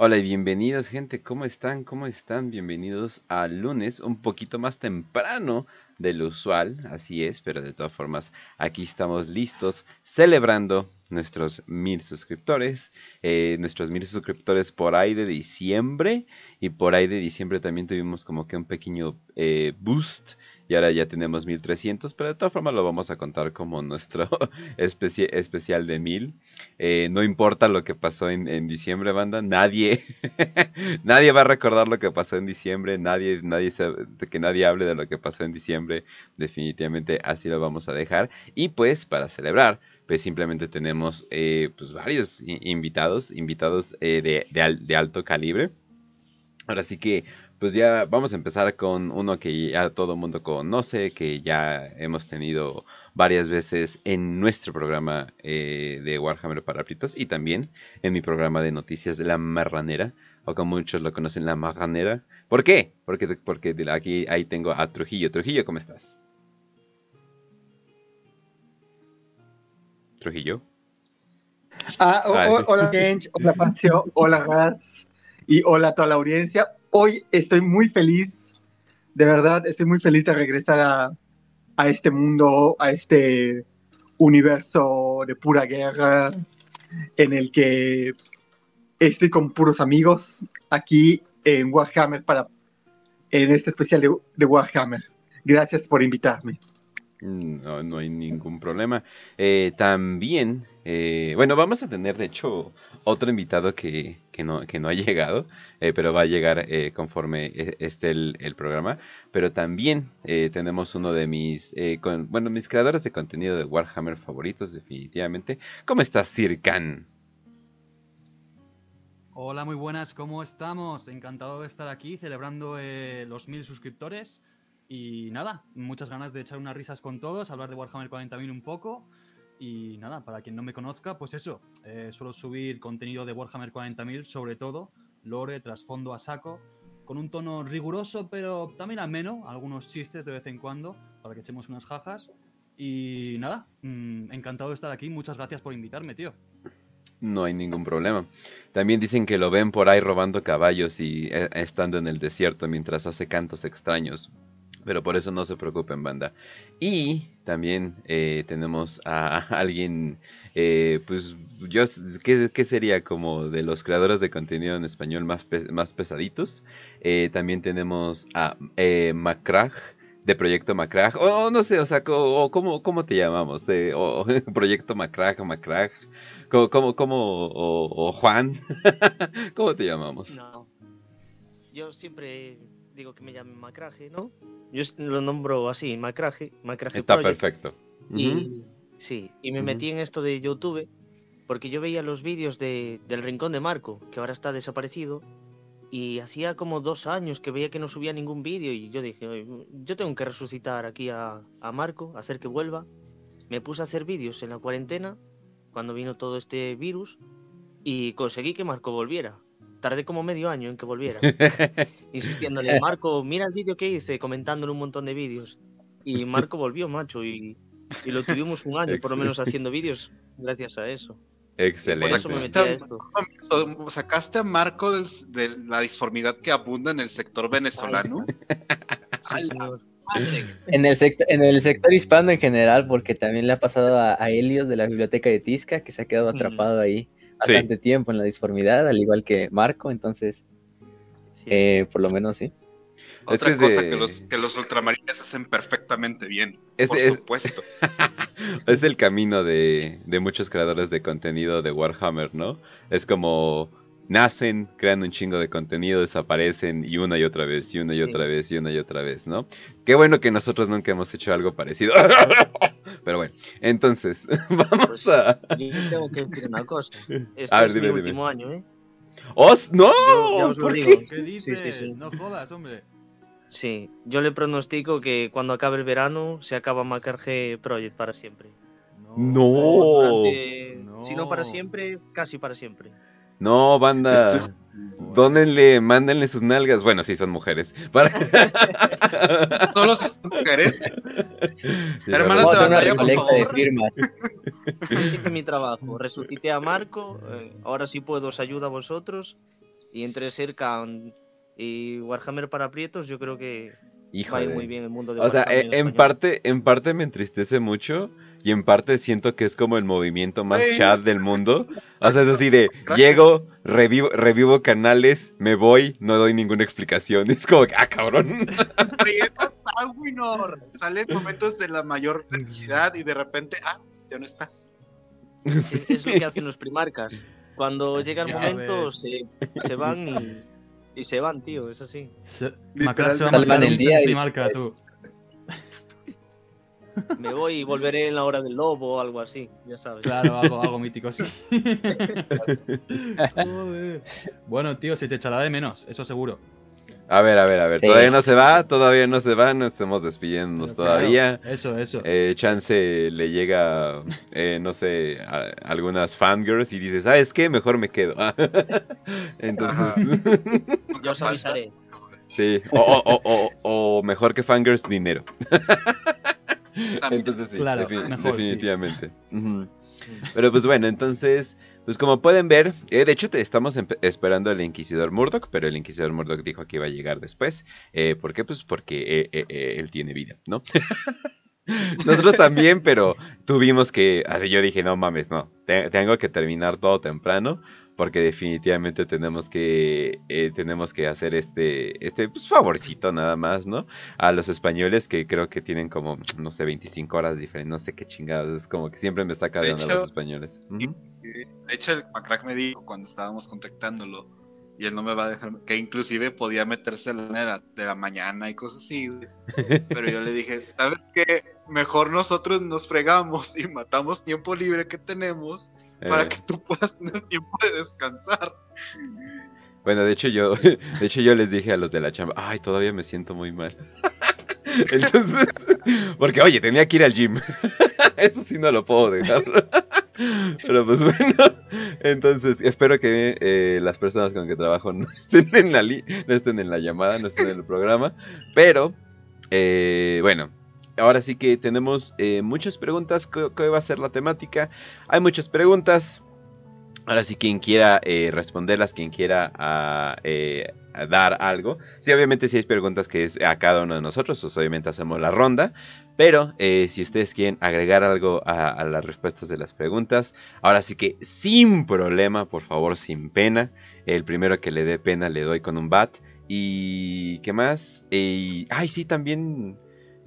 Hola y bienvenidos gente, ¿cómo están? ¿Cómo están? Bienvenidos al lunes, un poquito más temprano de lo usual, así es, pero de todas formas aquí estamos listos celebrando nuestros mil suscriptores, eh, nuestros mil suscriptores por ahí de diciembre y por ahí de diciembre también tuvimos como que un pequeño eh, boost y ahora ya tenemos 1300, pero de todas formas lo vamos a contar como nuestro especial de 1000. Eh, no importa lo que pasó en, diciembre, banda, nadie, nadie va a recordar lo que pasó en diciembre, nadie, nadie que nadie hable de lo que pasó en diciembre, definitivamente así lo vamos a dejar. Y pues para celebrar, pues simplemente tenemos eh, pues varios invitados, invitados eh, de, de alto calibre. Ahora sí que pues ya vamos a empezar con uno que ya todo el mundo conoce, que ya hemos tenido varias veces en nuestro programa eh, de Warhammer para Pritos y también en mi programa de noticias de la marranera, o como muchos lo conocen, la marranera. ¿Por qué? Porque, porque aquí ahí tengo a Trujillo. Trujillo, ¿cómo estás? Trujillo. Ah, hola, Kench, hola, Pancio, hola, Raz, y hola a toda la audiencia hoy estoy muy feliz, de verdad, estoy muy feliz de regresar a, a este mundo, a este universo de pura guerra en el que estoy con puros amigos aquí en Warhammer para en este especial de, Warhammer. Gracias por invitarme. No, no hay ningún problema. Eh, también, eh, bueno, vamos a tener de hecho otro invitado que, que, no, que no ha llegado, eh, pero va a llegar conforme e, esté el, programa. Pero también tenemos uno de mis, bueno, mis creadores de contenido de Warhammer favoritos, definitivamente. ¿Cómo estás, Sirkan? Hola, muy buenas, ¿cómo estamos? Encantado de estar aquí celebrando los mil suscriptores. Y nada, muchas ganas de echar unas risas con todos, hablar de Warhammer 40.000 un poco. Y nada, para quien no me conozca, pues eso, eh, suelo subir contenido de Warhammer 40.000, sobre todo, lore, trasfondo a saco, con un tono riguroso, pero también ameno, algunos chistes de vez en cuando, para que echemos unas jajas. Y nada, mm, encantado de estar aquí, muchas gracias por invitarme, tío. No hay ningún problema. También dicen que lo ven por ahí robando caballos y eh, estando en el desierto mientras hace cantos extraños. Pero por eso no se preocupen, banda. Y también eh, tenemos a alguien, eh, pues yo, ¿qué, sería como de los creadores de contenido en español más, más pesaditos? Eh, también tenemos a Macrag, de Proyecto Macrag, o no sé, o sea, o, ¿cómo, ¿cómo te llamamos? o, Proyecto Macrag, Macrag, ¿cómo, cómo, o, Juan, ¿cómo te llamamos? No, yo siempre digo que me llame Macraje, ¿no? Yo lo nombro así, Macraje. Macraje Está perfecto. Y, sí, y me metí en esto de YouTube porque yo veía los vídeos de, del Rincón de Marco, que ahora está desaparecido, y hacía como dos años que veía que no subía ningún vídeo y yo dije, yo tengo que resucitar aquí a, a Marco, hacer que vuelva. Me puse a hacer vídeos en la cuarentena, cuando vino todo este virus, y conseguí que Marco volviera tardé como medio año en que volviera. Insistiéndole, Marco, mira el vídeo que hice, comentándole un montón de vídeos. Y Marco volvió, macho, y, y lo tuvimos un año por lo menos haciendo vídeos gracias a eso. Excelente. Por eso me metí a esto. ¿Sacaste a Marco de la disformidad que abunda en el sector venezolano? en el, sector, en el sector hispano en general, porque también le ha pasado a, a Helios de la biblioteca de Tisca, que se ha quedado atrapado ahí bastante tiempo en la disformidad, al igual que Marco, entonces, eh, por lo menos sí. Otra cosa que, los, que los ultramarines hacen perfectamente bien, por supuesto. es el camino de, de muchos creadores de contenido de Warhammer, ¿no? Es como nacen, crean un chingo de contenido, desaparecen y una y otra vez, y una y otra vez, y una y otra vez, ¿no? Qué bueno que nosotros nunca hemos hecho algo parecido. Pero bueno, entonces, vamos a. Yo tengo que decir una cosa. Este a ver, dime, es mi último año, ¿eh? ¡Os! ¡No! ¿Por qué? ¿Qué dices? no jodas, hombre. Sí, yo le pronostico que cuando acabe el verano se acaba Macarge Project para siempre. No. no. Si no para siempre, casi para siempre. No, banda. Dónenle, mándenle sus nalgas. Bueno, sí, son mujeres. Para... ¿Solo son mujeres? Hermanas de batalla, por favor. Hice mi trabajo. Resucité a Marco. Eh, ahora sí puedo os ayuda a vosotros. Y entre Sirkan y Warhammer para prietos, yo creo que va a ir muy bien el mundo de O sea, Warhammer e- en, parte, en parte me entristece mucho y en parte siento que es como el movimiento más Güey, chat del mundo. O sea, es así de, llego, revivo, revivo canales, me voy, no doy ninguna explicación. Es como que, ah, cabrón. Güey, es Sanguinor. Sale en momentos de la mayor necesidad y de repente, ah, ya no está. Es, es lo que hacen los primarcas. Cuando llega el momento, se, se van y, y se van, tío, es así. Se- Literal, se va a el día y- primarca, tú. Me voy y volveré en la hora del lobo o algo así, ya sabes. Claro, algo, algo mítico, sí. Joder. Bueno, tío, se te echará de menos, eso seguro. A ver, a ver, a ver. Sí. Todavía no se va, todavía no se va, no estamos despidiéndonos Pero claro, todavía. Eso, eso. Eh, chance le llega, eh, no sé, a- algunas fangirls y dices, ¿sabes qué? Mejor me quedo. Entonces, Yo os avisaré. sí. O, o- o- o- o mejor que fangirls, dinero. Entonces sí, Claro, defi- mejor, sí. definitivamente. Pero pues bueno, entonces, pues como pueden ver, eh, de hecho te estamos esperando al Inquisidor Murdoch, pero el Inquisidor Murdoch dijo que iba a llegar después. Eh, ¿Por qué? Pues porque eh, eh, eh, él tiene vida, ¿no? Nosotros también, pero tuvimos que, así yo dije, no mames, no, te- tengo que terminar todo temprano. Porque definitivamente tenemos que eh, tenemos que hacer este este pues, favorcito nada más, ¿no? a los españoles que creo que tienen como, no sé, 25 horas diferentes, no sé qué chingados, es como que siempre me saca de onda hecho, los españoles. De hecho, el Macrack me dijo cuando estábamos contactándolo, y él no me va a dejar, que inclusive podía meterse a la de la, de la mañana y cosas así, güey. Pero yo le dije, ¿sabes qué? Mejor nosotros nos fregamos y matamos tiempo libre que tenemos para Eh, que tú puedas tener tiempo de descansar. bueno, de hecho yo, de hecho yo les dije a los de la chamba, ay, todavía me siento muy mal. Entonces, porque oye, tenía que ir al gym. Eso sí no lo puedo dejar. Pero pues bueno, entonces espero que eh, las personas con que trabajo no estén en la li- no estén en la llamada, no estén en el programa. Pero eh, bueno, ahora sí que tenemos eh, muchas preguntas. ¿Qué, va a ser la temática? Hay muchas preguntas. Ahora sí, quien quiera eh, responderlas, quien quiera ah, eh, dar algo. Sí, obviamente si hay preguntas que es a cada uno de nosotros, pues obviamente hacemos la ronda. Pero si ustedes quieren agregar algo a, a las respuestas de las preguntas, ahora sí que sin problema, por favor, sin pena. El primero que le dé pena le doy con un bat. Y qué más. Ay, sí, también.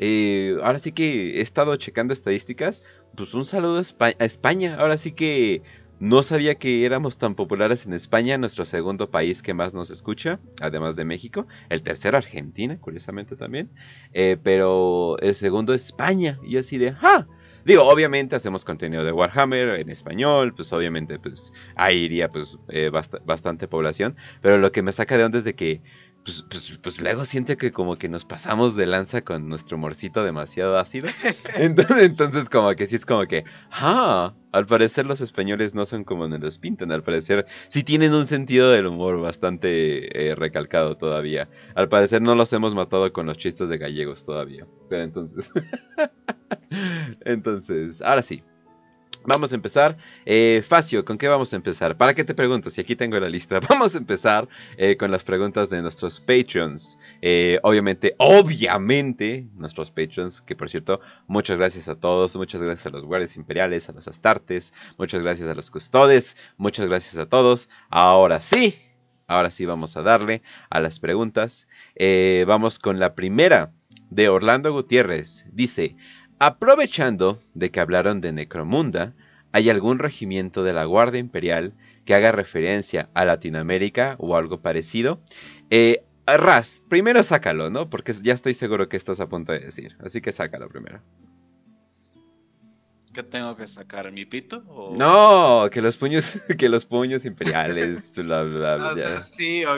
Eh, ahora sí que he estado checando estadísticas. Pues un saludo a Espa- a España. Ahora sí que no sabía que éramos tan populares en España, nuestro segundo país que más nos escucha, además de México. El tercero, Argentina, curiosamente también. Eh, pero el segundo, España. Y así de, ¡ah! Digo, obviamente hacemos contenido de Warhammer en español, pues obviamente pues ahí iría pues eh, bast- bastante población, pero lo que me saca de onda es de que pues, pues, pues luego siente que como que nos pasamos de lanza con nuestro humorcito demasiado ácido. Entonces, entonces como que sí es como que, ah, al parecer los españoles no son como nos los pintan, al parecer sí tienen un sentido del humor bastante eh, recalcado todavía. Al parecer no los hemos matado con los chistes de gallegos todavía. Pero entonces... entonces, ahora sí. Vamos a empezar. Eh, Facio, ¿con qué vamos a empezar? ¿Para qué te pregunto? Si aquí tengo la lista. Vamos a empezar eh, con las preguntas de nuestros Patreons. Eh, obviamente, obviamente, nuestros Patreons, que por cierto, muchas gracias a todos. Muchas gracias a los guardias imperiales, a los astartes. Muchas gracias a los custodes. Muchas gracias a todos. Ahora sí, ahora sí vamos a darle a las preguntas. Eh, vamos con la primera de Orlando Gutiérrez. Dice... Aprovechando de que hablaron de Necromunda, ¿hay algún regimiento de la Guardia Imperial que haga referencia a Latinoamérica o algo parecido? Eh, Raz, primero sácalo, ¿no? Porque ya estoy seguro que estás a punto de decir. Así que sácalo primero. ¿Qué tengo que sacar? ¿Mi pito? o- No, que los puños, que los puños imperiales, bla, bla, bla, o sea, ya. sí, hoy,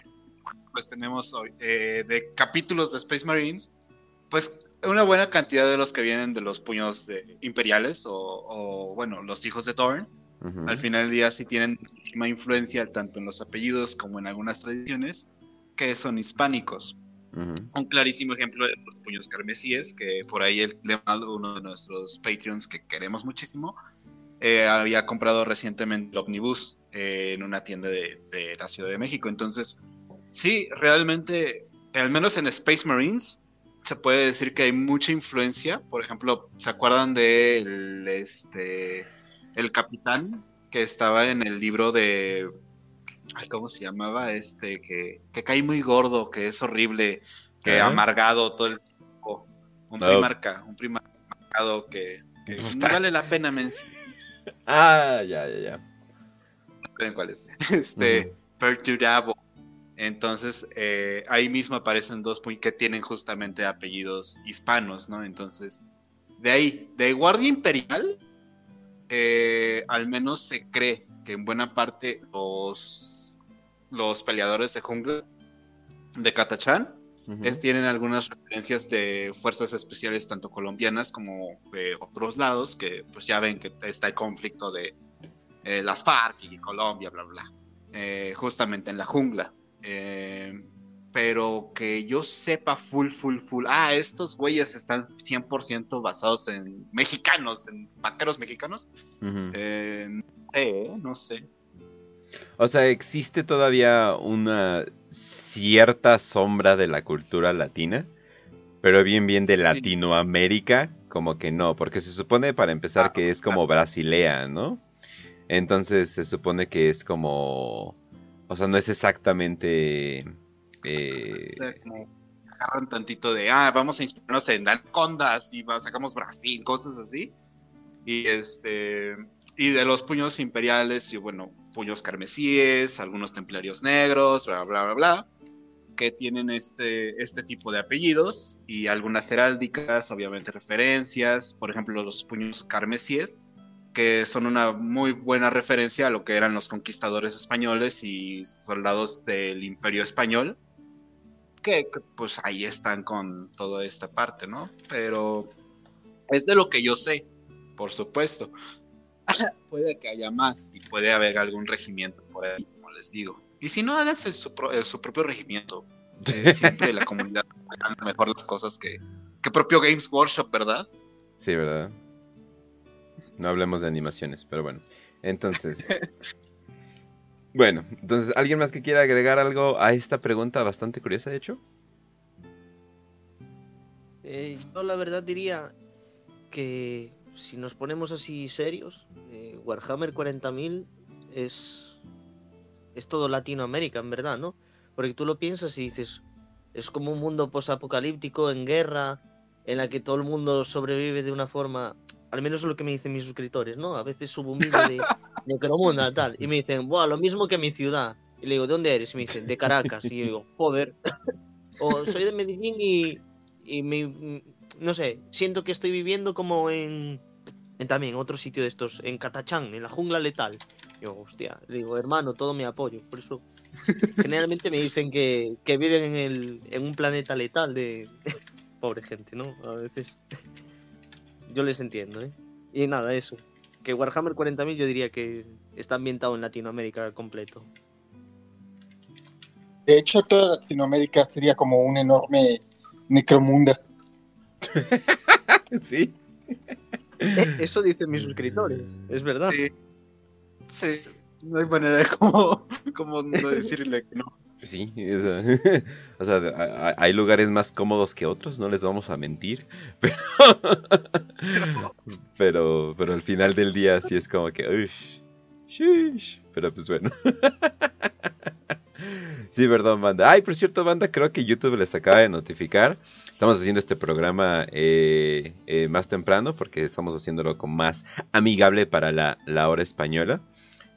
pues tenemos hoy, eh, de capítulos de Space Marines, pues una buena cantidad de los que vienen de los puños de- imperiales o, o, bueno, los hijos de Thorn. Al final del día sí tienen muchísima influencia tanto en los apellidos como en algunas tradiciones que son hispánicos. Un clarísimo ejemplo de los puños carmesíes, que por ahí el uno de nuestros Patreons que queremos muchísimo, eh, había comprado recientemente el Omnibus eh, en una tienda de, la Ciudad de México. Entonces, sí, realmente, al menos en Space Marines, se puede decir que hay mucha influencia. Por ejemplo, ¿se acuerdan del este, el capitán que estaba en el libro de Ay, ¿cómo se llamaba? Este, que, que cae muy gordo, que es horrible, que amargado todo el tiempo. Un primarca, un primarcado que, no vale la pena mencionar. Ah, ya, ya, ya. cuál es? Este, uh Entonces, eh, ahí mismo aparecen dos que tienen justamente apellidos hispanos, ¿no? Entonces, de ahí, de Guardia Imperial, eh, al menos se cree que en buena parte los, los peleadores de jungla de Katachan tienen algunas referencias de fuerzas especiales tanto colombianas como de otros lados, que pues ya ven que está el conflicto de eh, las FARC y Colombia, bla, bla, justamente en la jungla. Eh, pero que yo sepa full, full, full. Ah, estos güeyes están 100% basados en mexicanos, en vaqueros mexicanos. no sé. O sea, existe todavía una cierta sombra de la cultura latina, pero bien, bien de Latinoamérica, como que no, porque se supone para empezar ah, que es como brasilea, ¿no? Entonces se supone que es como, o sea, no es exactamente eh... agarran tantito de, ah, vamos a inspirarnos en Alcondas y sacamos Brasil, cosas así. Y este, y de los puños imperiales, y bueno, puños carmesíes, algunos templarios negros, bla, bla, bla, bla, que tienen este, este tipo de apellidos y algunas heráldicas, obviamente referencias, por ejemplo, los puños carmesíes, que son una muy buena referencia a lo que eran los conquistadores españoles y soldados del imperio español que, pues ahí están con toda esta parte, ¿no? Pero es de lo que yo sé, por supuesto. puede que haya más y puede haber algún regimiento por ahí, como les digo. Y si no, hagas su, propio regimiento. Eh, siempre la comunidad mejor las cosas que, que propio Games Workshop, ¿verdad? Sí, ¿verdad? No hablemos de animaciones, pero bueno. Entonces, Bueno, entonces, ¿alguien más que quiera agregar algo a esta pregunta bastante curiosa, de hecho? Eh, yo la verdad diría que si nos ponemos así serios, eh, Warhammer 40.000 es, es todo Latinoamérica, en verdad, ¿no? Porque tú lo piensas y dices, es como un mundo posapocalíptico en guerra, en la que todo el mundo sobrevive de una forma al menos es lo que me dicen mis suscriptores, ¿no? A veces subo un vídeo de, de tal, y me dicen, Buah, lo mismo que mi ciudad. Y le digo, ¿de dónde eres? Y me dicen, de Caracas. Y yo digo, joder. o soy de Medellín y, y me, no sé, siento que estoy viviendo como en, en también otro sitio de estos, en Catachán, en la jungla letal. Y digo, hostia, le digo, hermano, todo mi apoyo. Por eso, generalmente me dicen que, que viven en, el, en un planeta letal de... Pobre gente, ¿no? A veces yo les entiendo, ¿eh? Y nada, eso. Que Warhammer 40.000 yo diría que está ambientado en Latinoamérica completo. De hecho, toda Latinoamérica sería como un enorme necromundo. sí. Eh, eso dicen mis suscriptores, es verdad. Sí. sí. No hay manera de cómo, cómo no decirle que no. Sí, o sea, hay lugares más cómodos que otros, no les vamos a mentir, pero, pero, al final del día sí es como que, pero pues bueno. Sí, perdón, banda. Ay, por cierto, banda, creo que YouTube les acaba de notificar. Estamos haciendo este programa eh, eh, más temprano porque estamos haciéndolo con más amigable para la, hora española.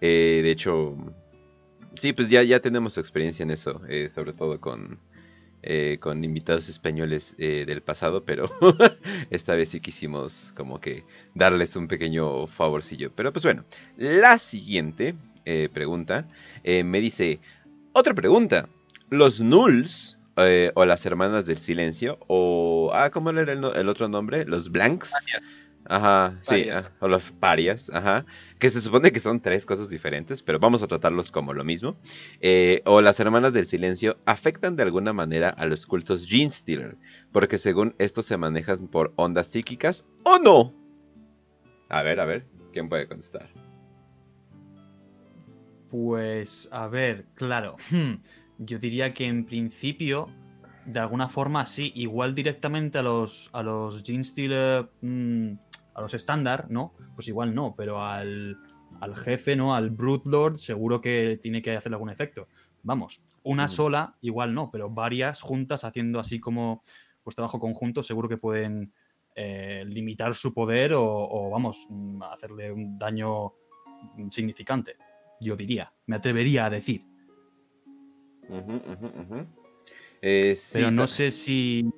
Eh, de hecho, Sí, pues ya, ya tenemos experiencia en eso, eh, sobre todo con, eh, con invitados españoles eh, del pasado, pero esta vez sí quisimos como que darles un pequeño favorcillo. Pero pues bueno, la siguiente pregunta me dice, otra pregunta, ¿los nulls o las hermanas del silencio o, ah, ¿cómo era el, el otro nombre? ¿Los blanks? Ajá, sí, ah, o los parias, ajá, que se supone que son tres cosas diferentes, pero vamos a tratarlos como lo mismo. Eh, o las hermanas del silencio afectan de alguna manera a los cultos Gene Stealer, porque según estos se manejan por ondas psíquicas, ¿o no? A ver, a ver, ¿quién puede contestar? Pues, a ver, claro. Yo diría que en principio, de alguna forma, sí. Igual directamente a los, a los Gene Stealer, mm, a los estándar, ¿no? Pues igual no, pero al, al jefe, ¿no? Al Brute Lord, seguro que tiene que hacer algún efecto. Vamos, una sola, igual no, pero varias juntas haciendo así como pues trabajo conjunto, seguro que pueden eh, limitar su poder o, vamos, mm, hacerle un daño significante. Yo diría, me atrevería a decir. Eh, pero no sé si.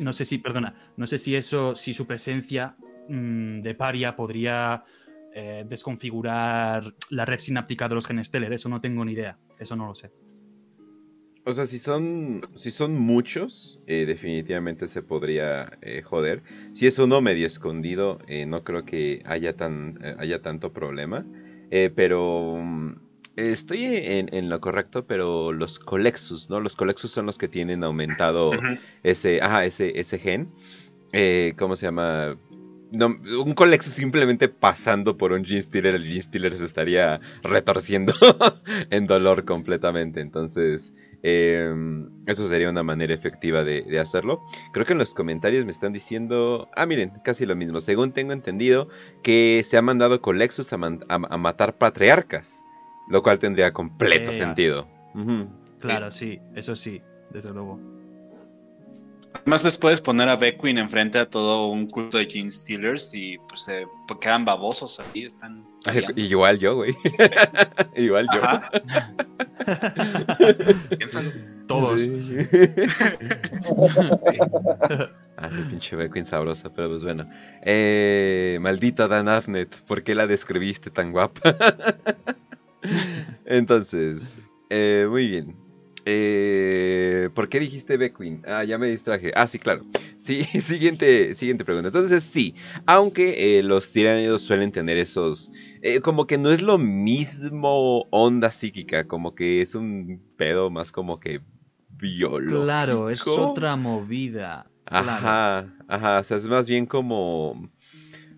No sé si, perdona, no sé si eso, si su presencia mm, de paria podría eh, desconfigurar la red sináptica de los genes Teller. Eso no tengo ni idea. Eso no lo sé. O sea, si son, si son muchos, eh, definitivamente se podría eh, joder. Si es uno medio escondido, eh, no creo que haya, tan, haya tanto problema. pero mm, estoy en, lo correcto, pero los colexus, ¿no? Los colexus son los que tienen aumentado ese, ajá, ese, ese gen. ¿Cómo se llama? Un Colexus simplemente pasando por un Gene Stealer, el Gene Stealer se estaría retorciendo en dolor completamente. Entonces, em, eso sería una manera efectiva de, hacerlo. Creo que en los comentarios me están diciendo, ah, miren, casi lo mismo. Según tengo entendido, que se ha mandado Colexus a, a, matar patriarcas, lo cual tendría completo sentido. Claro, sí, eso sí, desde luego. Además les puedes poner a Beckwin enfrente a todo un culto de Gene Stealers y pues se pues, quedan babosos ahí, están... Igual yo, güey. Igual yo. Piénsalo. Todos. ah, pinche Beckwin sabrosa, pero pues bueno. Eh, maldita Dan Afnet, ¿por qué la describiste tan guapa? Entonces, eh, muy bien. Eh, ¿Por qué dijiste Beckwin? Ah, ya me distraje. Ah, sí, claro. Sí, siguiente, siguiente pregunta. Entonces, sí, aunque eh, los tiránidos suelen tener esos... Eh, como que no es lo mismo onda psíquica, como que es un pedo más como que biológico. Claro, es otra movida. Ajá, ajá, o sea, es más bien como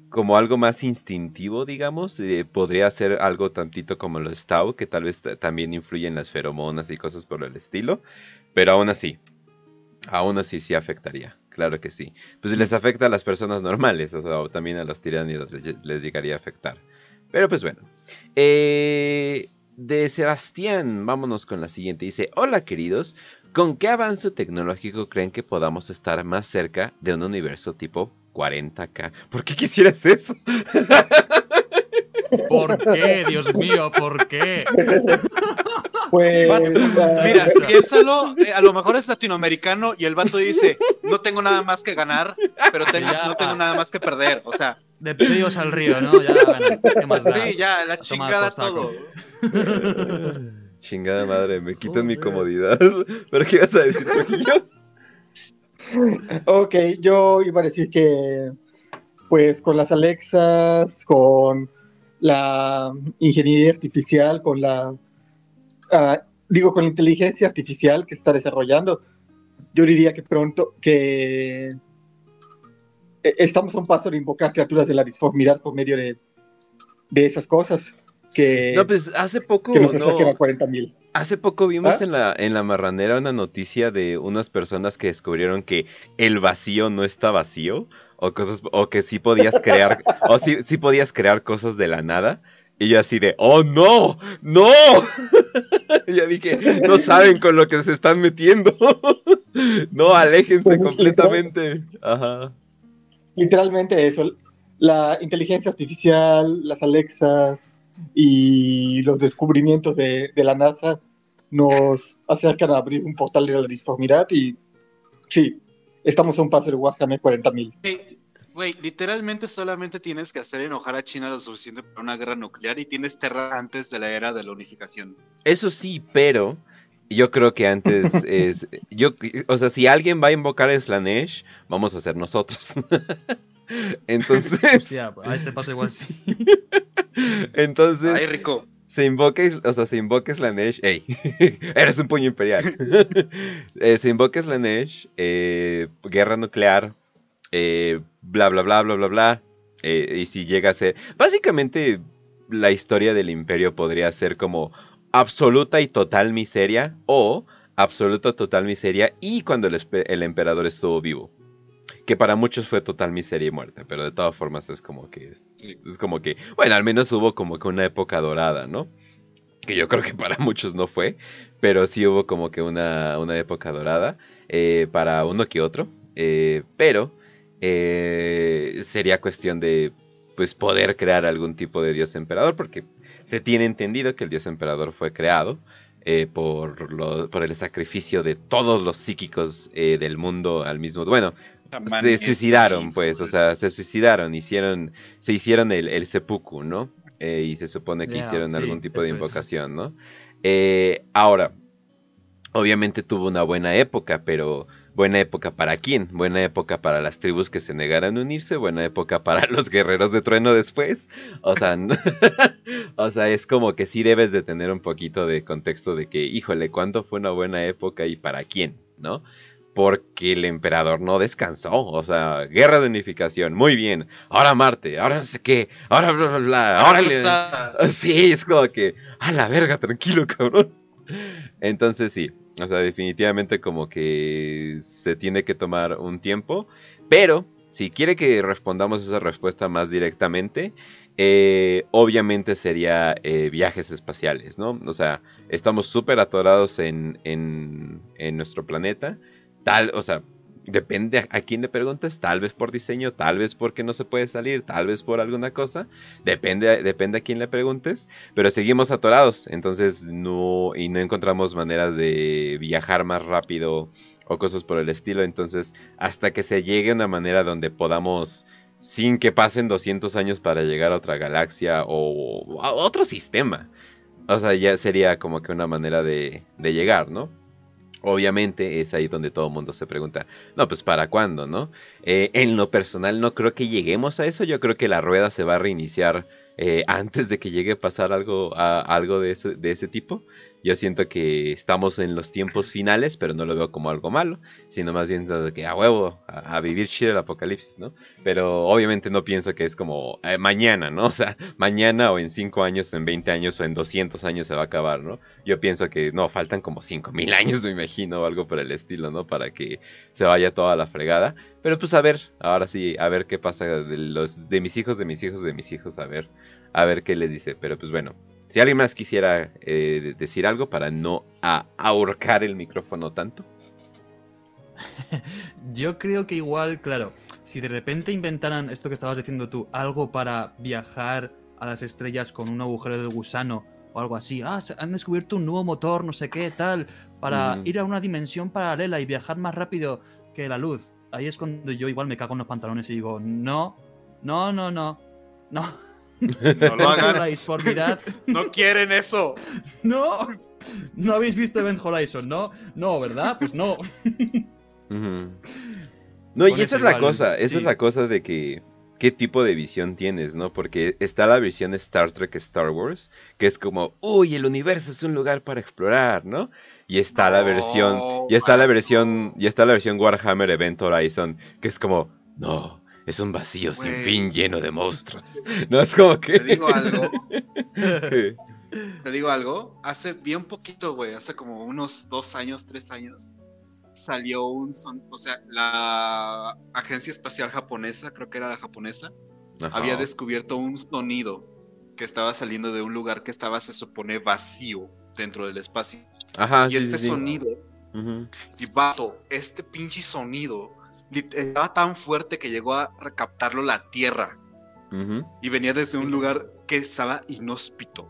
como algo más instintivo, digamos. Eh, podría ser algo tantito como los Tau, que tal vez también influyen las feromonas y cosas por el estilo. Pero aún así, aún así sí afectaría. Claro que sí. Pues les afecta a las personas normales, o sea, también a los tiránidos les, llegaría a afectar. Pero pues bueno. Eh, de Sebastián, vámonos con la siguiente. Dice, hola queridos, ¿con qué avance tecnológico creen que podamos estar más cerca de un universo tipo 40k. ¿Por qué quisieras eso? ¿Por qué? Dios mío, ¿por qué? Pues, mira, piénsalo, eh, a lo mejor es latinoamericano y el vato dice, no tengo nada más que ganar, pero no tengo nada más que perder, o sea. De pedidos al río, ¿no? Ya, bueno, ¿qué más da? Sí, ya, la chingada todo. Chingada madre, me quitan mi comodidad. ¿Pero qué vas a decir, Trujillo? ok, yo iba a decir que, pues, con las Alexas, con la ingeniería artificial, con la, ah, digo, con la inteligencia artificial que está desarrollando, yo diría que pronto que e, estamos a un paso de invocar criaturas de la disformidad por medio de, de esas cosas. Que, no, pues hace poco. Que no, 40 mil. Hace poco vimos ¿Ah? en, la, en la marranera una noticia de unas personas que descubrieron que el vacío no está vacío. O cosas, o que sí podías crear, o sí, sí podías crear cosas de la nada. Y yo así de, oh no, no. ya dije, no saben con lo que se están metiendo. no, aléjense completamente. Ajá. Literalmente eso. La inteligencia artificial, las Alexas, y los descubrimientos de, la NASA nos acercan a abrir un portal de la disformidad y sí, estamos a un paso de Warhammer 40.000. Güey, literalmente solamente tienes que hacer enojar a China lo suficiente para una guerra nuclear y tienes Terra antes de la era de la unificación. Eso sí, pero yo creo que antes es. Yo, o sea, si alguien va a invocar a Slanesh, vamos a ser nosotros. Entonces. Hostia, a este paso igual sí. Entonces. Ay, rico. Se invoca, o sea, se invoca Slanesh. ¡Ey! Eres un puño imperial. eh, se invoca Slanesh. Eh, guerra nuclear. Eh, bla, bla, bla, bla, bla, bla. Eh, y si llega a ser... Básicamente la historia del imperio podría ser como absoluta y total miseria o absoluta total miseria y cuando el, emperador estuvo vivo. Que para muchos fue total miseria y muerte, pero de todas formas es como que es, es como que, bueno, al menos hubo como que una época dorada, ¿no? Que yo creo que para muchos no fue, pero sí hubo como que una, una época dorada eh, para uno que otro. Eh, pero eh, sería cuestión de pues poder crear algún tipo de dios emperador, porque se tiene entendido que el dios emperador fue creado por, por el sacrificio de todos los psíquicos del mundo al mismo bueno se suicidaron pues o sea se suicidaron hicieron se hicieron el, el seppuku no y se supone que hicieron algún tipo de invocación no ahora obviamente tuvo una buena época, pero buena época para quién? Buena época para las tribus que se negaran a unirse, buena época para los guerreros de trueno después. O sea, o sea, es como que sí debes de tener un poquito de contexto de que, híjole, ¿cuándo fue una buena época y para quién? ¿No? Porque el emperador no descansó, o sea, guerra de unificación, muy bien, ahora Marte, ahora no sé qué, ahora bla bla bla, ahora le... Sí, es como que, a la verga, tranquilo, cabrón. Entonces sí, o sea, definitivamente como que se tiene que tomar un tiempo, pero si quiere que respondamos esa respuesta más directamente, eh, obviamente sería eh, viajes espaciales, ¿no? O sea, estamos súper atorados en, en, en nuestro planeta, tal, o sea, depende a, quién le preguntes, tal vez por diseño, tal vez porque no se puede salir, tal vez por alguna cosa, depende, depende a quién le preguntes, pero seguimos atorados, entonces no, y no encontramos maneras de viajar más rápido o cosas por el estilo, entonces hasta que se llegue a una manera donde podamos, sin que pasen 200 años para llegar a otra galaxia o a otro sistema, o sea, ya sería como que una manera de, de llegar, ¿no? Obviamente es ahí donde todo el mundo se pregunta, no, pues para cuándo, ¿no? Eh, en lo personal no creo que lleguemos a eso, yo creo que la rueda se va a reiniciar eh, antes de que llegue a pasar algo, algo de, ese, de ese tipo. Yo siento que estamos en los tiempos finales, pero no lo veo como algo malo, sino más bien de que a huevo, a, vivir chido el apocalipsis, ¿no? Pero obviamente no pienso que es como eh, mañana, ¿no? O sea, mañana o en 5 años, en 20 años o en 200 años se va a acabar, ¿no? Yo pienso que no, faltan como 5000 años, me imagino, o algo por el estilo, ¿no? Para que se vaya toda la fregada. Pero pues a ver, ahora sí, a ver qué pasa de los de mis hijos, de mis hijos, de mis hijos, a ver, a ver qué les dice. Pero pues bueno, si alguien más quisiera eh, decir algo para no ahorcar el micrófono tanto. Yo creo que igual, claro, si de repente inventaran esto que estabas diciendo tú, algo para viajar a las estrellas con un agujero de gusano o algo así, ah, han descubierto un nuevo motor, no sé qué, tal, para ir a una dimensión paralela y viajar más rápido que la luz. Ahí es cuando yo igual me cago en los pantalones y digo, no, no, no, no, no. No lo hagan. No quieren eso. No. No habéis visto Event Horizon, ¿no? No, ¿verdad? Pues no. No, y esa es la cosa, esa es la cosa de que qué tipo de visión tienes, ¿no? Porque está la visión Star Trek Star Wars, que es como, uy, el universo es un lugar para explorar, ¿no? Y está la versión, y está la versión, y está la versión Warhammer Event Horizon, que es como, no, es un vacío sin fin lleno de monstruos. No es como que. Te digo algo. Te digo algo. Hace bien poquito, güey. Hace como unos dos años, tres años. Salió un son. O sea, la agencia espacial japonesa, creo que era la japonesa, había descubierto un sonido que estaba saliendo de un lugar que estaba, se supone, vacío dentro del espacio. Ajá, y este sonido. Y vato, este pinche sonido estaba tan fuerte que llegó a recaptarlo la tierra. Y venía desde un lugar que estaba inhóspito.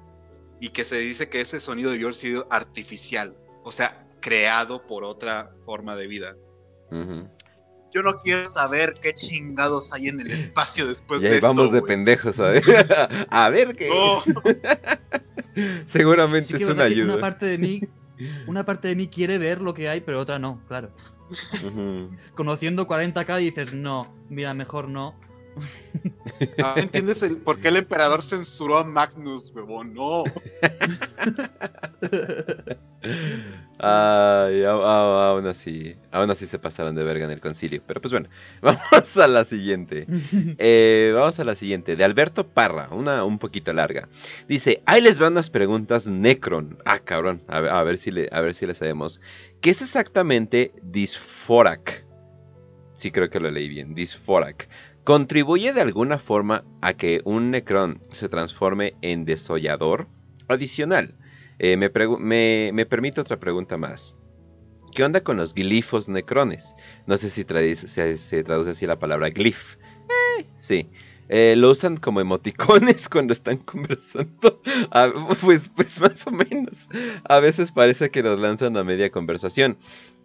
Y que se dice que ese sonido debió haber sido artificial. O sea, creado por otra forma de vida. Yo no quiero saber qué chingados hay en el espacio después de eso. Vamos de pendejos, a ver. a ver qué. Seguramente es una ayuda. Una parte de mí, una parte de mí quiere ver lo que hay, pero otra no, claro. Conociendo 40k dices, no, mira, mejor no. ¿Entiendes el, por qué el emperador censuró a Magnus, huevón? No. Ay, aún así, aún así se pasaron de verga en el concilio. Pero pues bueno, vamos a la siguiente. Eh, vamos a la siguiente, de Alberto Parra, una un poquito larga. Dice, ahí les van unas preguntas Necron. Ah, cabrón, a ver, si, le, a ver si le sabemos. ¿Qué es exactamente Disforak? Sí, creo que lo leí bien. Disforak. ¿Contribuye de alguna forma a que un Necron se transforme en desollador? Adicional, eh, me, me, permite otra pregunta más. ¿Qué onda con los glifos necrones? No sé si se, traduce así la palabra glif. Eh, sí. Eh, lo usan como emoticones cuando están conversando. Ah, pues, pues más o menos. A veces parece que los lanzan a media conversación.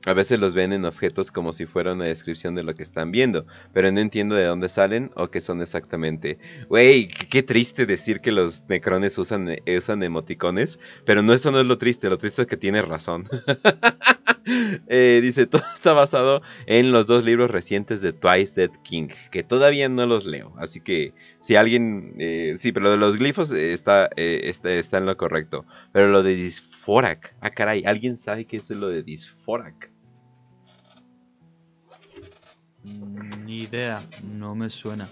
A veces los ven en objetos como si fuera una descripción de lo que están viendo, pero no entiendo de dónde salen o qué son exactamente. Wey, qué triste decir que los necrones usan, eh, usan emoticones, pero no eso no es lo triste, lo triste es que tiene razón. Eh, dice, todo está basado en los dos libros recientes de Twice Dead King, que todavía no los leo, así que si alguien... Eh, sí, pero lo de los glifos está, está, está en lo correcto, pero lo de Disforak, ah caray, ¿alguien sabe qué es lo de Disforak? Ni idea, no me suena.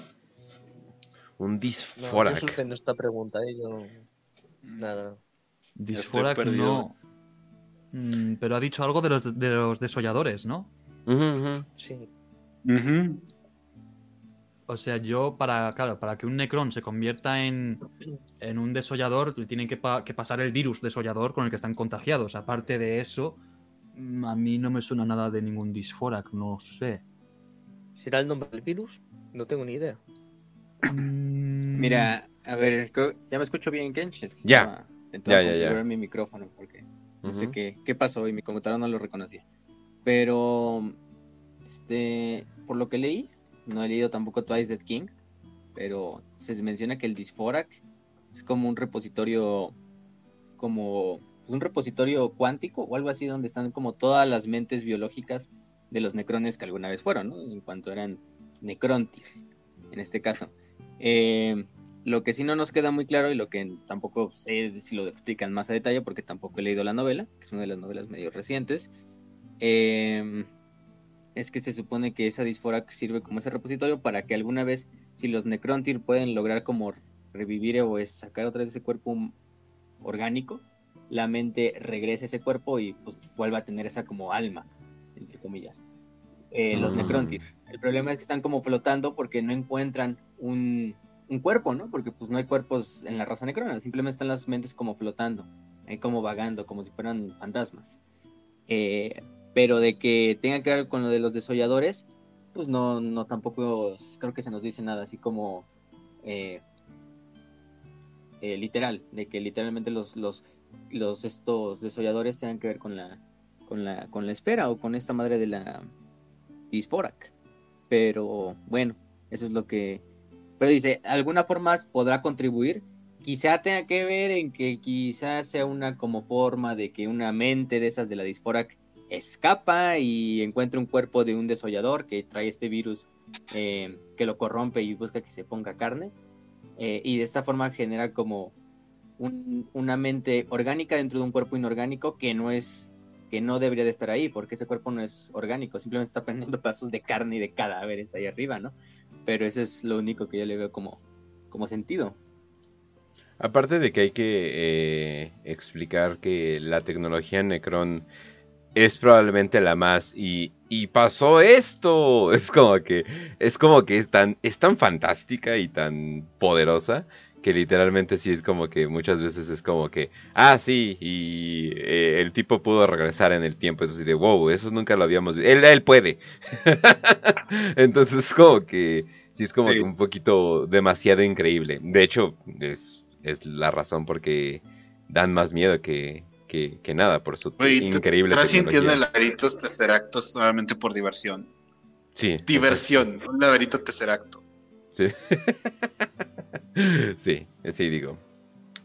Un disforak. No, esta pregunta, ¿eh? yo... Nada. Disforak no. Mm, pero ha dicho algo de los, de los desolladores, ¿no? Sí. O sea, yo para, claro, para que un Necron se convierta en, en un desollador, le tienen que, que, pasar el virus desollador con el que están contagiados. Aparte de eso, mm, a mí no me suena nada de ningún disforak, no sé. ¿Será el nombre del virus? No tengo ni idea. Mm. Mira, a ver, ¿ya me escucho bien, Kench? ya. Ya, ya, ya. mi micrófono porque no sé qué, qué pasó y mi computadora no lo reconocía. Pero, este, por lo que leí, no he leído tampoco Twice Dead King, pero se menciona que el Disforak es como un repositorio, como pues, un repositorio cuántico o algo así donde están como todas las mentes biológicas de los necrones que alguna vez fueron, ¿no? En cuanto eran necrontir, en este caso. Eh, lo que sí no nos queda muy claro y lo que tampoco sé si lo explican más a detalle porque tampoco he leído la novela, que es una de las novelas medio recientes, eh, es que se supone que esa disfora sirve como ese repositorio para que alguna vez, si los necrontir pueden lograr como revivir o sacar otra vez ese cuerpo orgánico, la mente regrese a ese cuerpo y pues vuelva a tener esa como alma entre comillas, eh, los mm. Necrontyr. El problema es que están como flotando porque no encuentran un, cuerpo, ¿no? Porque pues no hay cuerpos en la raza necrona, simplemente están las mentes como flotando, ahí como vagando, como si fueran fantasmas. Eh, pero de que tenga que ver con lo de los desolladores, pues no, no tampoco creo que se nos dice nada, así como eh, literal, de que literalmente los, los, los estos desolladores tengan que ver con la, con la, con la esfera o con esta madre de la Disforak. Pero bueno, eso es lo que... Pero dice, alguna forma podrá contribuir. Quizá tenga que ver en que quizás sea una como forma de que una mente de esas de la Disforak escapa y encuentre un cuerpo de un desollador que trae este virus eh, que lo corrompe y busca que se ponga carne. Eh, y de esta forma genera como una mente orgánica dentro de un cuerpo inorgánico que no es que no debería de estar ahí, porque ese cuerpo no es orgánico, simplemente está prendiendo pedazos de carne y de cadáveres ahí arriba, ¿no? Pero eso es lo único que yo le veo como, como sentido. Aparte de que hay que eh, explicar que la tecnología Necron es probablemente la más y, y, pasó esto. Es como que es como que es tan, es tan fantástica y tan poderosa que literalmente sí es como que muchas veces es como que, ah, sí, y eh, el tipo pudo regresar en el tiempo, eso sí de, wow, eso nunca lo habíamos visto, él, él puede. Entonces como que, sí es como que un poquito demasiado increíble. De hecho, es, es la razón porque dan más miedo que, que, que nada, por su increíble Estás sintiendo laberintos tesseractos solamente por diversión. Sí. Diversión, un laberinto tesseracto. Sí. sí, sí, digo.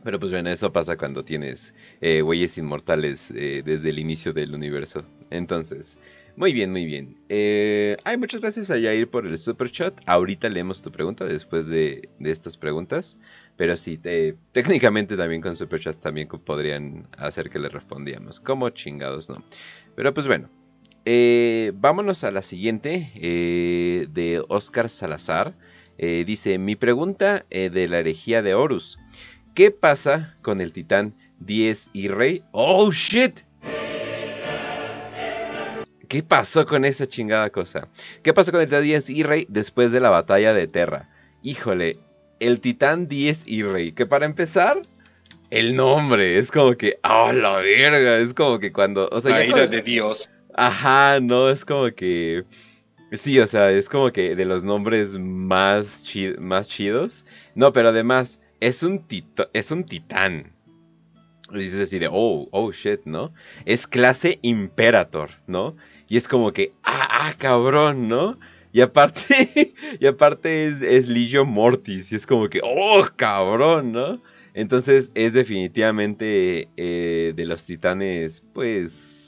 Pero pues bueno, eso pasa cuando tienes eh, inmortales eh, desde el inicio del universo. Entonces, Muy bien, muy bien. Eh, ay, muchas gracias a Yair por el super chat. Ahorita leemos tu pregunta después de, estas preguntas. Pero sí, técnicamente también con super chat también podrían hacer que le respondíamos. Como chingados, ¿no? Pero pues bueno. Eh, vámonos a la siguiente de Oscar Salazar. Dice, mi pregunta de la herejía de Horus. ¿Qué pasa con el titán 10 y rey? ¡Oh, shit! ¿Qué pasó con esa chingada cosa? ¿Qué pasó con el Titán 10 y Rey después de la batalla de Terra? Híjole, el Titán 10 y Rey, que para empezar, el nombre es como que, ¡ah, la verga! Es como que cuando. O sea, la ira de Dios. Ajá, no, es como que. Sí, o sea, es como que de los nombres más, chidos. No, pero además, es un, es un titán. Dices así de, oh, oh shit, ¿no? Es clase Imperator, ¿no? Y es como que, ah, ah cabrón, ¿no? Y aparte, y aparte es, es Ligio Mortis. Y es como que, oh, cabrón, ¿no? Entonces es definitivamente eh, de los titanes, pues,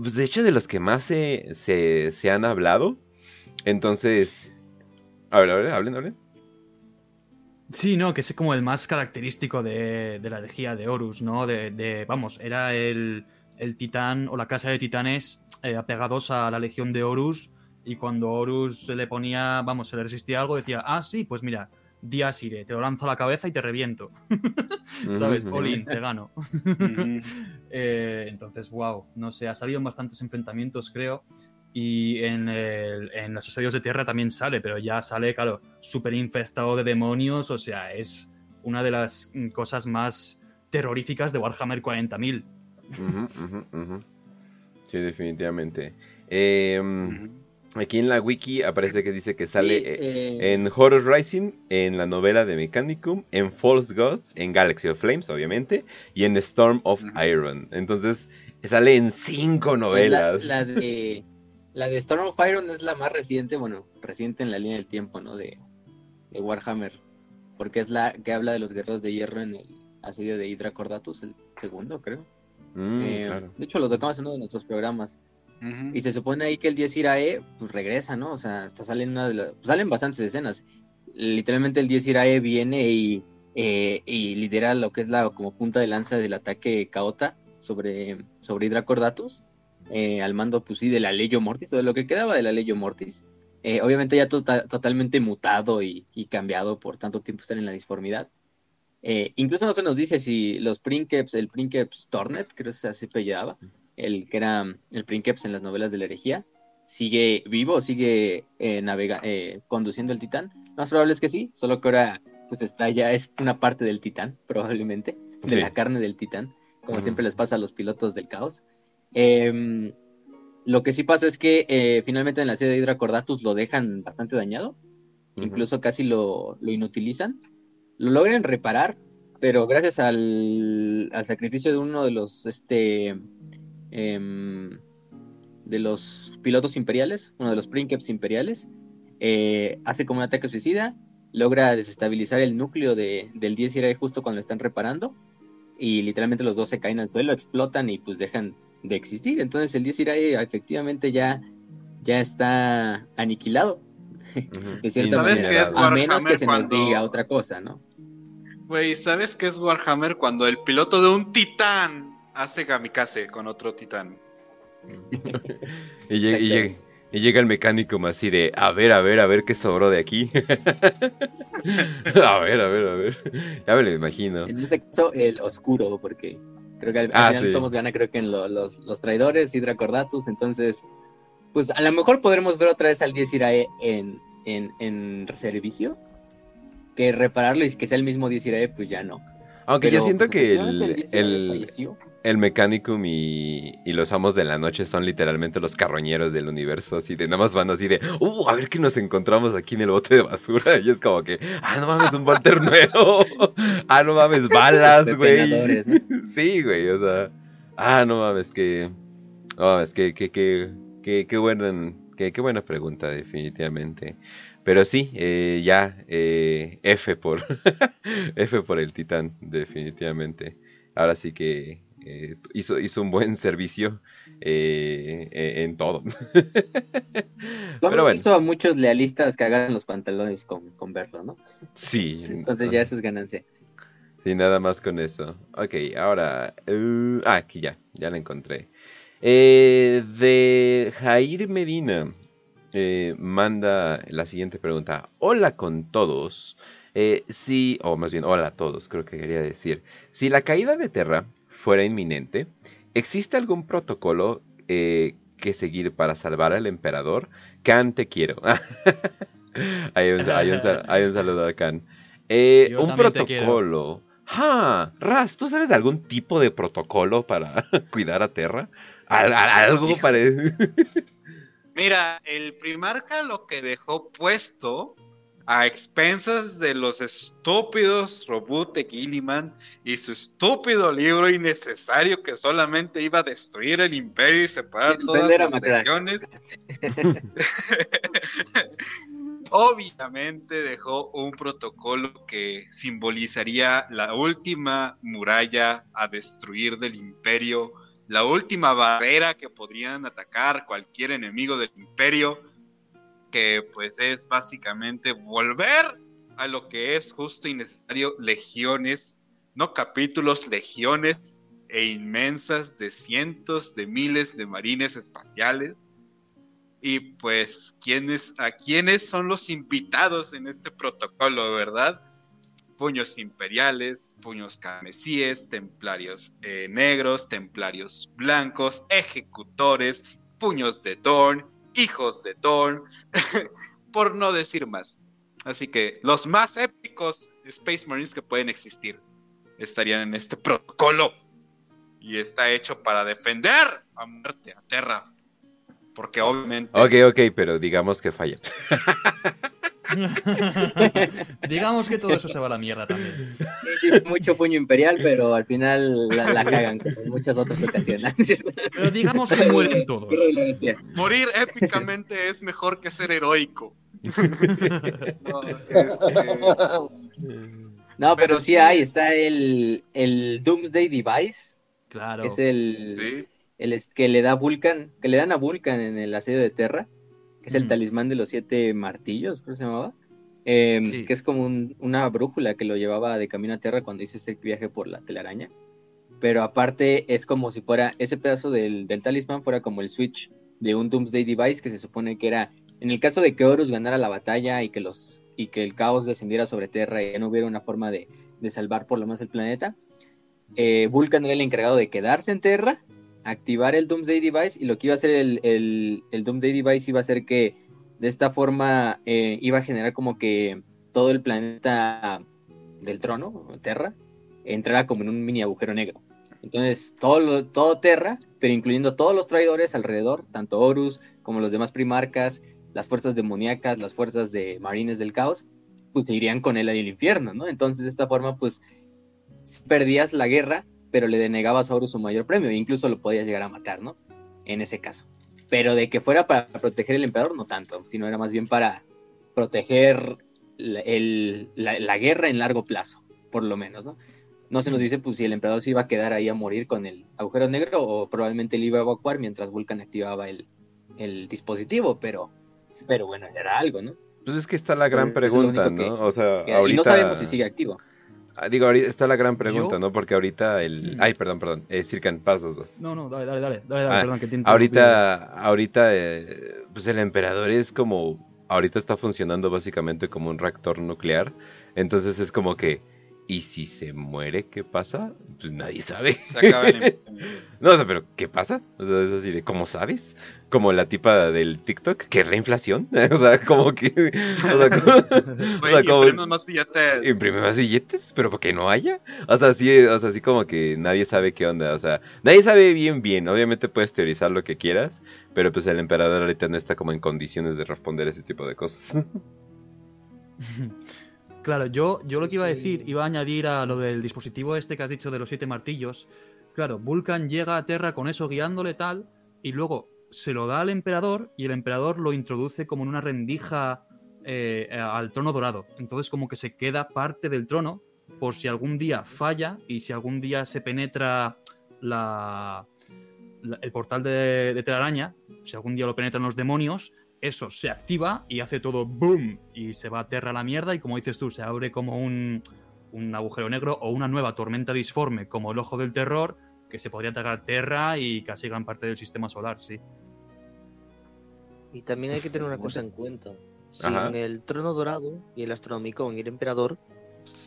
pues... De hecho, de los que más se, se, han hablado. Entonces... A ver, a ver, hablen, hablen. Sí, no, que es como el más característico de, de la herejía de Horus, ¿no? De, de, vamos, era el, el titán o la casa de titanes eh, apegados a la legión de Horus y cuando Horus se le ponía, vamos, se le resistía algo, decía, ah, sí, pues mira, Diasire, te lo lanzo a la cabeza y te reviento. ¿Sabes? Olin, te gano. Eh, entonces, wow, no sé, ha salido en bastantes enfrentamientos, creo. Y en, en, los asedios de tierra también sale, pero ya sale, claro, súper infestado de demonios. O sea, es una de las cosas más terroríficas de Warhammer 40.000. Sí, definitivamente. Em, aquí en la wiki aparece que dice que sale eh, eh. en Horror Rising, en la novela de Mechanicum, en False Gods, en Galaxy of Flames, obviamente, y en Storm of Iron. Entonces, sale en cinco novelas. La, de, la de Storm of Iron es la más reciente, bueno, reciente en la línea del tiempo, ¿no? De, de Warhammer. Porque es la que habla de los guerreros de hierro en el asedio de Hydra Cordatus, el segundo, creo. Mm, eh, de hecho, lo tocamos en uno de nuestros programas. Y se supone ahí que el 10 Irae pues regresa, ¿no? O sea, hasta salen una de las, pues, salen bastantes escenas. Literalmente el 10 Irae viene y, eh, y lidera lo que es la como punta de lanza del ataque Caota sobre, sobre Hidracordatus. Eh, al mando, pues sí, de la Leyo Mortis, o de lo que quedaba de la Leyo Mortis. obviamente ya tota, totalmente mutado y, y, cambiado por tanto tiempo estar en la disformidad. Eh, incluso no se nos dice si los Princeps, el Princeps Tornet, creo que así apellidaba, el que era el Princeps en las novelas de la herejía, sigue vivo, sigue eh, navega eh, conduciendo el titán. Lo más probable es que sí, solo que ahora pues está ya, es una parte del titán, probablemente, de la carne del titán, como siempre les pasa a los pilotos del caos. Em, lo que sí pasa es que finalmente en la serie de Hydra Cordatus lo dejan bastante dañado, incluso casi lo, lo inutilizan lo logran reparar, pero gracias al, sacrificio de uno de los este em, de los pilotos imperiales, uno de los Princeps imperiales, eh, hace como un ataque suicida, logra desestabilizar el núcleo de, del 10 Irae justo cuando lo están reparando, y literalmente los dos se caen al suelo, explotan y pues dejan de existir. Entonces el 10 Irae efectivamente ya, ya está aniquilado. ¿Sabes a menos que se nos diga otra cosa, ¿no? Güey, ¿sabes qué es Warhammer cuando el piloto de un titán hace kamikaze con otro titán? y, llega, el mecánico más así de, a ver, a ver, a ver qué sobró de aquí. a ver, a ver, a ver. Ya me lo imagino. En este caso, el oscuro, porque creo que al, ah, final Tomos gana, creo que en los, los traidores, Hydra Cordatus, entonces, pues a lo mejor podremos ver otra vez al 10 Irae en, en, en servicio que repararlo y que sea el mismo 10 pues ya no. Aunque yo siento pues, que el, el, el, Mechanicum y, los Amos de la Noche son literalmente los carroñeros del universo, así de nada más van así de, uh, a ver qué nos encontramos aquí en el bote de basura. Y es como que, ah, no mames, un Walter nuevo. ah, no mames, balas, güey. sí, güey, o sea, ah, no mames, que, no mames, que, que, que, que, qué buena, qué buena pregunta, definitivamente. Pero sí, eh, ya eh, F por F por el titán, definitivamente. Ahora sí que eh, hizo, hizo un buen servicio eh, e, en todo. Pero bueno. hizo a muchos lealistas que hagan los pantalones con, verlo, ¿no? Sí. Entonces ya eso es ganancia. Sí, nada más con eso. Ok, ahora... Uh, ah, aquí ya, ya la encontré. de Jair Medina. Manda la siguiente pregunta. Hola con todos. Eh, sí, o más bien, hola a todos, creo que quería decir. Si la caída de Terra fuera inminente, ¿existe algún protocolo eh, que seguir para salvar al emperador? Khan, te quiero. hay, un, saludo a Khan. Eh, un protocolo. ¡Ja! Raz, ¿tú sabes algún tipo de protocolo para cuidar a Terra? algo parece. Mira, el primarca lo que dejó puesto a expensas de los estúpidos robots de Gilliman y su estúpido libro innecesario que solamente iba a destruir el imperio y separar todas las regiones. Obviamente dejó un protocolo que simbolizaría la última muralla a destruir del imperio, la última barrera que podrían atacar cualquier enemigo del imperio que pues es básicamente volver a lo que es justo y necesario legiones, no capítulos, legiones e inmensas de cientos de miles de marines espaciales. Y pues, ¿quiénes, ¿a quiénes son los invitados en este protocolo, verdad? Puños imperiales, puños carmesíes, templarios eh, negros, templarios blancos, ejecutores, puños de Dorn, hijos de Thorn, por no decir más. Así que los más épicos Space Marines que pueden existir estarían en este protocolo. Y está hecho para defender a muerte, a Terra. Porque obviamente. Ok, ok, pero digamos que falla. Digamos que todo eso se va a la mierda también. Sí, mucho puño imperial, pero al final la, cagan en muchas otras ocasiones. Pero digamos que mueren todos. Morir épicamente es mejor que ser heroico. No, pero, sí hay, está el, el Doomsday Device. Claro. Es el, el que le da Vulcan, que le dan a Vulcan en el asedio de Terra que es el talismán de los siete martillos, creo que se llamaba. Em, que es como una brújula que lo llevaba de camino a tierra cuando hizo ese viaje por la telaraña. Pero aparte es como si fuera ese pedazo del, talismán fuera como el switch de un Doomsday Device que se supone que era en el caso de que Horus ganara la batalla y que los y que el caos descendiera sobre Tierra y ya no hubiera una forma de, salvar por lo menos el planeta, eh, Vulcan era el encargado de quedarse en Tierra activar el Doomsday Device y lo que iba a hacer el, el, Doomsday Device iba a ser que de esta forma eh, iba a generar como que todo el planeta del trono, Terra, entrara como en un mini agujero negro. Entonces, todo, todo Terra, pero incluyendo todos los traidores alrededor, tanto Horus como los demás primarcas, las fuerzas demoníacas, las fuerzas de marines del caos, pues irían con él al infierno, ¿no? Entonces, de esta forma, pues, perdías la guerra, pero le denegabas a Horus su mayor premio, e incluso lo podías llegar a matar, ¿no? En ese caso. Pero de que fuera para proteger el emperador, no tanto, sino era más bien para proteger la, guerra en largo plazo, por lo menos, ¿no? No se nos dice pues, si el emperador se iba a quedar ahí a morir con el agujero negro o probablemente él iba a evacuar mientras Vulcan activaba el, dispositivo, pero, pero bueno, era algo, ¿no? Pues es que está la gran pregunta, ¿no? o sea, Y no sabemos si sigue activo. Ah, digo, ahorita está la gran pregunta, ¿no? Porque ahorita el... Ay, perdón, perdón. Eh, Circan, pasos dos. No, no, dale, dale, dale, dale, ah, perdón, que tiene Ahorita, ahorita, eh, pues el emperador es como... Ahorita está funcionando básicamente como un reactor nuclear. Entonces es como que ¿Y si se muere, qué pasa? Pues nadie sabe. Se acaba el... no, o sea, pero ¿qué pasa? O sea, es así de, ¿cómo sabes? Como la tipa del TikTok, que es la inflación. o sea, como que. O sea, como, más billetes. Imprime más billetes, pero porque no haya. O sea, así, o sea, así como que nadie sabe qué onda. O sea, nadie sabe bien, bien. Obviamente puedes teorizar lo que quieras, pero pues el emperador ahorita no está como en condiciones de responder ese tipo de cosas. Claro, yo, yo lo que iba a decir, iba a añadir a lo del dispositivo este que has dicho de los siete martillos. Claro, Vulcan llega a Terra con eso guiándole tal, y luego se lo da al emperador, y el emperador lo introduce como en una rendija eh, al trono dorado. Entonces, como que se queda parte del trono, por si algún día falla y si algún día se penetra la, el portal de, de telaraña, si algún día lo penetran los demonios, eso se activa y hace todo boom y se va a Terra a la mierda y como dices tú, se abre como un, un agujero negro o una nueva tormenta disforme como el ojo del terror que se podría atacar Terra y casi gran parte del sistema solar, sí. Y también hay que tener una cosa en cuenta. En el trono dorado y el astronomicón y el emperador,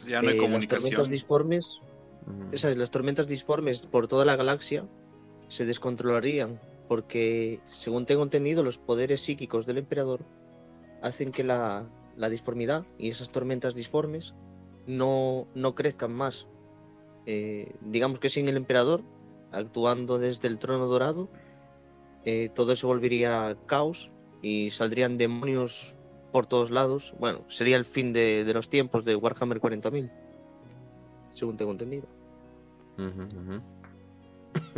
ya no hay comunicación. Las tormentas disformes, esas, las tormentas disformes por toda la galaxia se descontrolarían porque, según tengo entendido, los poderes psíquicos del emperador hacen que la, la disformidad y esas tormentas disformes no, no crezcan más. Eh, digamos que sin el emperador, actuando desde el trono dorado, eh, todo se volvería caos y saldrían demonios por todos lados. Bueno, sería el fin de, de los tiempos de Warhammer 40.000, según tengo entendido.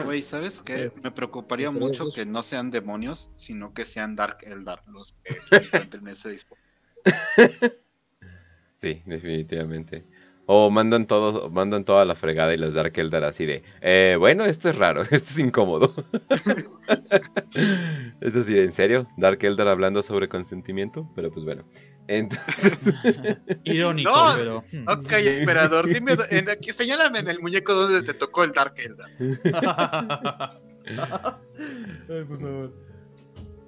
Güey, ¿sabes qué? Me preocuparía mucho que no sean demonios, sino que sean Dark Eldar los que encuentren ese dispositivo. Sí, definitivamente. O mandan todos, mandan toda la fregada y los Dark Eldar así de, eh, bueno, esto es raro, esto es incómodo. es así, ¿en serio? Dark Eldar hablando sobre consentimiento, pero pues bueno. Entonces... Irónico, pero... Hmm. Ok, emperador, dime, en, aquí, señálame en el muñeco donde te tocó el Dark Eldar. Ay, por favor.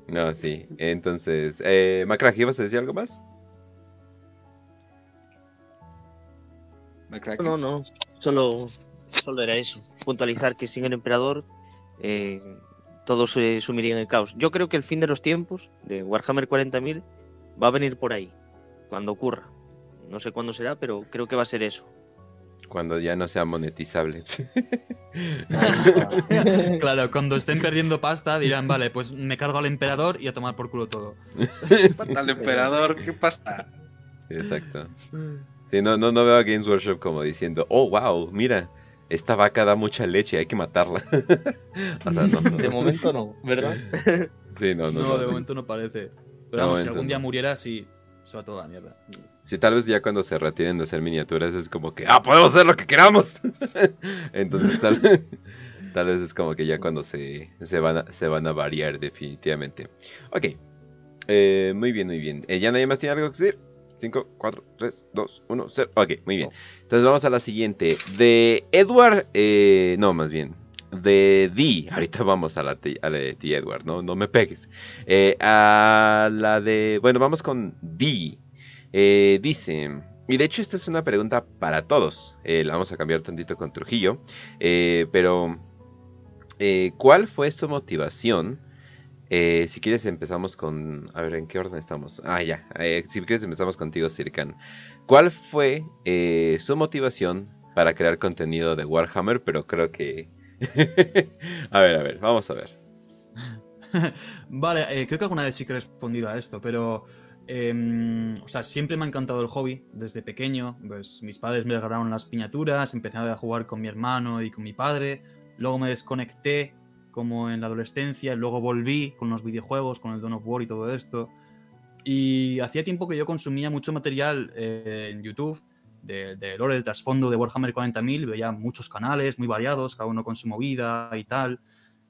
No, sí. Entonces, eh, Macraje, ¿ibas a decir algo más? No, no, solo, solo era eso. Puntualizar que sin el emperador eh, todo se sumiría en el caos. Yo creo que el fin de los tiempos de Warhammer 40.000 va a venir por ahí, cuando ocurra. No sé cuándo será, pero creo que va a ser eso. Cuando ya no sea monetizable. claro, cuando estén perdiendo pasta dirán, vale, pues me cargo al emperador y a tomar por culo todo. al emperador, ¿qué pasta? Exacto. Sí, no, no, no veo a Games Workshop como diciendo, oh, wow, mira, esta vaca da mucha leche, hay que matarla. de momento no, ¿verdad? sí, no, no. No, de momento no parece. Pero vamos, si algún día muriera, sí, se va toda la mierda. Sí, tal vez ya cuando se retiren de hacer miniaturas es como que, ah, podemos hacer lo que queramos. Entonces tal, tal vez es como que ya cuando se, se, van, a, se van a variar definitivamente. Ok, eh, muy bien, muy bien. Eh, ¿Ya nadie más tiene algo que decir? 5, 4, 3, 2, 1, 0. Ok, muy bien. Entonces vamos a la siguiente. De Edward, eh, no, más bien. De D. Ahorita vamos a la, de D, Edward, no, no me pegues. Eh, a la de. Bueno, vamos con D. Eh, dice. Y de hecho, esta es una pregunta para todos. la vamos a cambiar tantito con Trujillo. pero. ¿Cuál fue su motivación? Eh, si quieres empezamos con... A ver, ¿en qué orden estamos? Ah, ya. Eh, si quieres empezamos contigo, Sirkan. ¿Cuál fue eh, su motivación para crear contenido de Warhammer? Pero creo que... a ver, a ver, vamos a ver. vale, creo que alguna vez sí que he respondido a esto, pero... Em, o sea, siempre me ha encantado el hobby desde pequeño. Pues mis padres me regalaron las piñaturas, empecé a jugar con mi hermano y con mi padre. Luego me desconecté como en la adolescencia, luego volví con los videojuegos, con el Dawn of War y todo esto. Y hacía tiempo que yo consumía mucho material eh, en YouTube de, de, lore, del trasfondo de Warhammer 40.000, veía muchos canales muy variados, cada uno con su movida y tal.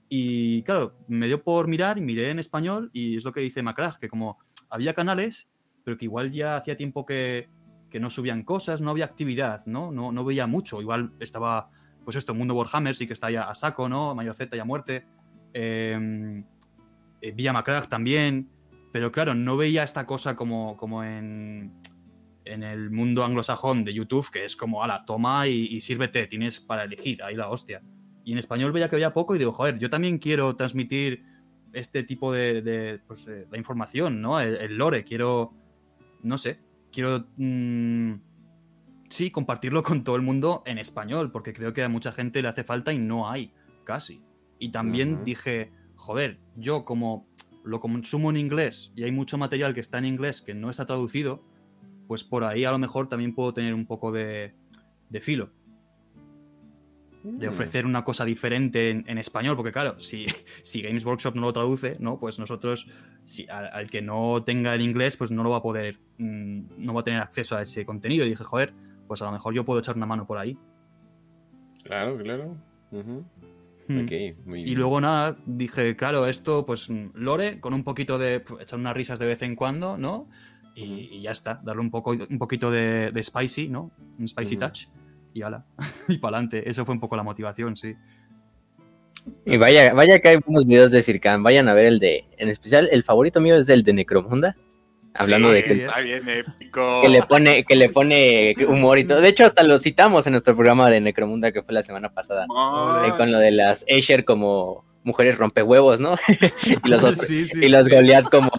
Y claro, me dio por mirar y miré en español y es lo que dice Macrag, que como había canales, pero que igual ya hacía tiempo que, que no subían cosas, no había actividad, ¿no? ¿no? No veía mucho, igual estaba pues esto, Mundo Warhammer sí que está ya a saco, ¿no? Mayor Z ya muerte. Em, eh, Villa también. Pero claro, no veía esta cosa como, como en, en el mundo anglosajón de YouTube, que es como, ala, toma y, sírvete, tienes para elegir, ahí la hostia. Y en español veía que había poco y digo, joder, yo también quiero transmitir este tipo de, pues, eh, la información, ¿no? El, lore, quiero, no sé, quiero... Mm, sí, compartirlo con todo el mundo en español, porque creo que a mucha gente le hace falta y no hay, casi. Y también dije, joder, yo como lo consumo en inglés y hay mucho material que está en inglés que no está traducido, pues por ahí a lo mejor también puedo tener un poco de, filo. De mm. ofrecer una cosa diferente en, español, porque claro, si, si, Games Workshop no lo traduce, ¿no? Pues nosotros, si, al, que no tenga el inglés, pues no lo va a poder, mm, no va a tener acceso a ese contenido. Y dije, joder, pues a lo mejor yo puedo echar una mano por ahí. Claro, claro. Hmm. y luego nada, dije, claro, esto, pues lore, con un poquito de. Pues, echar unas risas de vez en cuando, ¿no? Y, ya está, darle un, poco, un poquito de, spicy, ¿no? Un spicy touch. Y ala, y para adelante. Eso fue un poco la motivación, sí. Y vaya, vaya que hay unos videos de Circan, vayan a ver el de, en especial, el favorito mío es el de Necromunda, Hablando de que, está bien épico. que le pone que le pone humor y todo. De hecho, hasta lo citamos en nuestro programa de Necromunda que fue la semana pasada. Eh, con lo de las Asher como mujeres rompehuevos, ¿no? y los otros, y los Goliath como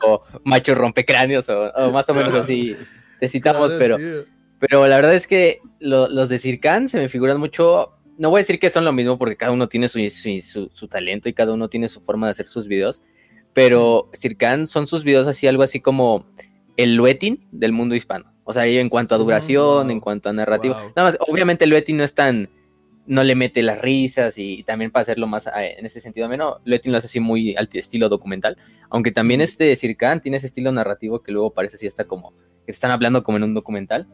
machos rompecráneos o, o más o menos así. Te citamos, pero pero la verdad es que los de Circan se me figuran mucho. No voy a decir que son lo mismo porque cada uno tiene su, su, su talento y cada uno tiene su forma de hacer sus videos pero Circan son sus videos así, algo así como el Luetin del mundo hispano. O sea, en cuanto a mm, duración, en cuanto a narrativo. Nada más, obviamente el Luetin no es tan, no le mete las risas y también para hacerlo más eh, en ese sentido menos, Luetin lo hace así muy al estilo documental. Aunque también este Circan tiene ese estilo narrativo que luego parece así hasta como, que están hablando como en un documental,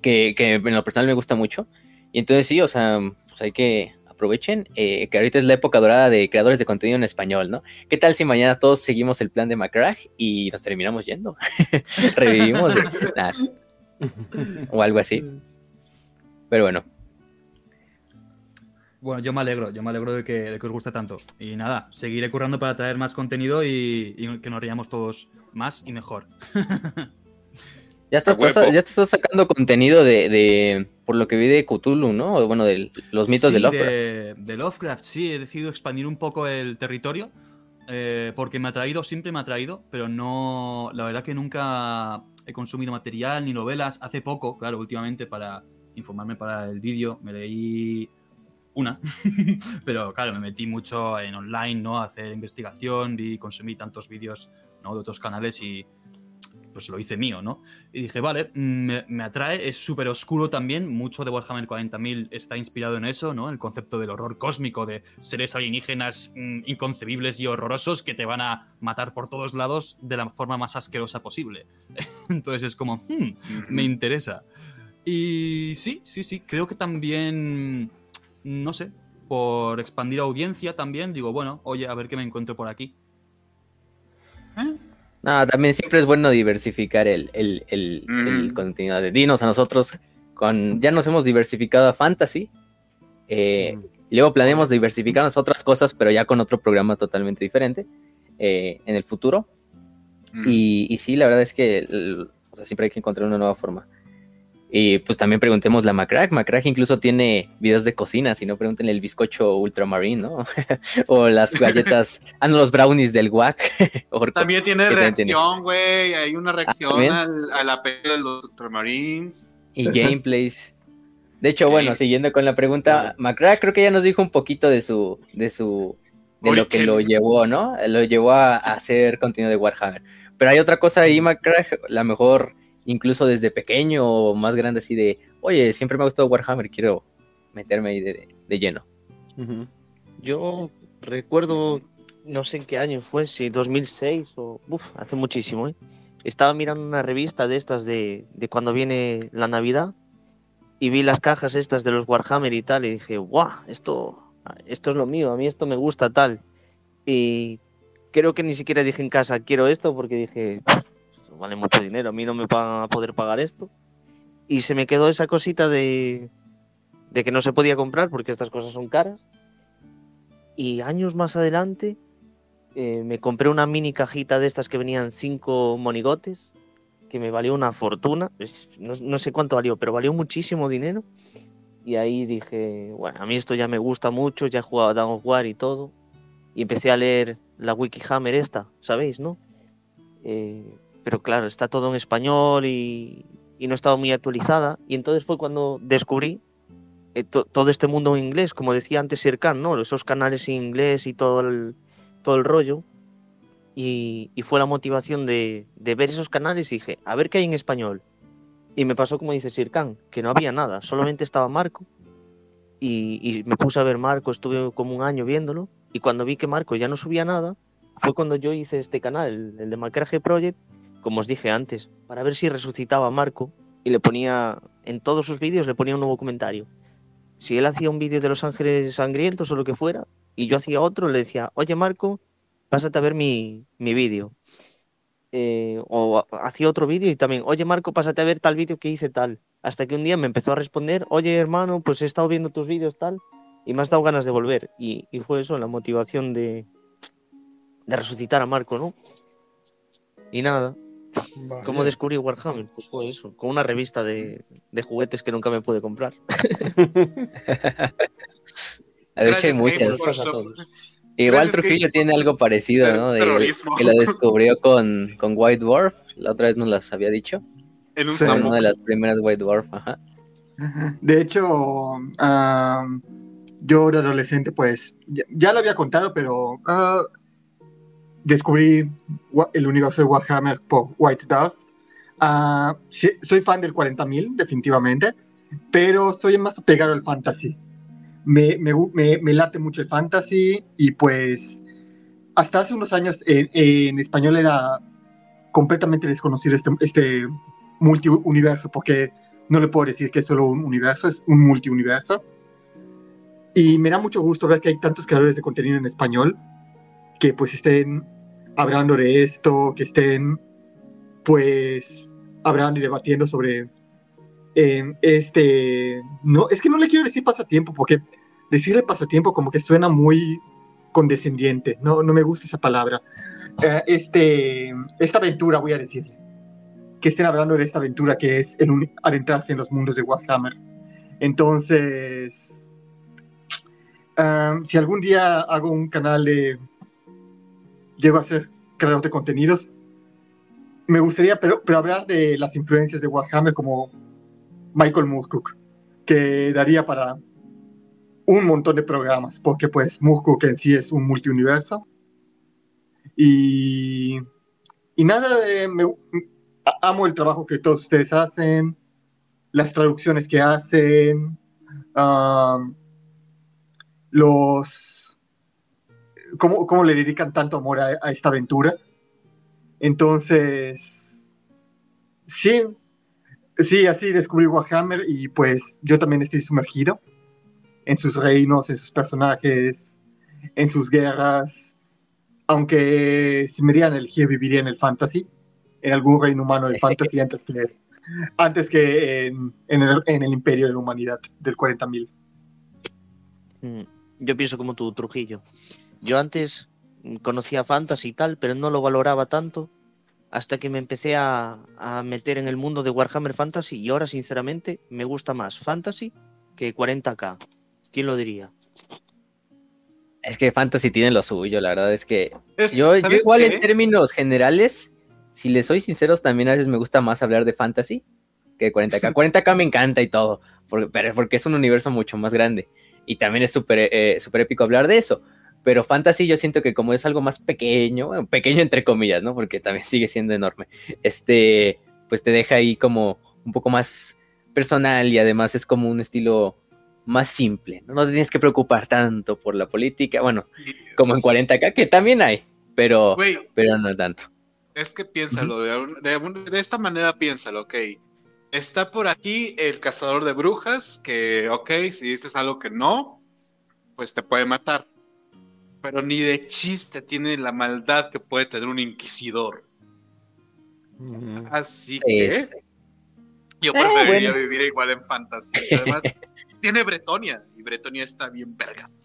que, que en lo personal me gusta mucho. Y entonces sí, o sea, pues hay que, aprovechen eh, que ahorita es la época dorada de creadores de contenido en español, ¿no? ¿Qué tal si mañana todos seguimos el plan de McCrack y nos terminamos yendo? Revivimos o algo así. Pero bueno. Bueno, yo me alegro, yo me alegro de que, os guste tanto. Y nada, seguiré currando para traer más contenido y, y que nos riamos todos más y mejor. Ya estás, ya te estás sacando contenido de, por lo que vi de Cthulhu, ¿no? Bueno, de los mitos de Lovecraft. De, de, Lovecraft, sí, he decidido expandir un poco el territorio. Eh, porque me ha traído, siempre me ha traído, pero no. La verdad que nunca he consumido material ni novelas. Hace poco, claro, últimamente para informarme para el vídeo, me leí una. pero claro, me metí mucho en online, ¿no? A hacer investigación, vi, consumí tantos vídeos ¿no? de otros canales y pues lo hice mío, ¿no? Y dije, vale, me, atrae, es súper oscuro también, mucho de Warhammer 40.000 está inspirado en eso, ¿no? El concepto del horror cósmico, de seres alienígenas mm, inconcebibles y horrorosos que te van a matar por todos lados de la forma más asquerosa posible. Entonces es como, hmm, me interesa. Y sí, sí, sí, creo que también, no sé, por expandir audiencia también, digo, bueno, oye, a ver qué me encuentro por aquí. ¿Eh? No, también siempre es bueno diversificar el, el, contenido de Dinos a nosotros. Con, ya nos hemos diversificado a Fantasy. Eh, luego planeamos diversificarnos a otras cosas, pero ya con otro programa totalmente diferente eh, en el futuro. Y, y, sí, la verdad es que siempre hay que encontrar una nueva forma. Y pues también preguntemos la Macrack. Macrack incluso tiene videos de cocina, si no pregunten el bizcocho ultramarine, ¿no? o las galletas, ah, no, los brownies del guac. también tiene reacción, güey. Hay una reacción ah, al, al de los ultramarines. Y gameplays. De hecho, bueno, siguiendo con la pregunta, Macrack creo que ya nos dijo un poquito de su, de su, de lo que lo llevó, ¿no? Lo llevó a, hacer contenido de Warhammer. Pero hay otra cosa ahí, Macrack, la mejor incluso desde pequeño o más grande, así de, oye, siempre me ha gustado Warhammer, quiero meterme ahí de, lleno. Yo recuerdo, no sé en qué año fue, si 2006 o, uf, hace muchísimo, ¿eh? Estaba mirando una revista de estas de, de cuando viene la Navidad y vi las cajas estas de los Warhammer y tal y dije, guau, esto, esto es lo mío, a mí esto me gusta tal. Y creo que ni siquiera dije en casa, quiero esto porque dije, vale mucho dinero, a mí no me van a poder pagar esto. Y se me quedó esa cosita de, de que no se podía comprar porque estas cosas son caras. Y años más adelante eh, me compré una mini cajita de estas que venían cinco monigotes, que me valió una fortuna, no, sé cuánto valió, pero valió muchísimo dinero. Y ahí dije, bueno, a mí esto ya me gusta mucho, ya he jugado a Dawn of War y todo. Y empecé a leer la Wikihammer esta, ¿sabéis, no? Eh, pero claro, está todo en español y, no estaba muy actualizada. Y entonces fue cuando descubrí eh, todo este mundo en inglés, como decía antes Sirkan, ¿no? Esos canales en inglés y todo el, todo el rollo. Y, fue la motivación de, ver esos canales y dije, a ver qué hay en español. Y me pasó como dice Sirkan, que no había nada, solamente estaba Marco. Y, me puse a ver Marco, estuve como un año viéndolo. Y cuando vi que Marco ya no subía nada, fue cuando yo hice este canal, el, el de Macraje Project, como os dije antes, para ver si resucitaba a Marco y le ponía, en todos sus vídeos le ponía un nuevo comentario. si él hacía un vídeo de Los Ángeles Sangrientos o lo que fuera, y yo hacía otro, le decía, oye Marco, pásate a ver mi, mi vídeo. Eh, o hacía otro vídeo y también, oye Marco, pásate a ver tal vídeo que hice tal. Hasta que un día me empezó a responder, oye hermano, pues he estado viendo tus vídeos tal y me has dado ganas de volver. Y, y fue eso, la motivación de, de resucitar a Marco, ¿no? Y nada. ¿Cómo descubrí Warhammer? Pues fue eso, con una revista de, de juguetes que nunca me pude comprar. hay muchas. Igual Trujillo tiene algo parecido, ¿no? que lo descubrió con, con, White Dwarf. La otra vez nos las había dicho. En un Una de las primeras White Dwarf, ajá. De hecho, yo era adolescente, pues ya, lo había contado, pero ah, descubrí el universo de Warhammer por White Dwarf. Uh, soy fan del 40.000, definitivamente, pero soy más apegado al fantasy me, me, me, late mucho el fantasy y pues hasta hace unos años en, español era completamente desconocido este, este multiuniverso, porque no le puedo decir que es solo un universo, es un multiuniverso. Y me da mucho gusto ver que hay tantos creadores de contenido en español que pues estén hablando de esto, que estén pues hablando y debatiendo sobre eh, este, no, es que no le quiero decir pasatiempo porque decirle pasatiempo como que suena muy condescendiente, no, no me gusta esa palabra. Eh, este, esta aventura, voy a decirle, que estén hablando de esta aventura que es el adentrarse en los mundos de Warhammer. Entonces, um, si algún día hago un canal de, llego a ser creador de contenidos, me gustaría, pero, pero hablar de las influencias de Warhammer como Michael Moorcook, que daría para un montón de programas, porque pues Moorcook en sí es un multiuniverso. Y, y nada, me, amo el trabajo que todos ustedes hacen, las traducciones que hacen, los... Cómo, cómo, le dedican tanto amor a, a esta aventura. Entonces, sí, sí, así descubrí Warhammer y pues yo también estoy sumergido en sus reinos, en sus personajes, en sus guerras. Aunque si me dieran elegir, viviría en el fantasy, en algún reino humano del fantasy antes que, antes que en, el, imperio de la humanidad del 40.000. Mm, yo pienso como tú, Trujillo. Yo antes conocía fantasy y tal, pero no lo valoraba tanto hasta que me empecé a, a, meter en el mundo de Warhammer Fantasy y ahora sinceramente me gusta más Fantasy que 40k. ¿Quién lo diría? Es que Fantasy tiene lo suyo, la verdad es que yo, igual en términos generales, si les soy sinceros, también a veces me gusta más hablar de Fantasy que 40k. 40k me encanta y todo, pero porque es un universo mucho más grande y también es súper eh, super épico hablar de eso. Pero Fantasy yo siento que como es algo más pequeño, pequeño entre comillas, ¿no? Porque también sigue siendo enorme. Este, pues te deja ahí como un poco más personal y además es como un estilo más simple. No, te tienes que preocupar tanto por la política. Bueno, como en 40K, que también hay, pero, pero no tanto. Es que piénsalo, de, de, esta manera piénsalo, ok. Está por aquí el cazador de brujas, que, ok, si dices algo que no, pues te puede matar. Pero ni de chiste tiene la maldad que puede tener un inquisidor. Así que yo eh, preferiría vivir igual en fantasía. Además, tiene Bretonia y Bretonia está bien vergas.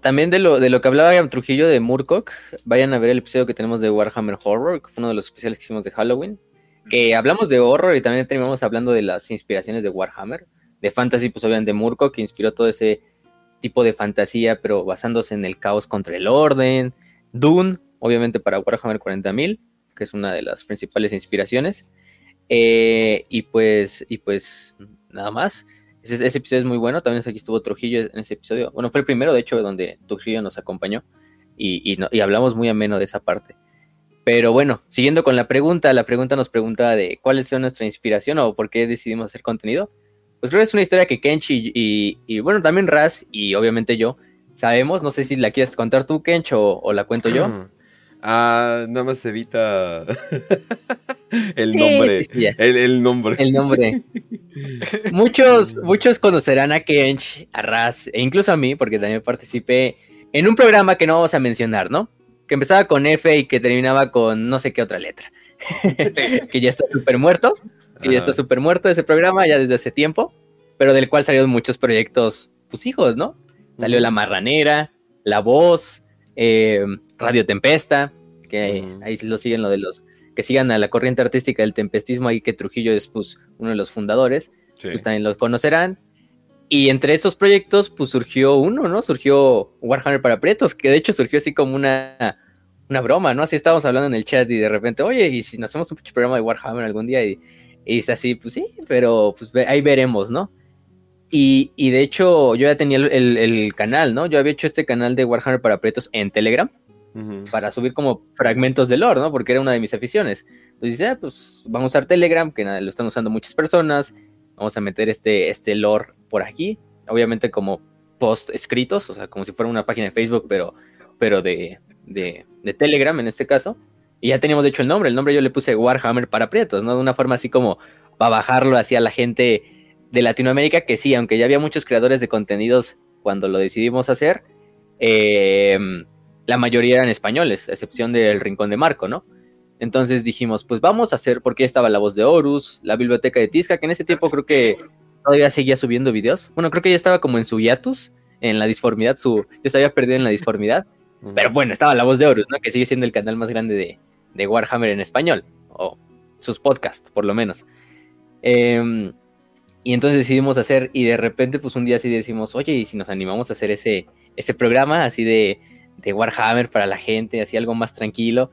También de lo, de lo que hablaba Trujillo de Murkoch, vayan a ver el episodio que tenemos de Warhammer Horror, que fue uno de los especiales que hicimos de Halloween, que hablamos de horror y también terminamos hablando de las inspiraciones de Warhammer, de fantasy, pues obviamente de Murkoch, que inspiró todo ese tipo de fantasía, pero basándose en el caos contra el orden, Dune, obviamente para Warhammer 40.000, que es una de las principales inspiraciones, eh, y pues, y pues nada más. Ese, episodio es muy bueno. También aquí estuvo Trujillo en ese episodio. Bueno, fue el primero, de hecho, donde Trujillo nos acompañó y, y, hablamos muy ameno de esa parte. Pero bueno, siguiendo con la pregunta, la pregunta nos pregunta de cuál es nuestra inspiración o por qué decidimos hacer contenido. Pues creo que es una historia que Kench y, bueno, también Raz y obviamente yo sabemos. No sé si la quieres contar tú, Kench, o, la cuento yo. Ah, nada más evita. El nombre. el, nombre. El nombre. muchos, muchos conocerán a Kench, a Raz, e incluso a mí, porque también participé en un programa que no vamos a mencionar, ¿no? Que empezaba con F y que terminaba con no sé qué otra letra. que ya está súper muerto. Que ya está súper muerto ese programa ya desde hace tiempo. Pero del cual salieron muchos proyectos, pues hijos, ¿no? Salió La Marranera, La Voz, eh, Radio Tempesta, que ahí lo siguen lo de los que sigan a la corriente artística del tempestismo, ahí que Trujillo es pues, uno de los fundadores, pues también los conocerán. Y entre esos proyectos, pues surgió uno, ¿no? Surgió Warhammer para Pretos, que de hecho surgió así como una, una broma, ¿no? Así estábamos hablando en el chat y de repente, oye, ¿y si nos hacemos un programa de Warhammer algún día? Y, y es así, pues sí, pero pues ahí veremos, ¿no? Y, y de hecho, yo ya tenía el, el, canal, ¿no? Yo había hecho este canal de Warhammer para Pretos en Telegram para subir como fragmentos de lore, ¿no? Porque era una de mis aficiones. Entonces dice, ah, pues vamos a usar Telegram, que lo están usando muchas personas, vamos a meter este, este lore por aquí, obviamente como post escritos, o sea, como si fuera una página de Facebook, pero, pero de, de, de Telegram en este caso. Y ya teníamos de hecho el nombre, el nombre yo le puse Warhammer para prietos, ¿no? De una forma así como para bajarlo hacia la gente de Latinoamérica, que sí, aunque ya había muchos creadores de contenidos cuando lo decidimos hacer, eh, la mayoría eran españoles, a excepción del Rincón de Marco, ¿no? Entonces dijimos, pues vamos a hacer, porque estaba la voz de Horus, la biblioteca de Tisca, que en ese tiempo creo que todavía seguía subiendo videos. Bueno, creo que ya estaba como en su hiatus, en la disformidad, su, ya se había perdido en la disformidad. Pero bueno, estaba la voz de Horus, ¿no? Que sigue siendo el canal más grande de, de Warhammer en español, o sus podcasts, por lo menos. Em, y entonces decidimos hacer, y de repente, pues un día así decimos, oye, ¿y si nos animamos a hacer ese, ese programa así de de Warhammer para la gente, así algo más tranquilo.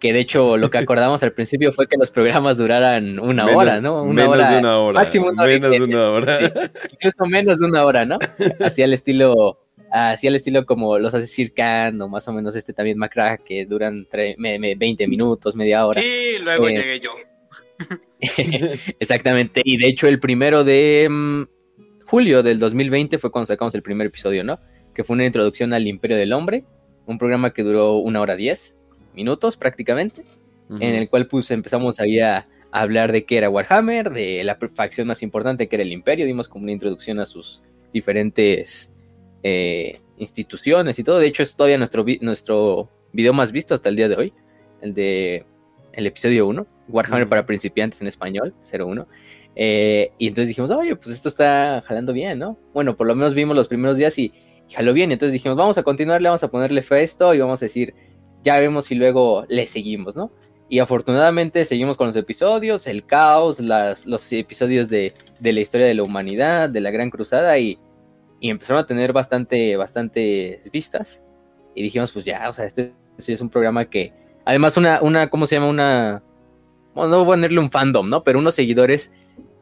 Que de hecho lo que acordamos al principio fue que los programas duraran una hora, ¿no? Una menos de una hora. Máximo menos de una hora. incluso menos de una hora, ¿no? Así al estilo, así al estilo como los hace Circan o más o menos este también Macra que duran 20 minutos, media hora. Y luego eh, llegué yo. Exactamente, y de hecho el primero de mm, julio del 2020 fue cuando sacamos el primer episodio, ¿no? que fue una introducción al Imperio del Hombre, un programa que duró una hora diez minutos prácticamente, en el cual pues empezamos ahí a, hablar de qué era Warhammer, de la facción más importante que era el Imperio, dimos como una introducción a sus diferentes eh, instituciones y todo, de hecho es todavía nuestro, nuestro video más visto hasta el día de hoy, el de el episodio 1, Warhammer para principiantes en español, 01. Eh, y entonces dijimos, oye, pues esto está jalando bien, ¿no? Bueno, por lo menos vimos los primeros días y jaló bien. Entonces dijimos, vamos a continuarle, vamos a ponerle fe a esto y vamos a decir, ya vemos si luego le seguimos, ¿no? Y afortunadamente seguimos con los episodios, el caos, las, los episodios de, de, la historia de la humanidad, de la Gran Cruzada y, y empezaron a tener bastante, bastantes vistas. Y dijimos, pues ya, o sea, este, es un programa que, además una, una, ¿cómo se llama? Una, bueno, no voy a ponerle un fandom, ¿no? Pero unos seguidores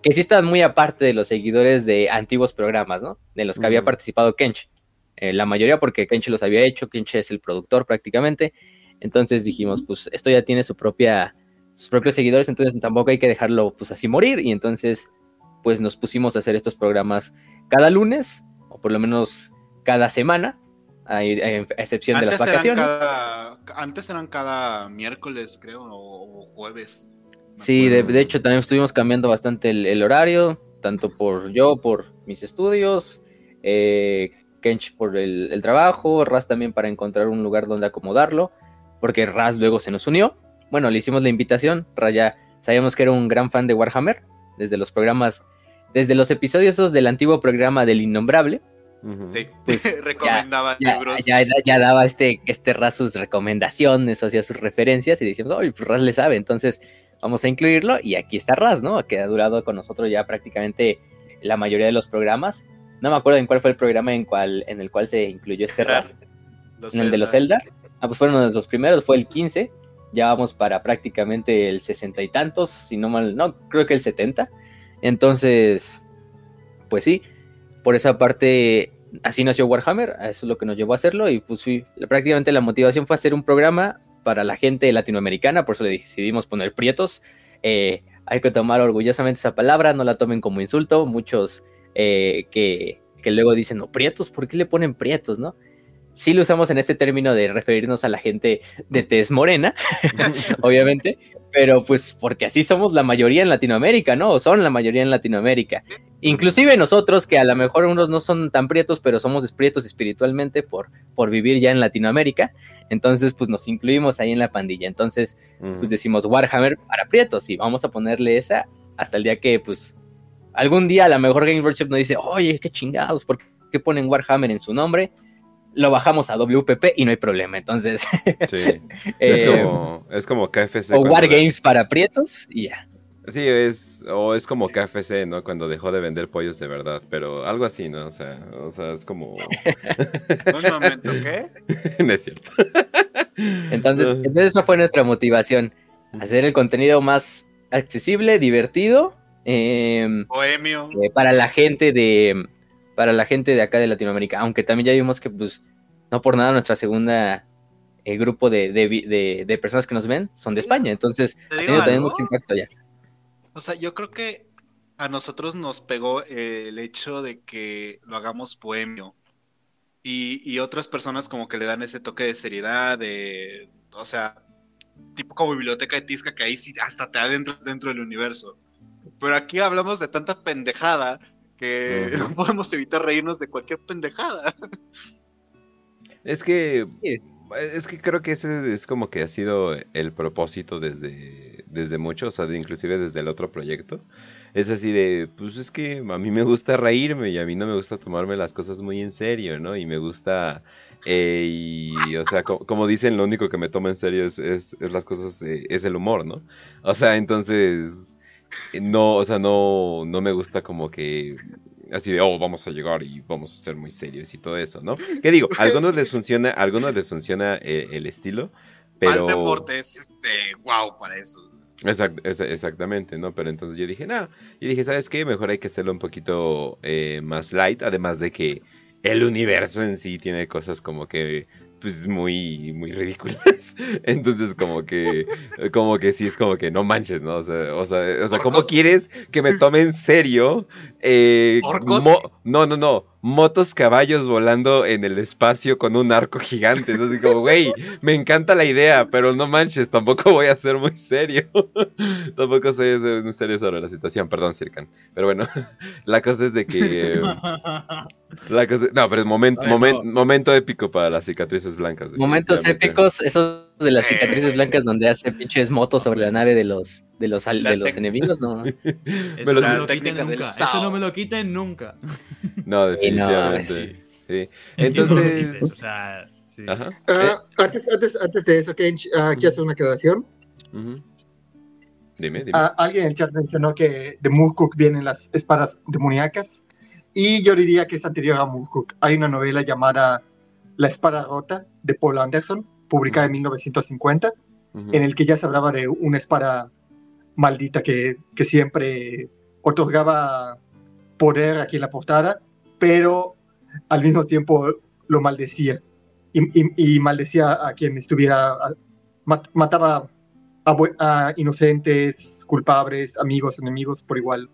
que sí están muy aparte de los seguidores de antiguos programas, ¿no? De los que había participado Kench. Eh, la mayoría porque Kenchi los había hecho, Kenchi es el productor prácticamente. Entonces dijimos, pues esto ya tiene su propia, sus propios seguidores, entonces tampoco hay que dejarlo pues así morir. Y entonces pues nos pusimos a hacer estos programas cada lunes, por lo menos cada semana, a, excepción de las vacaciones. antes eran cada miércoles, creo, o, jueves. Sí, de, hecho también estuvimos cambiando bastante el, horario, tanto por yo, por mis estudios. Eh, Kench por el, trabajo, Raz también para encontrar un lugar donde acomodarlo, porque Raz luego se nos unió. Bueno, le hicimos la invitación, Raz ya sabíamos que era un gran fan de Warhammer, desde los programas, desde los episodios del antiguo programa del Innombrable. Sí, pues, recomendaba ya, libros. Ya, daba este, este Raz sus recomendaciones, o hacía sus referencias y decíamos, oye, pues Raz le sabe, entonces vamos a incluirlo y aquí está Raz, ¿no? Que ha durado con nosotros ya prácticamente la mayoría de los programas no me acuerdo en cuál fue el programa en, cual, en el cual se incluyó este RAS. en el de los Zelda. Ah, pues fueron los primeros, fue el 15. Ya vamos para prácticamente el 60 y tantos, si no mal, no, creo que el 70. Entonces, pues sí, por esa parte, así nació Warhammer, eso es lo que nos llevó a hacerlo. Y pues sí, prácticamente la motivación fue hacer un programa para la gente latinoamericana, por eso le decidimos poner prietos. Eh, hay que tomar orgullosamente esa palabra, no la tomen como insulto. Muchos eh, que, luego dicen, no, prietos, ¿por qué le ponen prietos, no? Sí lo usamos en este término de referirnos a la gente de tez morena, obviamente, pero pues porque así somos la mayoría en Latinoamérica, ¿no? O son la mayoría en Latinoamérica. Inclusive nosotros, que a lo mejor unos no son tan prietos, pero somos prietos espiritualmente por, por vivir ya en Latinoamérica, entonces pues nos incluimos ahí en la pandilla. Entonces, pues decimos Warhammer para prietos y vamos a ponerle esa hasta el día que pues algún día a lo mejor Game Workshop nos dice, oye, qué chingados, ¿por qué ponen Warhammer en su nombre? Lo bajamos a WPP y no hay problema. Entonces, sí. es, como, es como KFC. O Wargames para prietos y ya. Sí, es, o es como KFC, ¿no? Cuando dejó de vender pollos de verdad, pero algo así, ¿no? O sea, o sea es como... Un momento, ¿qué? no es cierto. entonces, entonces, esa fue nuestra motivación, hacer el contenido más accesible, divertido. Eh, Bohemio. Eh, para la gente de, para la gente de acá de Latinoamérica, aunque también ya vimos que pues no por nada nuestra segunda eh, grupo de, personas que nos ven son de España, entonces ha tenido también mucho impacto allá. O sea, yo creo que a nosotros nos pegó eh, el hecho de que lo hagamos bohemio y, y, otras personas como que le dan ese toque de seriedad, de, o sea, tipo como biblioteca de Tisca que ahí sí hasta te adentras dentro del universo. Pero aquí hablamos de tanta pendejada que no podemos evitar reírnos de cualquier pendejada. Es que es que creo que ese es como que ha sido el propósito desde, desde mucho, o sea, inclusive desde el otro proyecto. Es así de, pues es que a mí me gusta reírme y a mí no me gusta tomarme las cosas muy en serio, ¿no? Y me gusta, eh, y, o sea, como dicen, lo único que me toma en serio es, es, las cosas, eh, es el humor, ¿no? O sea, entonces, no, o sea, no, no me gusta como que así de, oh, vamos a llegar y vamos a ser muy serios y todo eso, ¿no? ¿Qué digo? A algunos les funciona, a algunos les funciona eh, el estilo, pero... deporte es este, wow para eso. exactamente, ¿no? Pero entonces yo dije, no, y dije, ¿sabes qué? Mejor hay que hacerlo un poquito eh, más light, además de que el universo en sí tiene cosas como que pues muy, muy ridículas. Entonces, como que, como que sí es como que no manches, ¿no? O sea, o sea, o sea ¿cómo quieres que me tome en serio? Eh, no, no, no motos caballos volando en el espacio con un arco gigante. Entonces, como, güey, me encanta la idea, pero no manches, tampoco voy a ser muy serio. tampoco soy muy serio sobre la situación, perdón, Circan. Pero bueno, la cosa es de que. la cosa, no, pero es momento, momento épico para las cicatrices blancas. Momentos épicos, esos de las cicatrices blancas donde hace pinches motos sobre la nave de los de los, de los enemigos, no. Eso, no me lo quiten nunca. Eso no me lo quiten nunca. No, definitivamente. sí. Entonces. O sea, sí. Ajá. Uh, antes, antes, antes, de eso, Kench, uh, quiero hacer una aclaración. Dime, dime. Uh, alguien en el chat mencionó que de Murkuk vienen las espadas demoníacas. Y yo diría que es anterior a Murkuk. Hay una novela llamada La espada rota de Paul Anderson, publicada en 1950, en el que ya se hablaba de una espada maldita que, que siempre otorgaba poder a quien la portara, pero al mismo tiempo lo maldecía. Y, maldecía a quien estuviera, mataba a, inocentes, culpables, amigos, enemigos por igual.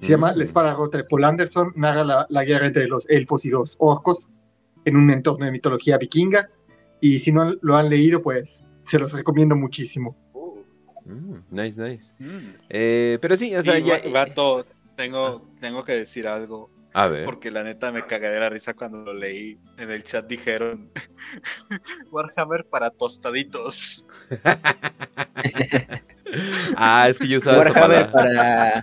Se llama La espada rota de Paul Anderson, narra la, la, guerra entre los elfos y los orcos en un entorno de mitología vikinga. Y si no lo han leído, pues se los recomiendo muchísimo. Mm, nice, nice. Mm. Eh, pero sí, o sea, ya. Vato, tengo, tengo que decir algo. A ver. Porque la neta me cagué de la risa cuando lo leí. En el chat dijeron Warhammer para tostaditos. ah, es que yo usaba Warhammer esa palabra. para,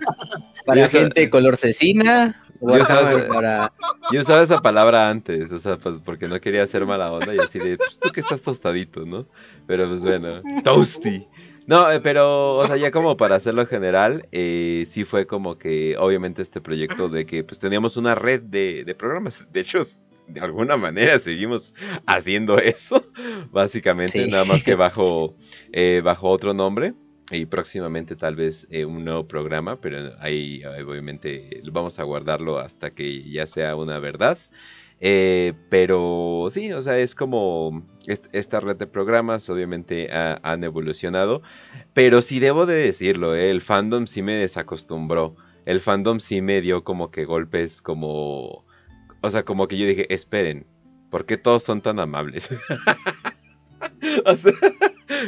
para gente color cecina. Yo usaba, para... yo usaba, esa palabra antes, o sea, pues porque no quería hacer mala onda y así de, pues, tú que estás tostadito, ¿no? Pero pues bueno, toasty. No, eh, pero, o sea, ya como para hacerlo general, eh, sí fue como que, obviamente, este proyecto de que pues teníamos una red de, programas. De hecho, de alguna manera seguimos haciendo eso, básicamente, nada más que bajo, eh, bajo otro nombre. Y próximamente tal vez un nuevo programa, pero ahí obviamente vamos a guardarlo hasta que ya sea una verdad. Eh, pero sí, o sea, es como esta red de programas obviamente han evolucionado, pero sí debo de decirlo, eh, el fandom sí me desacostumbró, el fandom sí me dio como que golpes como, o sea, como que yo dije, esperen, ¿por qué todos son tan amables? o sea,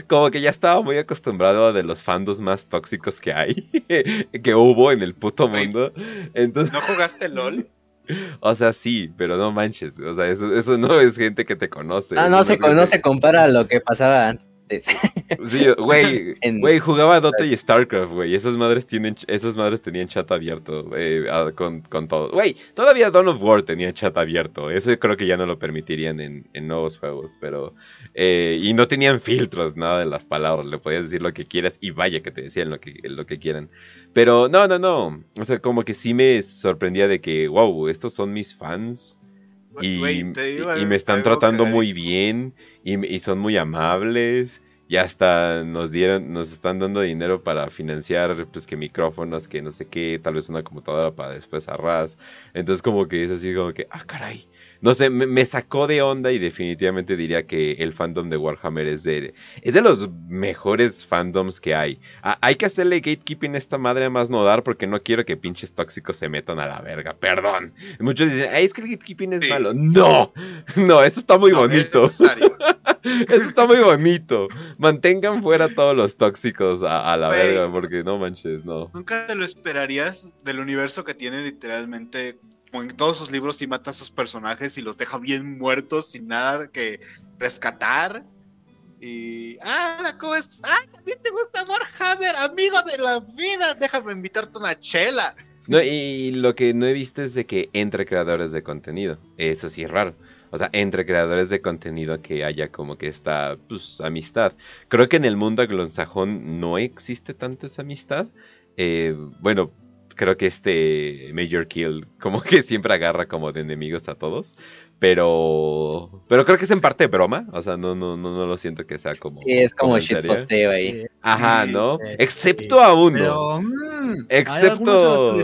como que ya estaba muy acostumbrado a de los fandos más tóxicos que hay, que hubo en el puto mundo. Entonces... ¿No jugaste LOL? O sea, sí, pero no manches. O sea, eso, eso no es gente que te conoce. Ah, no, se, no se compara a lo que pasaba antes. Sí, güey, güey, jugaba Dota y StarCraft, güey. Esas madres tienen, esas madres tenían chat abierto eh, con, con, todo. Güey, todavía Dawn of War tenía chat abierto. Eso creo que ya no lo permitirían en, en nuevos juegos, pero eh, y no tenían filtros, nada de las palabras. Le podías decir lo que quieras y vaya que te decían lo que, lo que quieran. Pero no, no, no. O sea, como que sí me sorprendía de que, wow, estos son mis fans. Y, y, me están tratando muy bien y, y, son muy amables y hasta nos dieron nos están dando dinero para financiar pues que micrófonos que no sé qué tal vez una computadora para después arras entonces como que es así como que ah caray no sé, me, sacó de onda y definitivamente diría que el fandom de Warhammer es de, es de los mejores fandoms que hay. hay que hacerle gatekeeping a esta madre a más no dar porque no quiero que pinches tóxicos se metan a la verga. Perdón. Muchos dicen, es que el gatekeeping es malo. No, no, eso está muy bonito. eso está muy bonito. Mantengan fuera todos los tóxicos a, la verga porque no manches, no. Nunca te lo esperarías del universo que tiene literalmente en todos sus libros y mata a sus personajes y los deja bien muertos sin nada que rescatar. Y. ¡Ah, ¿cómo es? ¡Ah, también te gusta Warhammer, amigo de la vida! Déjame invitarte una chela. No, y lo que no he visto es de que entre creadores de contenido. Eso sí es raro. O sea, entre creadores de contenido que haya como que esta pues, amistad. Creo que en el mundo anglosajón no existe tanto esa amistad. Eh, bueno, creo que este Major Kill como que siempre agarra como de enemigos a todos. Pero pero creo que es en parte broma, o sea, no no no, no lo siento que sea como sí, es como shitposteo ahí. Ajá, ¿no? Excepto a uno. Pero, mm, Excepto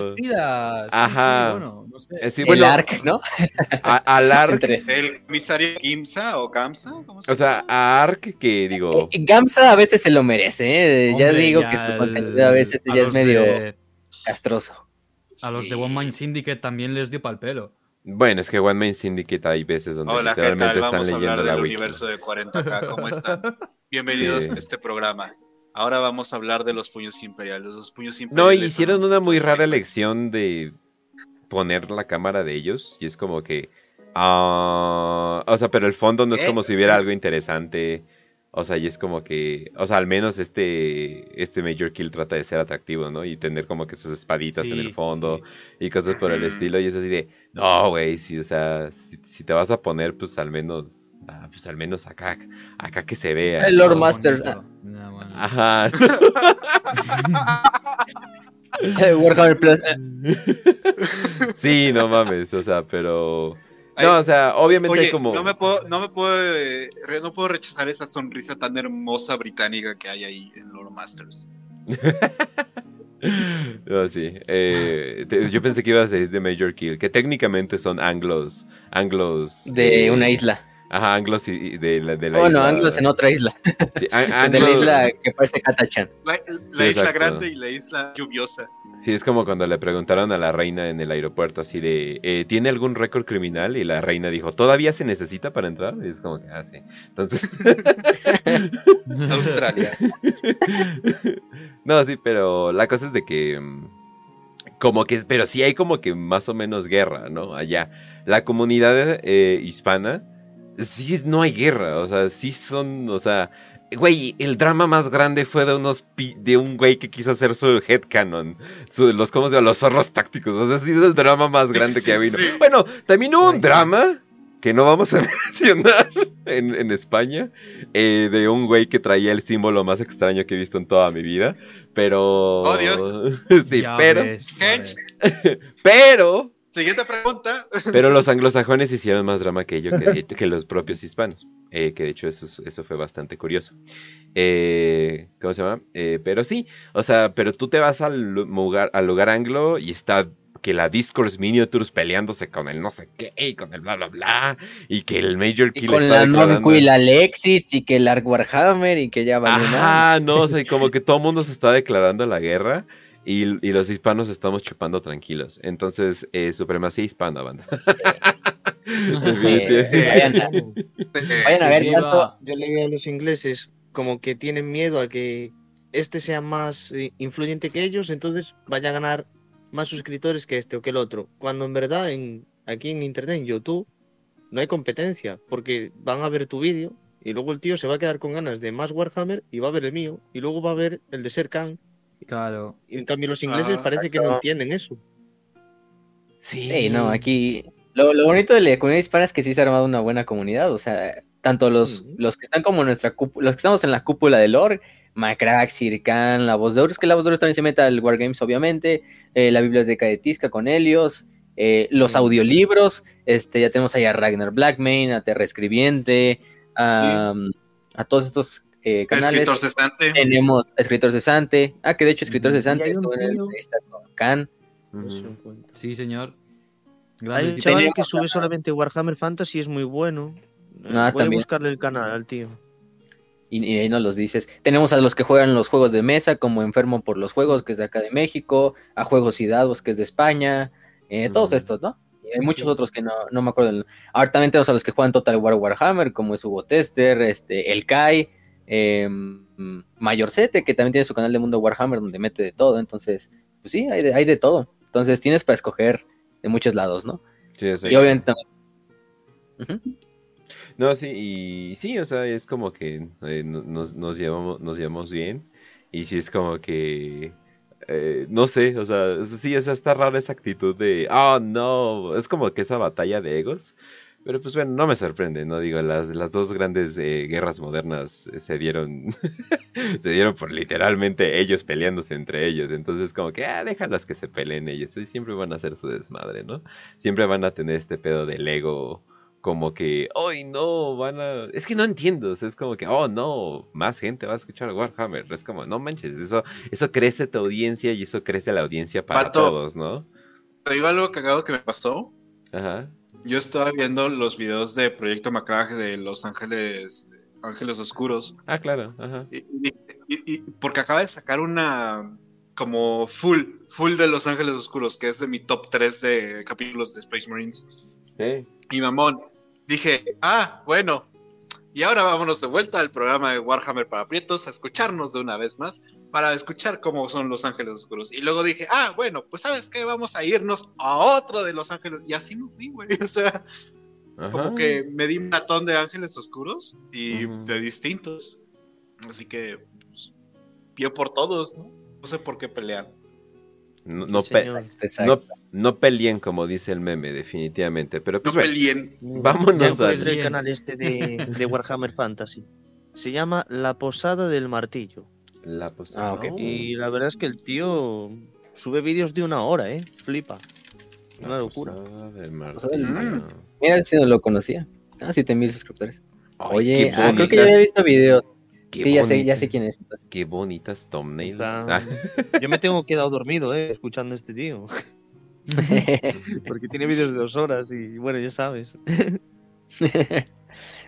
Ajá. bueno, no sé. Eh, el Ark, ¿no? al Ark. El comisario Gimsa o Gamsa, ¿cómo se O sea, a Ark que digo. Eh, Gamsa a veces se lo merece, ¿eh? ya digo que su contenido a veces ya es medio castroso. A los de One Mind Syndicate también les dio pal pelo. Bueno, es que One Mind Syndicate hay veces donde Hola, literalmente están leyendo la universo de 40K. ¿Cómo están? Bienvenidos a este programa. Ahora vamos a hablar de los puños imperiales. Los puños imperiales no, hicieron una muy rara elección de poner la cámara de ellos. Y es como que. Ah, o sea, pero el fondo no es como si hubiera algo interesante. O sea, y es como que, o sea, al menos este, este Major Kill trata de ser atractivo, ¿no? Y tener como que sus espaditas en el fondo y cosas por el estilo. Y es así de, no, güey, sí, o sea, si, te vas a poner, pues al menos, ah, pues al menos acá, acá que se vea. El Lord Master. Ajá. Warhammer Plus. sí, no mames, o sea, pero... No, o sea, obviamente como. No me puedo, no me puedo, eh, no puedo rechazar esa sonrisa tan hermosa británica que hay ahí en Lord Masters. no, sí. Eh, yo pensé que ibas a decir de Major Kill, que técnicamente son anglos, anglos. De una isla. Ajá, anglos y de la, de la bueno, anglos en otra isla. de la isla que parece Katachan. La, isla grande y la isla lluviosa. Sí, es como cuando le preguntaron a la reina en el aeropuerto así de, eh, ¿tiene algún récord criminal? Y la reina dijo, ¿todavía se necesita para entrar? Y es como que, ah, sí. Entonces... Australia. no, sí, pero la cosa es de que... Mm, como que, pero sí hay como que más o menos guerra, ¿no? Allá. La comunidad eh, hispana sí no hay guerra, o sea, sí son, o sea, güey, el drama más grande fue de unos de un güey que quiso hacer su headcanon, su, los cómo se llama, los zorros tácticos, o sea, sí es el drama más grande que ha habido. Bueno, también hubo un drama que no vamos a mencionar en, España, eh, de un güey que traía el símbolo más extraño que he visto en toda mi vida, pero... Oh, Dios. sí, pero... pero Siguiente pregunta. Pero los anglosajones hicieron más drama que ello, que, los propios hispanos. Eh, que de hecho eso, eso fue bastante curioso. Eh, ¿Cómo se llama? Eh, pero sí, o sea, pero tú te vas al lugar, al lugar anglo y está que la Discourse Miniatures peleándose con el no sé qué, y con el bla bla bla, y que el Major Kill y con la Nonku y la Alexis, y que el Ark Warhammer, y que ya va Ah, no, o sea, como que todo el mundo se está declarando la guerra. Y, los hispanos estamos chupando tranquilos. Entonces, eh, supremacía hispana, banda. vayan, a, vayan a ver tanto. Yo le digo a los ingleses como que tienen miedo a que este sea más eh, influyente que ellos, entonces vaya a ganar más suscriptores que este o que el otro. Cuando en verdad en, aquí en internet, en YouTube, no hay competencia, porque van a ver tu vídeo y luego el tío se va a quedar con ganas de más Warhammer y va a ver el mío y luego va a ver el de Serkan. Claro. Y en cambio los ingleses ah, parece que no entienden eso. Sí. no, aquí lo, bonito de la comunidad hispana es que sí se ha armado una buena comunidad, o sea, tanto los, los que están como nuestra los que estamos en la cúpula de lore, Macrack, Sirkan, La Voz de Oro, es que La Voz de Oro también se mete al Wargames, obviamente, eh, la Biblioteca de Tisca con Helios, eh, los audiolibros, este, ya tenemos ahí a Ragnar Blackmane, a Terra Escribiente, a, todos estos eh, canales. Escritor cesante. Tenemos Escritor cesante. Ah, que de hecho Escritor cesante estuvo en el entrevista con Khan. Sí, señor. Hay un chaval que sube solamente Warhammer Fantasy, es muy bueno. Ah, Voy a buscarle el canal al tío. Y, ahí nos los dices. Tenemos a los que juegan los juegos de mesa, como Enfermo por los Juegos, que es de acá de México, a Juegos y Dados, que es de España, eh, todos estos, ¿no? Y hay muchos otros que no, no me acuerdo. Ahora también tenemos a los que juegan Total War Warhammer, como es Hugo Tester, este, El Kai, eh, Mayorcete, que también tiene su canal de Mundo Warhammer, donde mete de todo. Entonces, pues sí, hay de, hay de todo. Entonces tienes para escoger de muchos lados, ¿no? Sí, Y obviamente No, sí, y sí, o sea, es como que eh, nos, nos, llevamos, nos llevamos bien. Y sí es como que. Eh, no sé, o sea, sí, es está rara esa actitud de. Oh, no. Es como que esa batalla de egos. Pero pues bueno, no me sorprende, ¿no? Digo, las, las dos grandes eh, guerras modernas se dieron. se dieron por literalmente ellos peleándose entre ellos. Entonces, como que, ah, déjalas que se peleen ellos. Y siempre van a hacer su desmadre, ¿no? Siempre van a tener este pedo del ego como que, hoy no, van a... Es que no entiendo, es como que, oh no, más gente va a escuchar Warhammer. Es como, no manches, eso, eso crece tu audiencia y eso crece la audiencia para todos, ¿no? Te digo algo cagado que me pasó. Ajá. Yo estaba viendo los videos de Proyecto Macrage de Los Ángeles, Ángeles Oscuros. Ah, claro, ajá. Y, porque acaba de sacar una como full, full de Los Ángeles Oscuros, que es de mi top 3 de capítulos de Space Marines. Sí. Y mamón, dije, ah, bueno, y ahora vámonos de vuelta al programa de Warhammer para Prietos a escucharnos de una vez más, para escuchar cómo son Los Ángeles Oscuros. Y luego dije, ah, bueno, pues sabes qué, vamos a irnos a otro de Los Ángeles. Y así me fui, güey. O sea, como que me di un matón de Ángeles Oscuros y de distintos. Así que, pues, bien por todos, ¿no? No sé por qué pelean. No, no, no, peleen como dice el meme, definitivamente. Pero pues, no peleen. Vámonos al el canal este de, Warhammer Fantasy. Se llama La Posada del Martillo. La. Ah, Y la verdad es que el tío sube vídeos de una hora, ¿eh? Flipa. una locura. Del Mira si no lo conocía. Ah, 7000 suscriptores. Oye, ah, creo que ya había visto videos sí, ya sé, ya sé quién es. Qué bonitas thumbnails. Ah. Yo me tengo quedado dormido, eh, escuchando a este tío. Porque tiene vídeos de dos horas y bueno, ya sabes.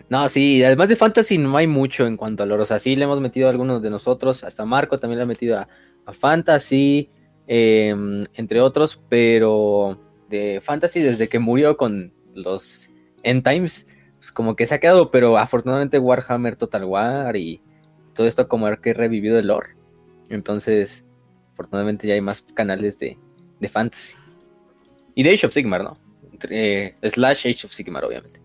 no, sí, además de Fantasy no hay mucho en cuanto a lore. O sea, sí le hemos metido a algunos de nosotros, hasta Marco también le ha metido a, Fantasy, em, entre otros, pero de Fantasy desde que murió con los End Times, pues como que se ha quedado, pero afortunadamente Warhammer Total War y todo esto como que he revivido el lore. Entonces, afortunadamente ya hay más canales de, de fantasy. Y de Age of Sigmar, ¿no? Eh, slash Age of Sigmar, obviamente.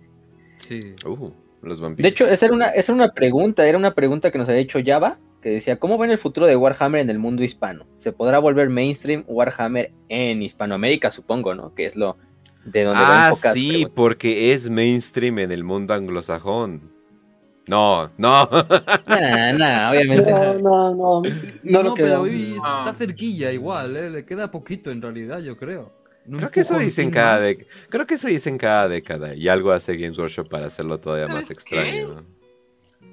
Sí. Uh, los vampiros. De hecho, esa era, una, esa era una pregunta, era una pregunta que nos había hecho Java, que decía, ¿cómo ven el futuro de Warhammer en el mundo hispano? ¿Se podrá volver mainstream Warhammer en Hispanoamérica, supongo, ¿no? Que es lo de donde ah, sí, porque es mainstream en el mundo anglosajón. No, no. Nah, nah, obviamente. No, no, no. No, no pero hoy está cerquilla igual, ¿eh? le queda poquito en realidad, yo creo. Creo que eso dicen cada. Creo que eso dicen cada década. Y algo hace Games Workshop para hacerlo todavía más extraño.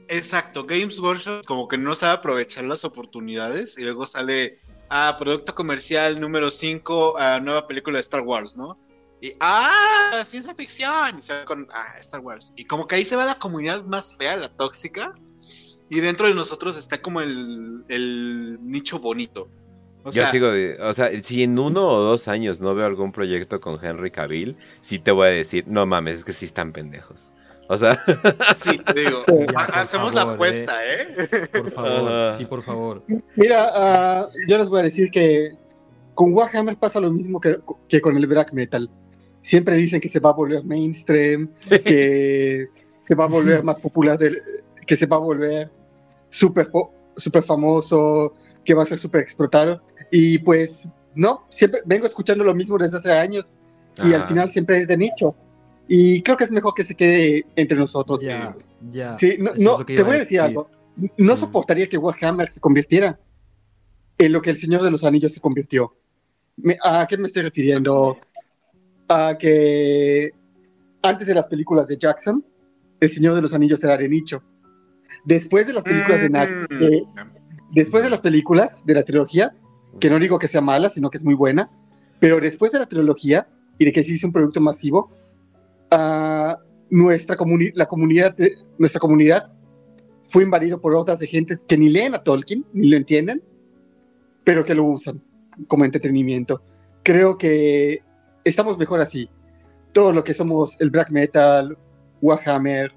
Exacto, Games Workshop como que no sabe aprovechar las oportunidades y luego sale a ah, producto comercial número 5, a nueva película de Star Wars, ¿no? Y, ah, ciencia ficción. Y se con, ah, Star Wars. Y como que ahí se va la comunidad más fea, la tóxica. Y dentro de nosotros está como el, el nicho bonito. Yo sigo de, o sea, si en uno o dos años no veo algún proyecto con Henry Cavill, sí te voy a decir, no mames, es que sí están pendejos. O sea, sí, te digo, hacemos la apuesta, ¿eh? Por favor, sí, por favor. Mira, uh, yo les voy a decir que con Warhammer pasa lo mismo que, que con el black metal. Siempre dicen que se va a volver mainstream, que se va a volver más popular, del, que se va a volver súper super famoso, que va a ser súper explotado. Y pues no, siempre vengo escuchando lo mismo desde hace años y al final siempre es de nicho. Y creo que es mejor que se quede entre nosotros. Ya, ya. Sí, no, te voy a decir algo. No mm. soportaría que Warhammer se convirtiera en lo que el Señor de los Anillos se convirtió. ¿A qué me estoy refiriendo? A que antes de las películas de Jackson, el Señor de los Anillos era de nicho. Después de las películas de Nax, mm. después de las películas de la trilogía, que no digo que sea mala, sino que es muy buena, pero después de la trilogía y de que se hizo un producto masivo, uh, nuestra, comuni la comunidad nuestra comunidad fue invadido por otras de gentes que ni leen a Tolkien, ni lo entienden, pero que lo usan como entretenimiento. Creo que estamos mejor así. Todo lo que somos el black metal, Warhammer,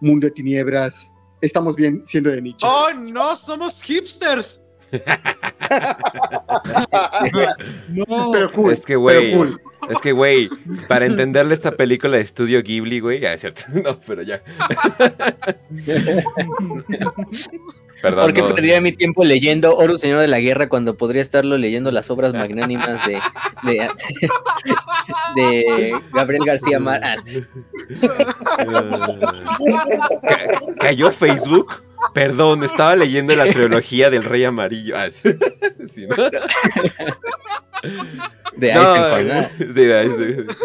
Mundo de Tiniebras, estamos bien siendo de nicho. ¡Oh, no! ¡Somos hipsters! No, pero cool. Es que, güey, es que, güey, para entenderle esta película de estudio Ghibli, güey, ya es cierto. No, pero ya. Perdón. ¿Por qué perdería mi tiempo leyendo Oro Señor de la Guerra cuando podría estarlo leyendo las obras magnánimas de, de, de Gabriel García Márquez? ¿Cayó Facebook? Perdón, estaba leyendo la trilogía del Rey Amarillo. Ah, De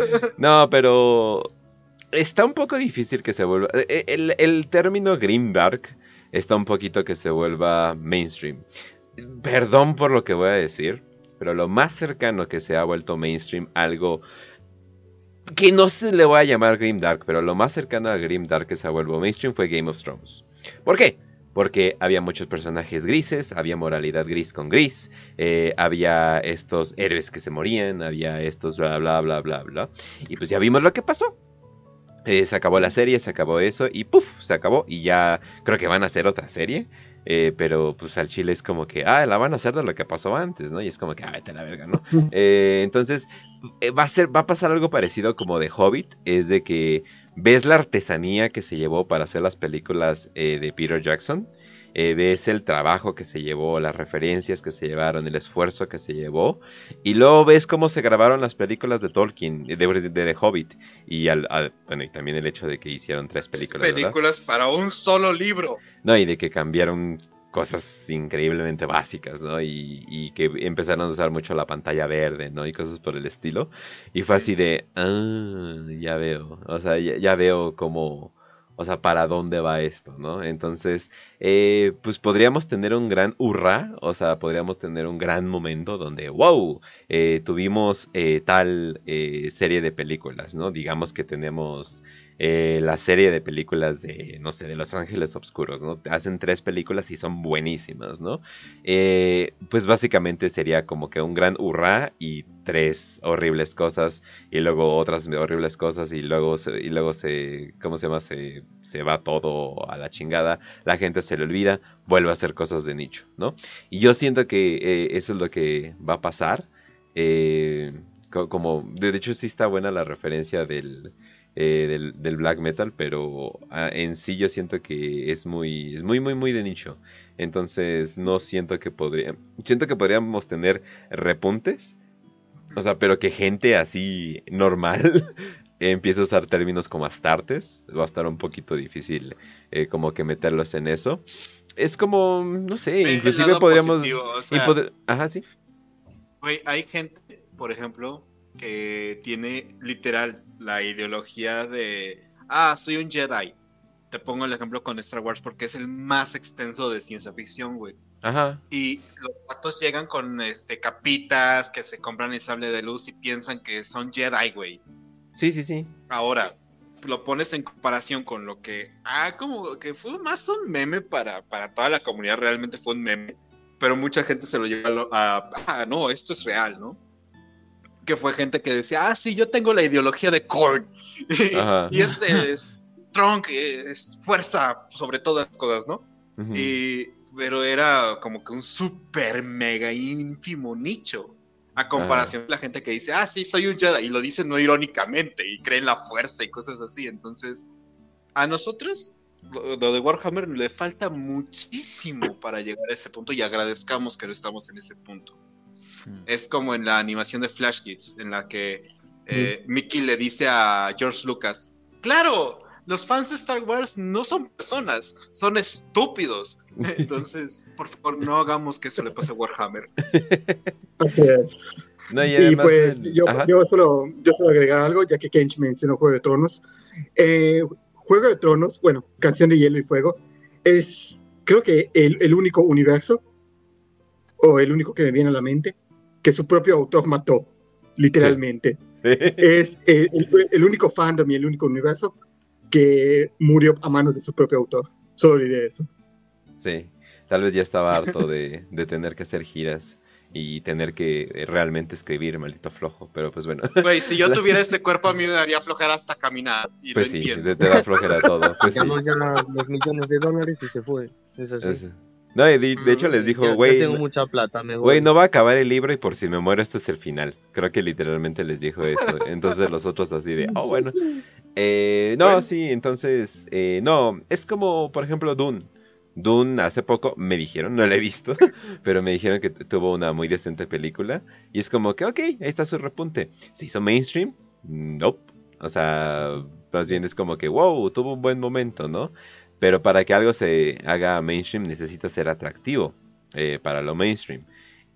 no, pero está un poco difícil que se vuelva. Eh, eh, el, el término Grimdark está un poquito que se vuelva mainstream. Perdón por lo que voy a decir, pero lo más cercano que se ha vuelto mainstream, algo que no se le voy a llamar Grimdark, pero lo más cercano a Grimdark que se ha vuelto mainstream fue Game of Thrones. ¿Por qué? Porque había muchos personajes grises, había moralidad gris con gris, eh, había estos héroes que se morían, había estos bla bla bla bla bla. Y pues ya vimos lo que pasó. Eh, se acabó la serie, se acabó eso y ¡puf! Se acabó y ya creo que van a hacer otra serie. Eh, pero pues al chile es como que, ah, la van a hacer de lo que pasó antes, ¿no? Y es como que, ah, vete la verga, ¿no? entonces, va a ser, va a pasar algo parecido como de Hobbit, es de que ves la artesanía que se llevó para hacer las películas eh, de Peter Jackson, eh, ves el trabajo que se llevó, las referencias que se llevaron, el esfuerzo que se llevó, y luego ves cómo se grabaron las películas de Tolkien, de, de, The Hobbit, y, al, bueno, y también el hecho de que hicieron tres películas. Películas para un solo libro. No, y de que cambiaron cosas increíblemente básicas, ¿no? Y, que empezaron a usar mucho la pantalla verde, ¿no? Y cosas por el estilo. Y fue así de, ah, ya veo, o sea, ya, veo cómo, o sea, para dónde va esto, ¿no? Entonces, eh, pues podríamos tener un gran hurra, o sea, podríamos tener un gran momento donde, wow, eh, tuvimos eh, tal serie de películas, ¿no? Digamos que tenemos eh, la serie de películas de, no sé, de Los Ángeles Oscuros, ¿no? Hacen tres películas y son buenísimas, ¿no? Eh, pues básicamente sería como que un gran hurra y tres horribles cosas y luego otras horribles cosas y luego se, y luego se ¿cómo se llama? Se, se va todo a la chingada, la gente se le olvida, vuelve a hacer cosas de nicho, ¿no? Y yo siento que eh, eso es lo que va a pasar. como, de hecho sí está buena la referencia del, eh, del, black metal, pero ah, en sí yo siento que es muy, es muy, muy, muy de nicho. Entonces no siento que podría, siento que podríamos tener repuntes, o sea, pero que gente así normal empiece a usar términos como astartes, va a estar un poquito difícil eh, como que meterlos en eso. Es como, no sé, inclusive podríamos... Ajá, sí. hay gente, por ejemplo, que tiene literal la ideología de, ah, soy un Jedi. Te pongo el ejemplo con Star Wars porque es el más extenso de ciencia ficción, güey. Ajá. Y los patos llegan con este capitas que se compran el sable de luz y piensan que son Jedi, güey. Sí, sí, sí. Ahora, lo pones en comparación con lo que, ah, como que fue más un meme para, para toda la comunidad, realmente fue un meme pero mucha gente se lo llevó a, ah, no, esto es real, ¿no? Que fue gente que decía, ah, sí, yo tengo la ideología de Korn, y este es Trunk, es fuerza sobre todas las cosas, ¿no? y, pero era como que un súper mega ínfimo nicho. A comparación de la gente que dice, ah, sí, soy un Jedi, y lo dice no irónicamente, y cree en la fuerza y cosas así. Entonces, a nosotros, lo de Warhammer le falta muchísimo para llegar a ese punto y agradezcamos que no estamos en ese punto. Es como en la animación de Flash Kids, en la que eh, Mickey le dice a George Lucas, claro, los fans de Star Wars no son personas, son estúpidos. Entonces, por favor, no hagamos que eso le pase a Warhammer. Así es. y pues yo, yo, solo, yo solo agregar algo, ya que Kench mencionó Juego de Tronos. Eh, Juego de Tronos, bueno, Canción de Hielo y Fuego, es creo que el, el único universo, o el único que me viene a la mente, que su propio autor mató, literalmente. Es el, el, único fandom y el único universo que murió a manos de su propio autor. Solo diré eso. Sí, tal vez ya estaba harto de, tener que hacer giras y tener que eh, realmente escribir, maldito flojo, pero pues bueno. Güey, si yo tuviera ese cuerpo a mí me daría flojera hasta caminar. Y pues sí, te, da flojera todo. Pues ya los millones de dólares y se fue. Es así. No, de, hecho les dijo, güey. tengo mucha plata, me Güey, no va a acabar el libro y por si me muero, esto es el final. Creo que literalmente les dijo eso. Entonces los otros así de, oh, bueno. Eh, no, sí, entonces, eh, no, es como, por ejemplo, Dune. Dune hace poco me dijeron, no la he visto, pero me dijeron que tuvo una muy decente película. Y es como que, ok, ahí está su repunte. ¿Se hizo mainstream? Nope. O sea, más bien es como que, wow, tuvo un buen momento, ¿no? Pero para que algo se haga mainstream necesita ser atractivo eh, para lo mainstream.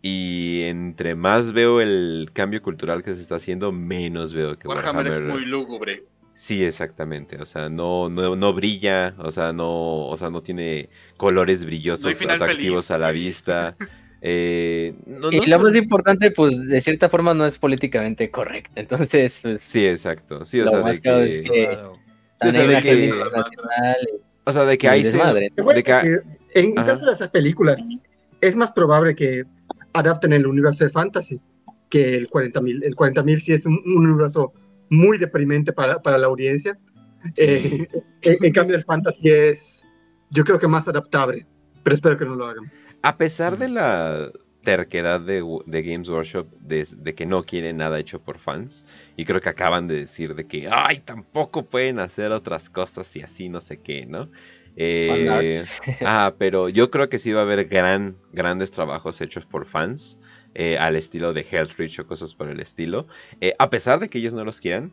Y entre más veo el cambio cultural que se está haciendo, menos veo que Warhammer, Warhammer es muy lúgubre. Sí, exactamente. O sea, no, no, no brilla, o sea, no, o sea, no tiene colores brillosos atractivos a la vista. Eh, y lo más importante, pues, de cierta forma no es políticamente correcto. Entonces, pues, sí, exacto. Sí, o sea, de que... es que, o sea, de que hay de que... En caso de esas películas, es más probable que adapten el universo de fantasy que el 40.000. El 40.000 sí es un universo muy deprimente para, para la audiencia. Eh, en, cambio, el fantasy es, yo creo que más adaptable, pero espero que no lo hagan. A pesar de la terquedad de, de Games Workshop de, que no quiere nada hecho por fans, y creo que acaban de decir de que, ay, tampoco pueden hacer otras cosas y así, no sé qué, ¿no? Eh, ah, pero yo creo que sí va a haber gran, grandes trabajos hechos por fans. Eh, al estilo de Healthreach o cosas por el estilo, eh, a pesar de que ellos no los quieran,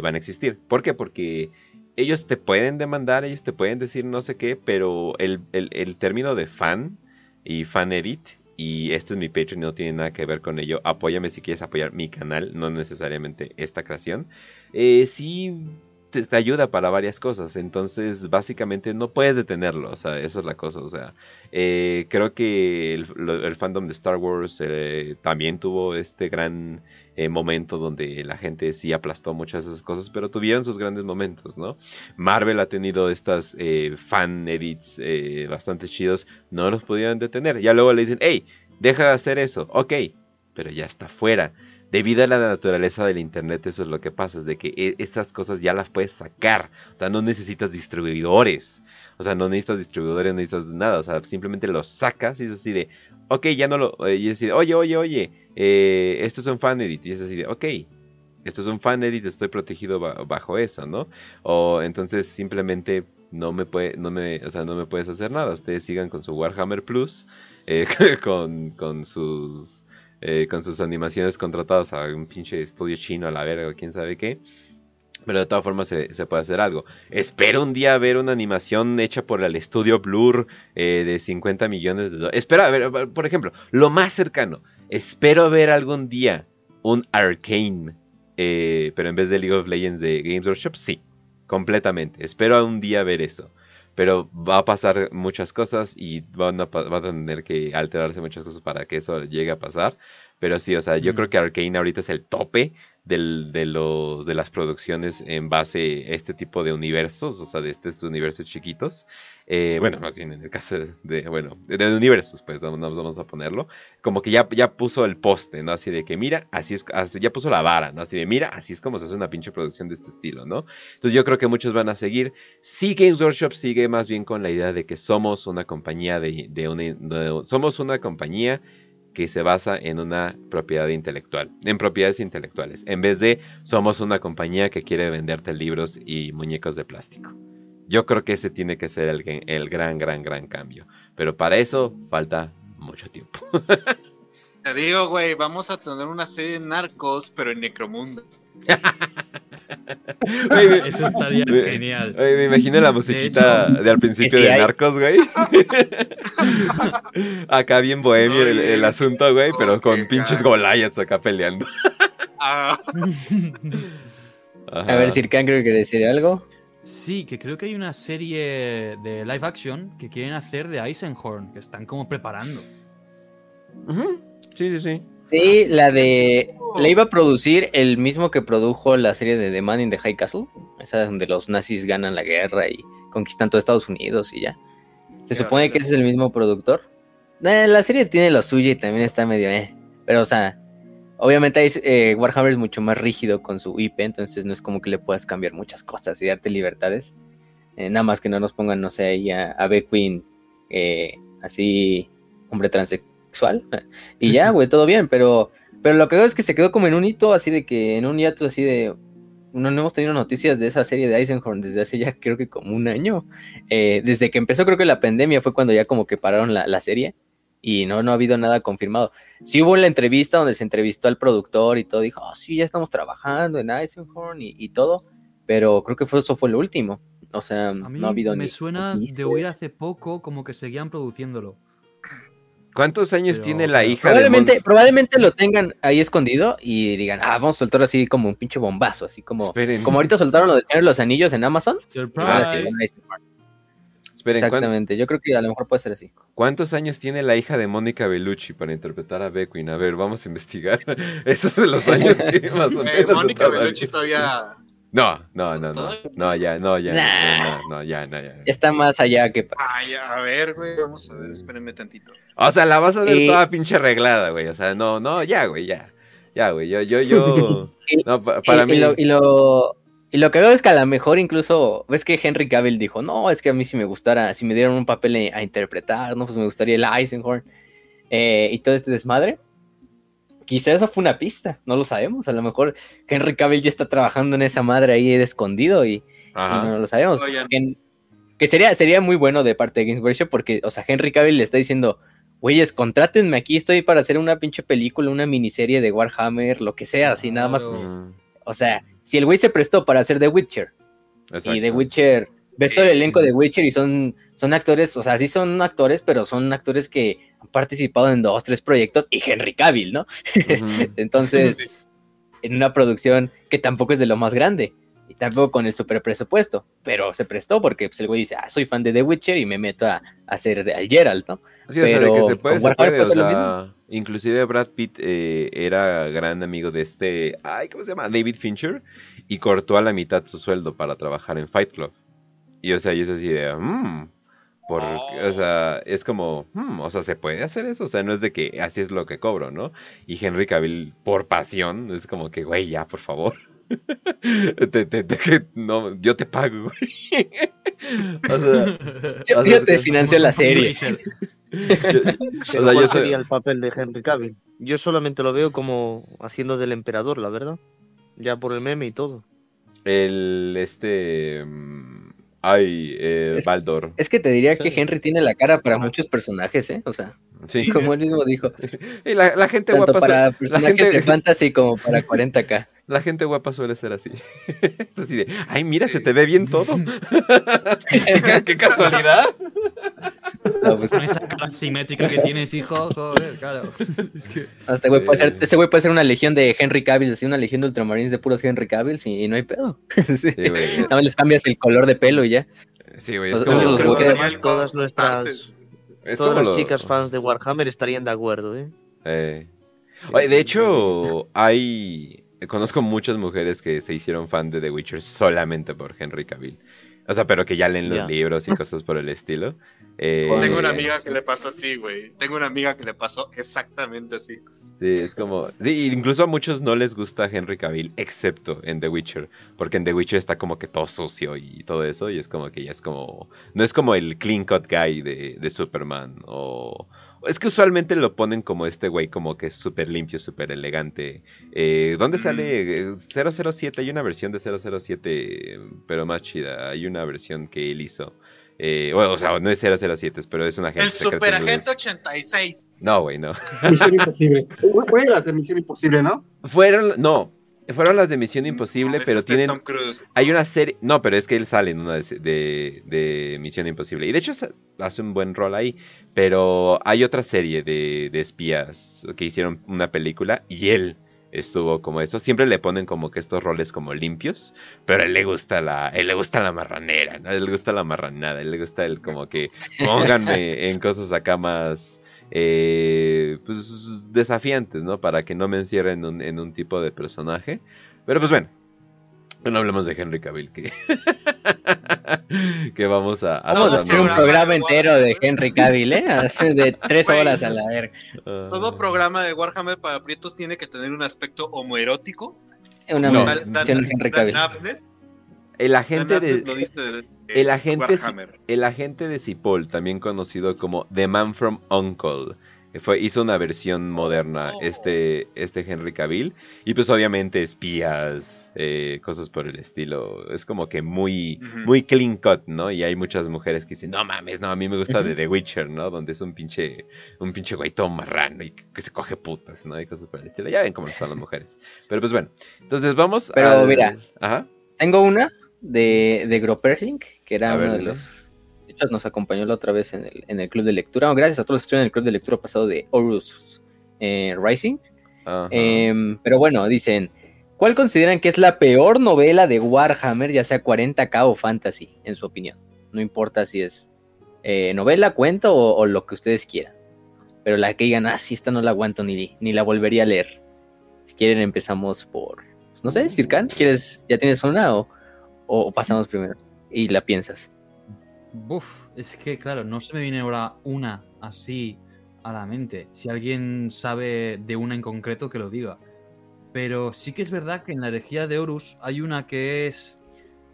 van a existir. ¿Por qué? Porque ellos te pueden demandar, ellos te pueden decir no sé qué, pero el, término de fan y fan edit y este es mi Patreon, no tiene nada que ver con ello. Apóyame si quieres apoyar mi canal, no necesariamente esta creación. Eh, sí te, ayuda para varias cosas. Entonces, básicamente no puedes detenerlo. O sea, esa es la cosa. O sea, eh, creo que el, fandom de Star Wars eh, también tuvo este gran eh, momento donde la gente sí aplastó muchas de esas cosas, pero tuvieron sus grandes momentos, ¿no? Marvel ha tenido estas fan edits bastante chidos. No los pudieron detener. Ya luego le dicen, hey, deja de hacer eso. Ok, pero ya está fuera debido a la naturaleza del internet, eso es lo que pasa, es de que e, esas cosas ya las puedes sacar. O sea, no necesitas distribuidores. O sea, no necesitas distribuidores, no necesitas nada. O sea, simplemente los sacas y es así de, ok, ya no lo. Eh, y es así de, oye, oye, oye, eh, esto es un fan edit. Y es así de, ok, esto es un fan edit, estoy protegido bajo eso, ¿no? O entonces simplemente no me puede, no me, o sea, no me puedes hacer nada. Ustedes sigan con su Warhammer Plus, eh, con, con sus eh, con sus animaciones contratadas a un pinche estudio chino a la verga quién sabe qué. Pero de todas formas se, puede hacer algo. Espero un día ver una animación hecha por el estudio Blur eh, de 50 millones de dólares. Espera, a ver, por ejemplo, lo más cercano. Espero ver algún día un Arcane. Eh, pero en vez de League of Legends de Games Workshop, sí. Completamente. Espero un día ver eso. Pero va a pasar muchas cosas y van a tener que alterarse muchas cosas para que eso llegue a pasar. Pero sí, o sea, yo Mm. creo que Arkane ahorita es el tope del- de, los, de las producciones en base a este tipo de universos, o sea, de estos universos chiquitos. Eh, bueno, más bien en el caso de, bueno, de, de universos, pues vamos, vamos a ponerlo. Como que ya, ya puso el poste, ¿no? Así de que mira, así es, así- ya puso la vara, ¿no? Así de mira, así es como se hace una pinche producción de este estilo, ¿no? Entonces yo creo que muchos van a seguir. Sí, Games Workshop sigue más bien con la idea de que somos una compañía de, de una, de- somos una compañía que se basa en una propiedad intelectual, en propiedades intelectuales, en vez de somos una compañía que quiere venderte libros y muñecos de plástico. Yo creo que ese tiene que ser el, el gran, gran, gran cambio. Pero para eso falta mucho tiempo. Te digo, güey, vamos a tener una serie de narcos, pero en Necromundo. Oye, Eso estaría me- genial. oye, me imagino la musiquita de, al principio sí de. Narcos, güey. acá bien bohemio el, el asunto, güey, pero con pinches Goliaths acá peleando. Ah, A ver, Sirkan creo que decir algo. Sí, que creo que hay una serie de live action que quieren hacer de Eisenhorn, que están como preparando. Sí, sí, sí. Sí, la de. La iba a producir el mismo que produjo la serie de The Man in the High Castle. Esa donde los nazis ganan la guerra y conquistan todo Estados Unidos y ya. Se supone que ese es el mismo productor. Eh, la serie tiene lo suyo y también está medio eh. Pero, o sea, obviamente hay, eh, Warhammer es mucho más rígido con su IP, entonces no es como que le puedas cambiar muchas cosas y darte libertades. Eh, nada más que no nos pongan, no sé, ahí a, a B. Queen eh, así, hombre transexual. Y ya, güey, todo bien, pero, pero lo que veo es que se quedó como en un hito, así de que en un hiato así de... No, no hemos tenido noticias de esa serie de Eisenhorn desde hace ya creo que como un año. Eh, desde que empezó creo que la pandemia fue cuando ya como que pararon la, la serie y no, no ha habido nada confirmado. Sí hubo la entrevista donde se entrevistó al productor y todo, dijo, oh, sí, ya estamos trabajando en Eisenhorn y, y todo, pero creo que fue, eso fue lo último. O sea, A mí no ha habido me ni suena noticias. de oír hace poco como que seguían produciéndolo. ¿Cuántos años Pero- tiene la hija de Probablemente, Mon- probablemente lo tengan ahí escondido y digan, ah, vamos a soltarlo así como un pinche bombazo, así como, Esperen, como ahorita soltaron lo de Señor de los Anillos en Amazon. ahora sí, en esperen, ¿cuán- Exactamente, yo creo que a lo mejor puede ser así. ¿cuántos años tiene la hija de Mónica Bellucci para interpretar a Beckwin? A ver, vamos a investigar. Esos son los años que más o menos Mónica. Bellucci todavía. No, no, no, no. No, ya, no, ya. Nah. No, no, ya, no, ya. Está más allá que... Ay, a ver, güey, vamos a ver, espérenme tantito. O sea, la vas a ver Y- toda pinche arreglada, güey. O sea, no, no, ya, güey, ya. Ya, güey, yo, yo, yo. No, pa- para y, mí. y lo, y, lo, y lo que veo es que a lo mejor incluso, ves que Henry Cavill dijo, no, es que a mí si me gustara, si me dieran un papel a, a interpretar, no, pues me gustaría el Eisenhorn eh, y todo este desmadre. Quizá eso fue una pista, no lo sabemos. A lo mejor Henry Cavill ya está trabajando en esa madre ahí de escondido y, no lo sabemos. Que, que sería, sería muy bueno de parte de Games Workshop porque, o sea, Henry Cavill le está diciendo, güeyes, contrátenme aquí, estoy para hacer una pinche película, una miniserie de Warhammer, lo que sea, así nada más. O sea, si el güey se prestó para hacer The Witcher exacto. y The Witcher, ves todo el elenco de Witcher y son, son actores, o sea, sí son actores, pero son actores que han participado en dos, tres proyectos y Henry Cavill, ¿no? Entonces, Sí. en una producción que tampoco es de lo más grande y tampoco con el super presupuesto, pero se prestó porque pues, el güey dice, ah, soy fan de The Witcher y me meto a, a hacer de, al Geralt, ¿no? Sí, o sea, de que Pero se puede, se Warhammer puede, puede o ser lo sea, inclusive Brad Pitt eh, era gran amigo de este, ay, ¿cómo se llama? David Fincher, y cortó a la mitad su sueldo para trabajar en Fight Club. Y o sea, y es así de, mmm, por, Oh. o sea, es como, "Mm, o sea, se puede hacer eso, o sea, no es de que así es lo que cobro, ¿no? Y Henry Cavill, por pasión, es como que, güey, ya, por favor. Te- te- te- no, yo te pago, güey. o sea, Yo, O sea, yo es te financio la serie. yo- o sea, ¿cuál yo soy- sería el papel de Henry Cavill? Yo solamente lo veo como haciendo del emperador, la verdad. Ya por el meme y todo. El este. Ay, eh, Es- Baldor. Es que te diría que Henry tiene la cara para muchos personajes, ¿eh? O sea, Sí. como él mismo dijo, Y la, la gente tanto guapa. para personajes la, gente, de fantasy como para 40k. La gente guapa suele ser así. Es así de. Ay, mira, se te ve bien todo. qué, qué casualidad. No, pues, Con esa cara simétrica que tienes, hijo, joder, claro. Es que... este güey puede ser, ese güey puede ser una legión de Henry Cavill, así una legión de ultramarines de puros Henry Cavill, y no hay pedo. Sí. Sí, güey. Nada más les cambias el color de pelo y ya. Sí, güey. Los- Es como, los Yo creo que juguetes, Royal todas Coast nuestras- Starter. es Todas como las lo- chicas fans de Warhammer estarían de acuerdo, ¿eh? Eh, Oye, de hecho, hay. Conozco muchas mujeres que se hicieron fan de The Witcher solamente por Henry Cavill. O sea, pero que ya leen los libros y cosas por el estilo. Eh, Tengo una amiga que le pasó así, güey. Tengo una amiga que le pasó exactamente así. Sí, es como. Sí, incluso a muchos no les gusta Henry Cavill, excepto en The Witcher. Porque en The Witcher está como que todo sucio y todo eso. Y es como que ya es como. No es como el clean cut guy de, de Superman. O. Es que usualmente lo ponen como este güey, como que es súper limpio, súper elegante. Eh, ¿Dónde sale? Eh, 007, hay una versión de 007, pero más chida. Hay una versión que él hizo. Eh, bueno, o sea, no es 007, pero es una agente El Superagente inglés. 86. No, güey, no. Misión Imposible. Fue las de Misión Imposible, ¿no? Fueron, no, fueron las de Misión Imposible, Ese pero es tienen, Tom Cruise. hay una serie, no, pero es que él sale en una de, de- de Misión Imposible. Y de hecho hace un buen rol ahí, pero hay otra serie de, de espías que hicieron una película y él estuvo como eso. Siempre le ponen como que estos roles como limpios, pero a él le gusta la, él le gusta la marranera, ¿no? A él le gusta la marranada, a él le gusta el como que pónganme en cosas acá más eh, pues desafiantes, ¿no? Para que no me encierren en un, en un tipo de personaje. Pero pues bueno, no hablemos de Henry Cavill, que, que vamos a... a Vamos a hacer un programa entero de. Henry Cavill, ¿eh? De tres horas a la verga. Todo programa de Warhammer para Prietos tiene que tener un aspecto homoerótico. Una No. Mención Henry Cavill. El agente lo de... dice de- de el agente. El agente de Cipoll, también conocido como The Man from Uncle, fue, hizo una versión moderna, Oh. este, este Henry Cavill, y pues obviamente espías, eh, cosas por el estilo, es como que muy, muy clean cut, ¿no? Y hay muchas mujeres que dicen, no mames, no, a mí me gusta Ujú. de The Witcher, ¿no? Donde es un pinche, un pinche güey todo marrano y que, que se coge putas, ¿no? Y cosas por el estilo, ya ven cómo son las mujeres. Pero pues bueno, entonces vamos Pero al- mira. Ajá. Tengo una de, de Gropersing, que era ver, uno de los. De hecho, nos acompañó la otra vez en el, en el club de lectura. Bueno, gracias a todos los que estuvieron en el club de lectura pasado de Horus eh, Rising. Em, pero bueno, dicen: ¿Cuál consideran que es la peor novela de Warhammer, ya sea 40k o fantasy, en su opinión? No importa si es eh, novela, cuento o, o lo que ustedes quieran. Pero la que digan, ah, sí, esta no la aguanto ni, ni la volvería a leer. Si quieren, empezamos por. pues, no sé, Sirkan, ¿quieres, ¿ya tienes una o, o pasamos primero? Y la piensas. Buf, es que claro, no se me viene ahora una así a la mente. Si alguien sabe de una en concreto, que lo diga. Pero sí que es verdad que en la herejía de Horus hay una que es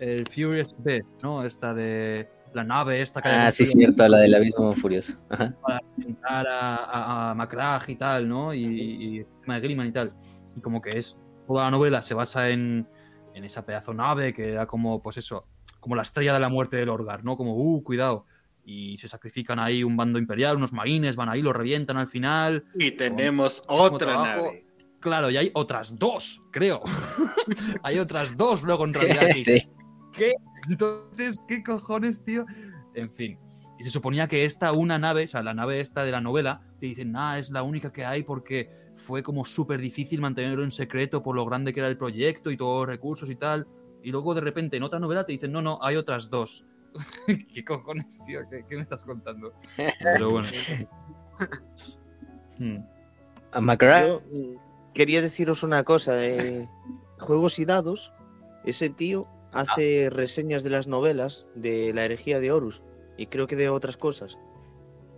el Furious ¿no? Esta de la nave, esta que Ah, sí, cierto, la del abismo furioso. Ajá. para enfrentar a, a, y tal, ¿no? Y, y, y y tal. Y como que es toda la novela se basa en, en esa pedazo nave que era como, pues eso, como la estrella de la muerte del Orgar, ¿no? Como, uh, cuidado. Y se sacrifican ahí un bando imperial, unos marines, van ahí, lo revientan al final. Y tenemos otra trabajo. nave. Claro, y hay otras dos, creo. hay otras dos luego en realidad. que Sí. ¿Qué? Entonces, ¿qué cojones, tío? En fin. Y se suponía que esta, una nave, o sea, la nave esta de la novela, te dicen, ah, es la única que hay porque fue como súper difícil mantenerlo en secreto por lo grande que era el proyecto y todos los recursos y tal. Y luego de repente en otra novela te dicen, no, no, hay otras dos. ¿Qué cojones, tío? ¿Qué, qué me estás contando? Pero bueno. Hmm. A McGrath. Yo mm, quería deciros una cosa. de Juegos y dados, ese tío hace reseñas de las novelas de la herejía de Horus y creo que de otras cosas.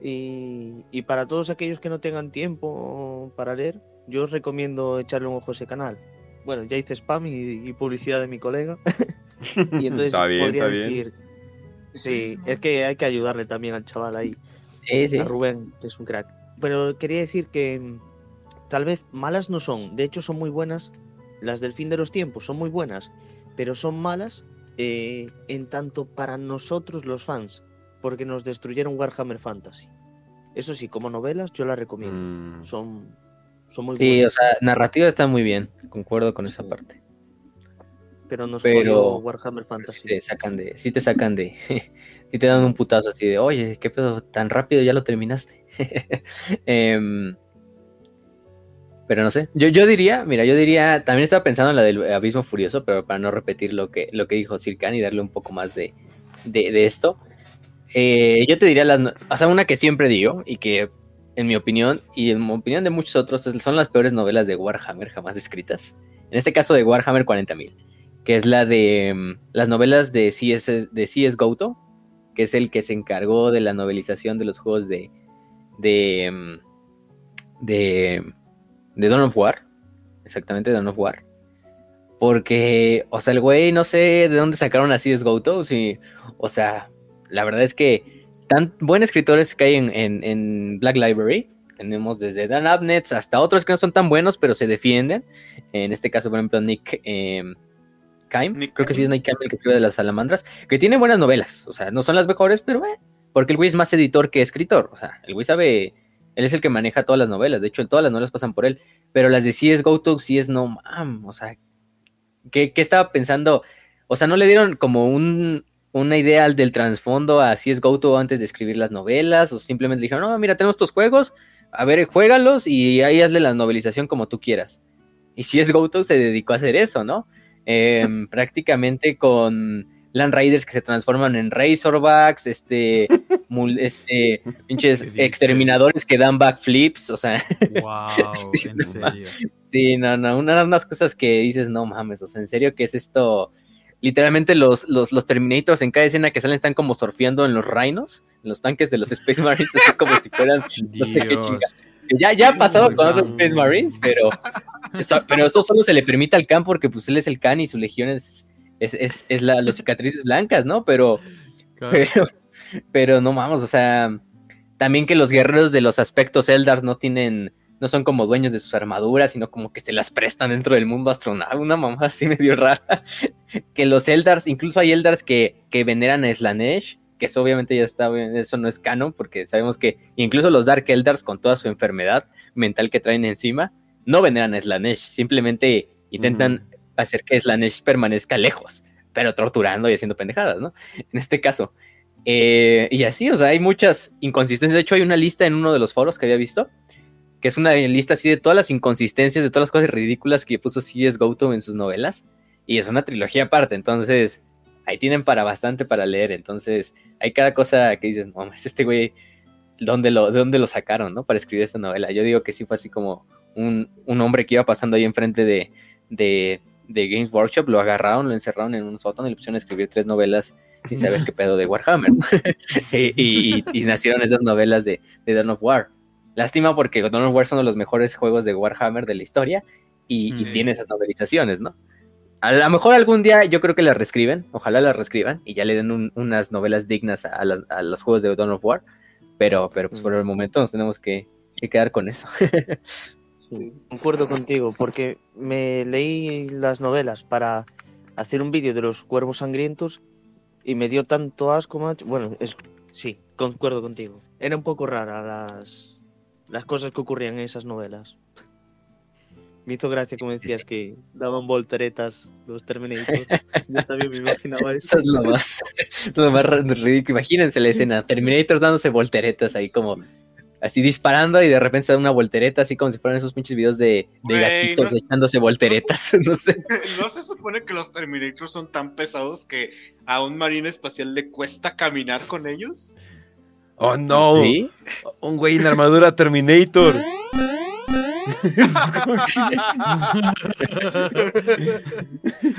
Y, y para todos aquellos que no tengan tiempo para leer, yo os recomiendo echarle un ojo a ese canal. Bueno, ya hice spam y, y publicidad de mi colega. y entonces Está bien, podría está bien. decir. Sí, es que hay que ayudarle también al chaval ahí Sí, sí. a Rubén, que es un crack. Pero quería decir que mm, tal vez malas no son, de hecho son muy buenas. Las del fin de los tiempos son muy buenas, pero son malas eh, en tanto para nosotros los fans, porque nos destruyeron Warhammer Fantasy. Eso sí, como novelas yo las recomiendo. Mm. Son, son muy Sí, o buenas. sea, narrativa está muy bien. Concuerdo con esa parte. pero nos pero- jodió Warhammer Pero Fantasy. sí te sacan de, sí te sacan de, sí te dan un putazo así de, oye, qué pedo, tan rápido ya lo terminaste. Em, pero no sé, yo, yo diría, mira, yo diría, también estaba pensando en la del Abismo Furioso, pero para no repetir lo que, lo que dijo Sirkan y darle un poco más de, de, de esto, eh, yo te diría las, o sea, una que siempre digo y que en mi opinión, y en opinión de muchos otros, son las peores novelas de Warhammer jamás escritas. En este caso de Warhammer 40.000, que es la de mm, las novelas de CS, de CS Goto, que es el que se encargó de la novelización de los juegos de, de, mm, de, de Dawn of War. Exactamente, Dawn of War. Porque, o sea, el güey, no sé de dónde sacaron así es Goto. Si, o sea, la verdad es que tan buenos escritores que hay en, Black Library. Tenemos desde Dan Abnett hasta otros que no son tan buenos, pero se defienden. En este caso, por ejemplo, Nick eh, Creo que sí es Nick Kime el que escribe de las salamandras. Que tiene buenas novelas. O sea, no son las mejores, pero eh, porque el güey es más editor que escritor. O sea, el güey sabe. Él es el que maneja todas las novelas. De hecho, todas las novelas pasan por él. Pero las de sí es GoTo, sí es no mam. O sea, ¿Qué, estaba pensando? O sea, ¿no le dieron como un, una idea del trasfondo a si es GoTo antes de escribir las novelas? ¿O simplemente dijeron, no, mira, tenemos estos juegos, a ver, juégalos y ahí hazle la novelización como tú quieras? Y si es GoTo se dedicó a hacer eso, ¿no? Em, prácticamente con Land Raiders que se transforman en Razorbacks, este, este, pinches exterminadores que dan backflips, o sea. Wow, sí, en serio. Sí, no, no, una de las cosas que dices, no mames, o sea, en serio, ¿qué es esto? Literalmente los, los, los Terminators en cada escena que salen están como surfeando en los rhinos, en los tanques de los Space Marines, así como si fueran, no sé qué chinga. Ya, ya ha pasado con otros Space Marines, pero eso, pero eso solo se le permite al Khan porque pues él es el Khan y su legión es es, es, la, los cicatrices blancas, ¿no? Pero, pero, pero no vamos, o sea, también que los guerreros de los aspectos Eldars no tienen, no son como dueños de sus armaduras, sino como que se las prestan dentro del mundo astronauta, una mamá así medio rara. que los Eldars, incluso hay Eldars que, que veneran a Slanesh, que eso obviamente ya está, eso no es canon, porque sabemos que incluso los Dark Eldars, con toda su enfermedad mental que traen encima, no veneran a Slanesh, simplemente intentan hacer que Slanesh permanezca lejos, pero torturando y haciendo pendejadas, ¿no? En este caso. Eh, y así, o sea, hay muchas inconsistencias. De hecho, hay una lista en uno de los foros que había visto, que es una lista así de todas las inconsistencias, de todas las cosas ridículas que puso C.S. Goto en sus novelas. Y es una trilogía aparte, entonces ahí tienen para bastante para leer. Entonces, hay cada cosa que dices, no, es este güey, ¿dónde lo, ¿de dónde lo sacaron, no? Para escribir esta novela. Yo digo que sí fue así como un, hombre que iba pasando ahí enfrente de, de, de Games Workshop, lo agarraron, lo encerraron en un sótano y le pusieron a escribir tres novelas sin saber qué pedo de Warhammer. y, nacieron esas novelas de, de Dawn of War. Lástima porque Dawn of War son uno de los mejores juegos de Warhammer de la historia y, tiene esas novelizaciones, ¿no? A lo mejor algún día yo creo que las reescriben, ojalá las reescriban y ya le den unas novelas dignas a, los juegos de Dawn of War, pero, pero pues por el momento nos tenemos que, que quedar con eso. concuerdo contigo, porque me leí las novelas para hacer un vídeo de los cuervos sangrientos y me dio tanto asco, macho. Bueno, es, sí, concuerdo contigo. Era un poco rara las, las cosas que ocurrían en esas novelas. Me hizo gracia, como decías, que daban volteretas los Terminators. Yo también me imaginaba eso. Eso es lo más, lo más ridículo. Imagínense la escena, Terminators dándose volteretas ahí como así disparando y de repente se da una voltereta, así como si fueran esos pinches videos de, gatitos echándose volteretas, no, sé. ¿No se supone que los Terminators son tan pesados que a un marine espacial le cuesta caminar con ellos? Oh no, un güey en armadura Terminator.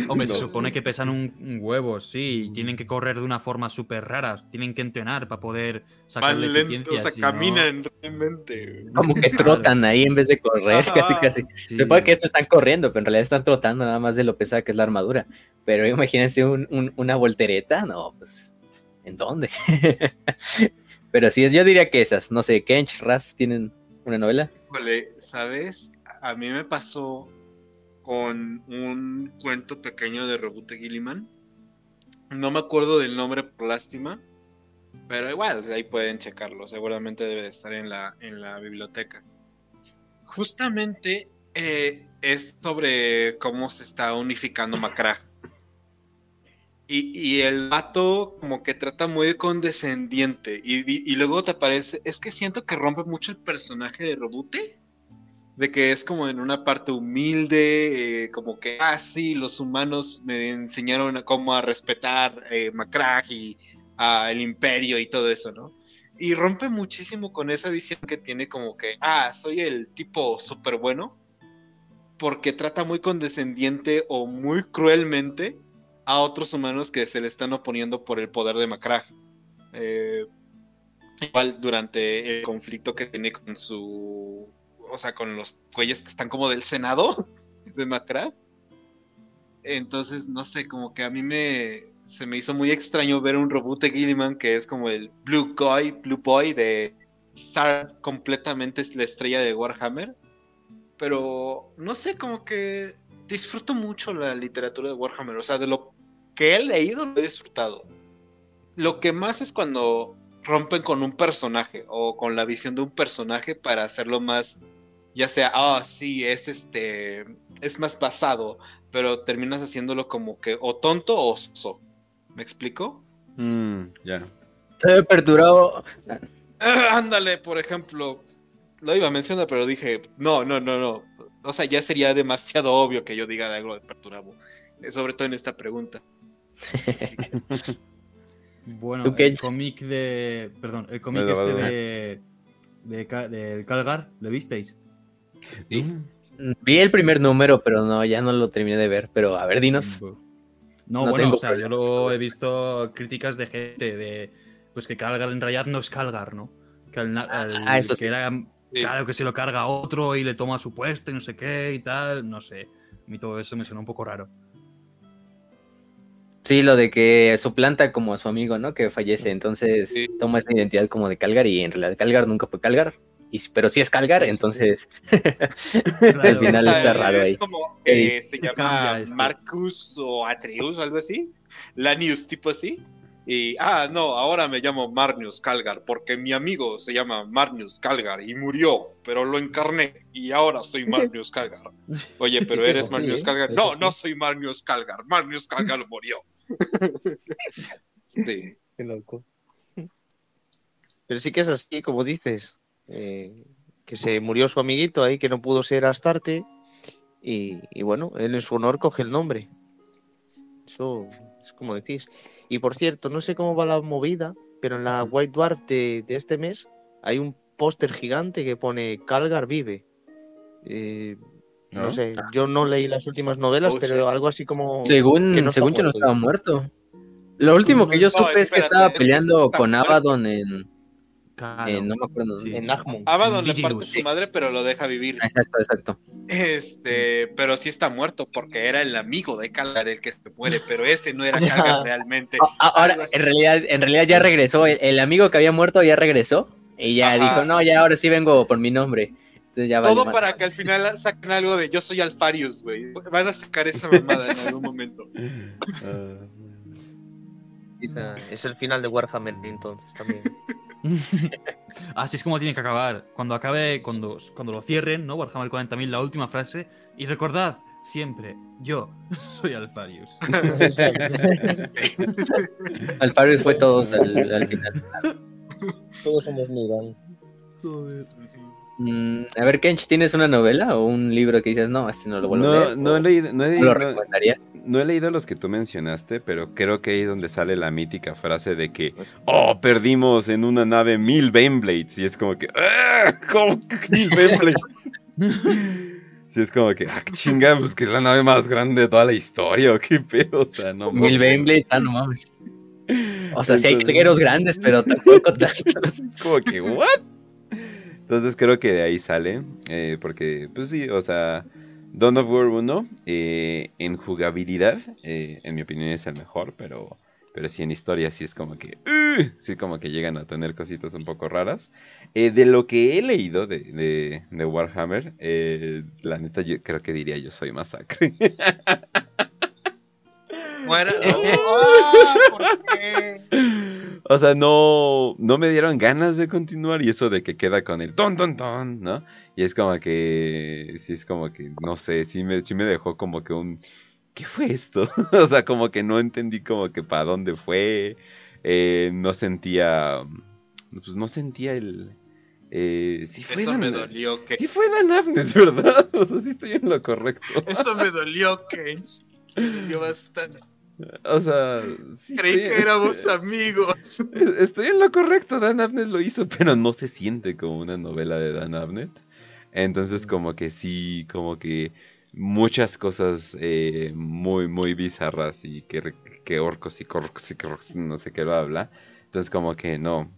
Hombre, se supone que pesan un, huevo, sí, y tienen que correr de una forma súper rara, tienen que entrenar para poder sacar Van lentos, o sea, caminan realmente. Como que trotan ahí en vez de correr, casi casi. Se supone que estos están corriendo, pero en realidad están trotando nada más de lo pesada que es la armadura. Pero imagínense una voltereta, no, pues, ¿en dónde? pero sí, yo diría que esas, no sé, Kench, Raz, ¿tienen una novela? ¿sabes? A mí me pasó con un cuento pequeño de Reboot Gilliman. No me acuerdo del nombre por lástima, pero igual ahí pueden checarlo. Seguramente debe de estar en la, en la biblioteca. Justamente eh, es sobre cómo se está unificando Macra. Y, y, el vato como que trata muy condescendiente. Y, y, luego te parece, es que siento que rompe mucho el personaje de Robute. De que es como en una parte humilde, eh, como que, ah, sí, los humanos me enseñaron a cómo a respetar eh, y el imperio y todo eso, ¿no? y rompe muchísimo con esa visión que tiene como que, ah, soy el tipo súper bueno, porque trata muy condescendiente o muy cruelmente a otros humanos que se le están oponiendo por el poder de Macrag. Eh, igual durante el conflicto que tiene con su, o sea, con los güeyes que están como del Senado de Macrag. Entonces, no sé, como que a mí me, se me hizo muy extraño ver un reboot de Gilliman que es como el Blue Boy, Blue Boy de Star completamente la estrella de Warhammer. Pero no sé, como que disfruto mucho la literatura de Warhammer. O sea, de lo que he leído lo he disfrutado. Lo que más es cuando rompen con un personaje o con la visión de un personaje para hacerlo más, ya sea, ah, sí, es este, es más basado, pero terminas haciéndolo como que o tonto o oso. ¿Me explico? Mm, ya. he perturbado. ándale, por ejemplo. Lo iba a mencionar, pero dije, no, no, no, no. O sea, ya sería demasiado obvio que yo diga de algo de perturabo. Eh, sobre todo en esta pregunta. bueno, el cómic de. Perdón, el cómic este de. De, Calgar, ¿lo visteis? ¿Sí? Vi el primer número, pero no, ya no lo terminé de ver. Pero a ver, dinos. No, bueno, o sea, yo lo he visto críticas de gente de pues que Calgar en realidad no es Calgar, ¿no? Que, ah, eso que era, claro que se lo carga a otro y le toma su puesto y no sé qué y tal, no sé. A mí todo eso me suena un poco raro. Sí, lo de que suplanta como a su amigo, ¿no? Que fallece, entonces toma esa identidad como de Calgar y en realidad Calgar nunca fue Calgar pero si es Calgar, entonces al final está raro ahí. Es como que se llama este. Marcus o Atreus o algo así, Lanius tipo así. Y, ah, no, ahora me llamo Marnius Calgar, porque mi amigo se llama Marnius Calgar y murió, pero lo encarné y ahora soy Marnius Calgar. Oye, pero eres Marnius Calgar. No, no soy Marnius Calgar, Marnius Calgar murió. sí. Qué loco. Pero sí que es así, como dices. Eh, que se murió su amiguito ahí, que no pudo ser Astarte, y, y, bueno, él en su honor coge el nombre. Eso es como decís. Y por cierto, no sé cómo va la movida, pero en la White Dwarf de, este mes hay un póster gigante que pone Calgar vive. Eh, ¿No? sé, yo no leí las últimas novelas, pero algo así como. Según, que no según yo no estaba muerto. Lo último que yo supe es que estaba peleando con Abaddon en, eh, no me acuerdo. En Abaddon le parte su madre, pero lo deja vivir. Exacto, exacto. Este, pero sí está muerto porque era el amigo de Calgar el que se muere, pero ese no era Calgar realmente. Ahora, en realidad, en realidad ya regresó. El, amigo que había muerto ya regresó y ya dijo, no, ya ahora sí vengo por mi nombre. Todo para que al final saquen algo de yo soy Alfarius, güey. Van a sacar esa mamada en algún momento. es el final de Warhammer entonces también. Así es como tiene que acabar. Cuando acabe, cuando, cuando lo cierren, ¿no? Warhammer 40.000, la última frase. Y recordad, siempre, yo soy Alfarius. Alfarius fue todos al, final. Todos somos Miran. Mm, a ver, Kench, ¿tienes una novela o un libro que dices, no, este no lo vuelvo a leer? No, he leído, no, he, ¿Lo recomendaría? no he leído los que tú mencionaste, pero creo que ahí es donde sale la mítica frase de que, oh, perdimos en una nave mil Baneblades. Y es como que, ¡ah! ¿Cómo mil Baneblades? sí, es como que, ah, chinga, pues que es la nave más grande de toda la historia, o qué pedo, o sea, no. Mil Baneblades, ah, no mames. O sea, sí hay trigueros grandes, pero tampoco tantos. es como que, ¿what? Entonces creo que de ahí sale, eh, porque, pues sí, o sea Dawn of War 1 eh, en jugabilidad, eh, en mi opinión es el mejor, pero, pero sí en historia sí es como que, uh, sí como que llegan a tener cositas un poco raras. Eh, de lo que he leído de, de, Warhammer, la neta yo creo que diría yo soy masacre. Bueno, ¡Ah! ¿por qué? O sea, no, no me dieron ganas de continuar y eso de que queda con el ton, ton, ton, ¿no? Y es como que, sí, es como que, no sé, sí me, sí me dejó como que un, ¿qué fue esto? o sea, como que no entendí como que para dónde fue, eh, no sentía, pues no sentía el... Eh, sí fue Eso me dolió que... Sí fue Dan Afnes, ¿verdad? O sea, sí estoy en lo correcto. Eso me dolió, que me dolió bastante. O sea, creí que éramos amigos. Estoy en lo correcto, Dan Abnett lo hizo, pero no se siente como una novela de Dan Abnett. Entonces, como que sí, como que muchas cosas eh, muy, muy bizarras y que, que orcos y corcos y corcos, no sé qué lo habla. Entonces, como que no,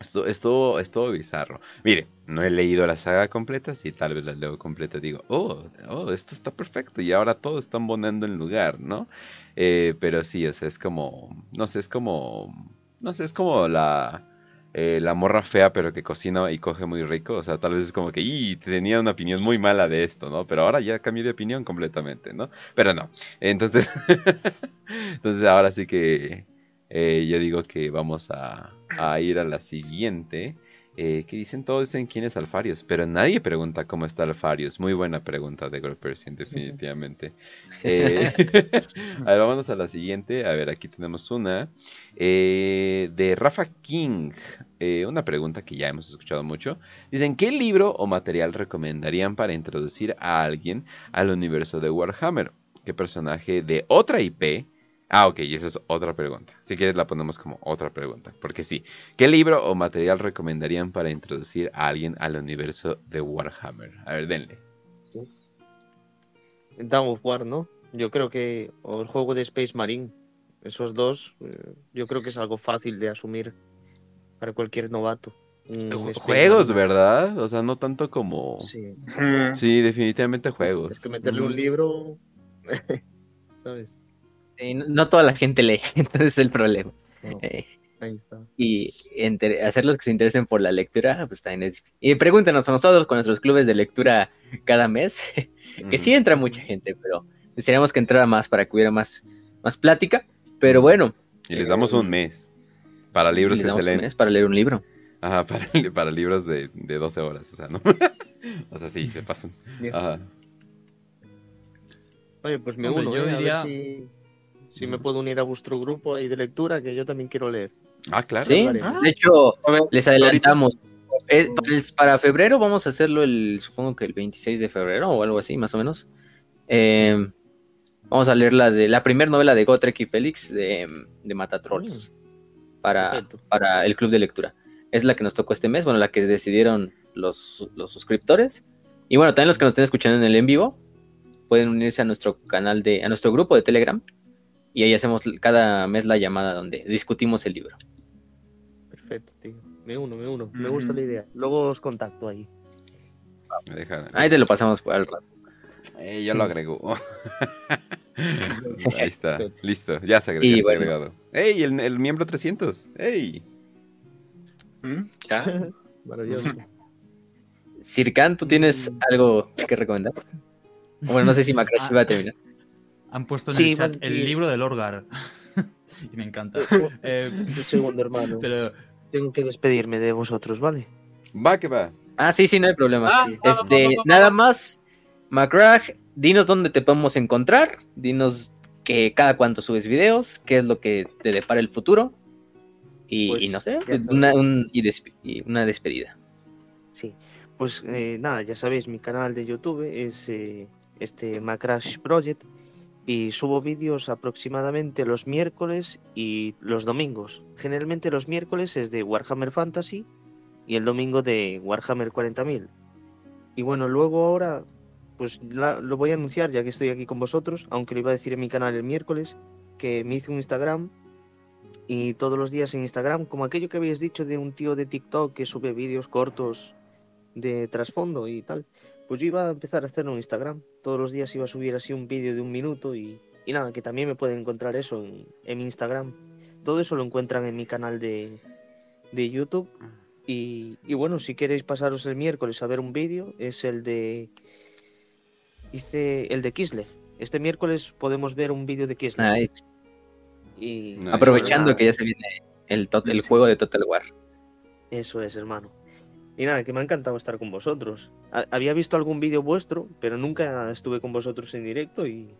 esto, esto es todo bizarro. Mire, no he leído la saga completa, si tal vez la leo completa digo, oh, oh, esto está perfecto y ahora todo está bonando en lugar, ¿no? Eh, pero sí, o sea, es como, no sé, es como, no sé, es como la, eh, la morra fea pero que cocina y coge muy rico, o sea, tal vez es como que, y tenía una opinión muy mala de esto, ¿no? Pero ahora ya cambié de opinión completamente, ¿no? Pero no, entonces, entonces ahora sí que eh, yo digo que vamos a, ir a la siguiente. Eh, que dicen todos en quién es Alfarius, pero nadie pregunta cómo está Alfarius. Muy buena pregunta de Persian, definitivamente. Eh, a ver, vámonos a la siguiente. A ver, aquí tenemos una de Rafa King. una pregunta que ya hemos escuchado mucho. Dicen, ¿qué libro o material recomendarían para introducir a alguien al universo de Warhammer? ¿Qué personaje de otra IP? Ah, ok, y esa es otra pregunta. Si quieres la ponemos como otra pregunta. Porque sí, ¿qué libro o material recomendarían para introducir a alguien al universo de Warhammer? A ver, denle. Dawn of War, ¿no? Yo creo que, o el juego de Space Marine, esos dos, eh, yo creo que es algo fácil de asumir para cualquier novato. Juegos, ¿verdad? O sea, no tanto como... Sí, sí definitivamente juegos. Es que meterle un libro, ¿sabes? No toda la gente lee, entonces es el problema. Eh, y entre, hacerlos que se interesen por la lectura, pues también es difícil. Y pregúntenos a nosotros con nuestros clubes de lectura cada mes, que sí entra mucha gente, pero desearíamos que entrara más para que hubiera más, más plática. Pero bueno. Y les damos un mes para libros que se leen. Un mes para leer un libro. Ajá, para, para libros de, de 12 horas, o sea, ¿no? o sea, sí, se pasan. Ajá. Oye, pues me uno, yo ¿eh? diría... Si me puedo unir a vuestro grupo ahí de lectura, que yo también quiero leer. Ah, claro. Sí, de hecho, les adelantamos. para febrero vamos a hacerlo el, supongo que el 26 de febrero o algo así, más o menos. Eh, vamos a leer la de la primera novela de Gotrek y Félix de, de Matatrolls mm. para, para el club de lectura. Es la que nos tocó este mes, bueno, la que decidieron los, los suscriptores. Y bueno, también los que nos estén escuchando en el en vivo pueden unirse a nuestro canal de, a nuestro grupo de Telegram y ahí hacemos cada mes la llamada donde discutimos el libro. Perfecto, tío. Me uno, me uno. Me gusta la idea. Luego os contacto ahí. Ahí te lo pasamos por el rato. Eh, yo lo agrego. ahí está, listo. Ya se agregó. agregado. ¡Ey! El, miembro 300. ¡Ey! ¿Mm? ¿Ya? Maravilloso. Sirkan, ¿tú tienes algo que recomendar? Bueno, no sé si Macrash iba a terminar. Han puesto en el chat el libro del Orgar. y me encanta. eh, segundo hermano. Pero tengo que despedirme de vosotros, ¿vale? Va que va. Ah, sí, sí, no hay problema. Ah, este, nada más, McGrath, dinos dónde te podemos encontrar, dinos que cada cuánto subes videos, qué es lo que te depara el futuro. Y, pues, no sé, una, y, una despedida. Sí, pues eh, nada, ya sabéis, mi canal de YouTube es eh, este Macrash Project y subo vídeos aproximadamente los miércoles y los domingos. Generalmente los miércoles es de Warhammer Fantasy y el domingo de Warhammer 40.000. Y bueno, luego ahora pues lo voy a anunciar ya que estoy aquí con vosotros, aunque lo iba a decir en mi canal el miércoles, que me hice un Instagram y todos los días en Instagram, como aquello que habéis dicho de un tío de TikTok que sube vídeos cortos de trasfondo y tal. Pues yo iba a empezar a hacer un Instagram. Todos los días iba a subir así un vídeo de un minuto y, nada, que también me pueden encontrar eso en, mi Instagram. Todo eso lo encuentran en mi canal de, YouTube. Y, bueno, si queréis pasaros el miércoles a ver un vídeo, es el de. Hice el de Kislev. Este miércoles podemos ver un vídeo de Kislev. Y, Aprovechando que ya se viene el, el juego de Total War. Eso es, hermano. Y nada, que me ha encantado estar con vosotros. Había visto algún vídeo vuestro, pero nunca estuve con vosotros en directo y,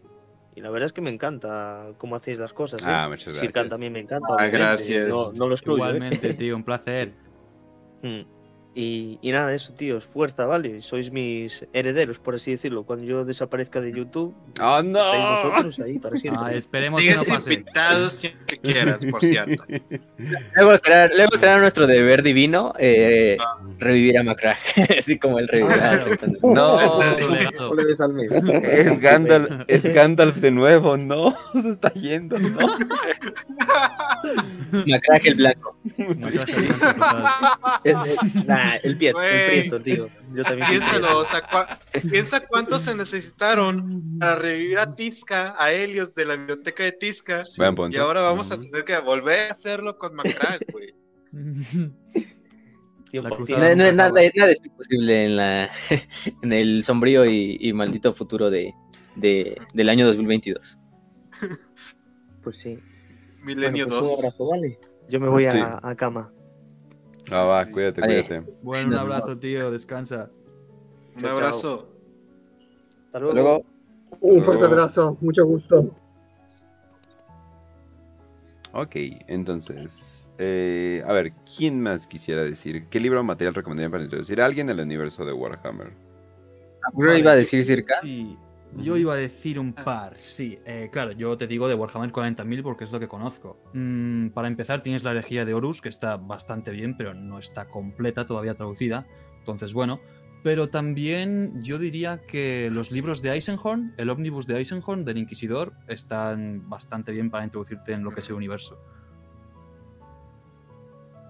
la verdad es que me encanta cómo hacéis las cosas. ¿eh? Ah, muchas gracias. Sirkan también me encanta. Ah, gracias. No, lo ¿eh? Igualmente, tío, un placer. Mm. Y, y nada, eso, tíos, fuerza, ¿vale? Sois mis herederos, por así decirlo. Cuando yo desaparezca de YouTube, ¡Oh, no! estáis vosotros ahí para siempre. Ah, esperemos que no pase. invitado siempre que quieras, por cierto. Luego será, luego será nuestro deber divino eh, revivir a Macrack, así como el revivir a No, es Gandalf, es Gandalf de nuevo, no, se está yendo, no. Macrack el blanco. No seas así, total. El, el- nah, el pie, Güey. el prieto, tío. Yo también. Piénsalo, o sea, cua- piensa cuántos se necesitaron para revivir a Tisca, a Helios de la biblioteca de Tisca. Buen punto. Y ahora vamos a tener que volver a hacerlo con Macrack, güey. No, no, nada, nada es imposible en, la, en el sombrío y, y maldito futuro de, de- del año 2022. Pues sí. Milenio Bueno, pues un 2. abrazo, ¿vale? Yo me voy a, a cama. Ah, va, cuídate, Vale. cuídate. Bueno, un abrazo, tío. Descansa. Un abrazo. Hasta Hasta luego. luego. Un fuerte Luego. abrazo, mucho gusto. Ok, entonces, eh, a ver, ¿quién más quisiera decir? ¿Qué libro o material recomendarían para introducir a alguien al universo de Warhammer? Yo iba a decir circa. Sí, yo iba a decir un par, sí. Eh, claro, yo te digo de Warhammer 40.000 porque es lo que conozco. Mm, para empezar, tienes la herejía de Horus, que está bastante bien, pero no está completa, todavía traducida. Entonces, bueno. Pero también yo diría que los libros de Eisenhorn, el ómnibus de Eisenhorn del Inquisidor, están bastante bien para introducirte en lo que es el universo.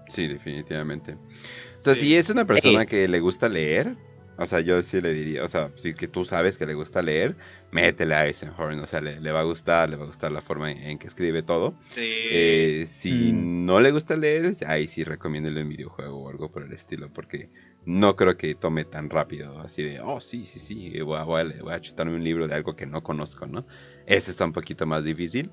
Sí, definitivamente. O sea, Sí. si es una persona Sí. que le gusta leer, o sea, yo sí le diría, o sea, si que tú sabes que le gusta leer, métele a Eisenhorn, o sea, le, le va a gustar, le va a gustar la forma en, en que escribe todo. Sí. Eh, si Mm. no le gusta leer, ahí sí recomiéndole un videojuego o algo por el estilo, porque no creo que tome tan rápido, así de, oh, sí, sí, sí, voy a, voy a- voy a chutarme un libro de algo que no conozco, ¿no? Ese está un poquito más difícil.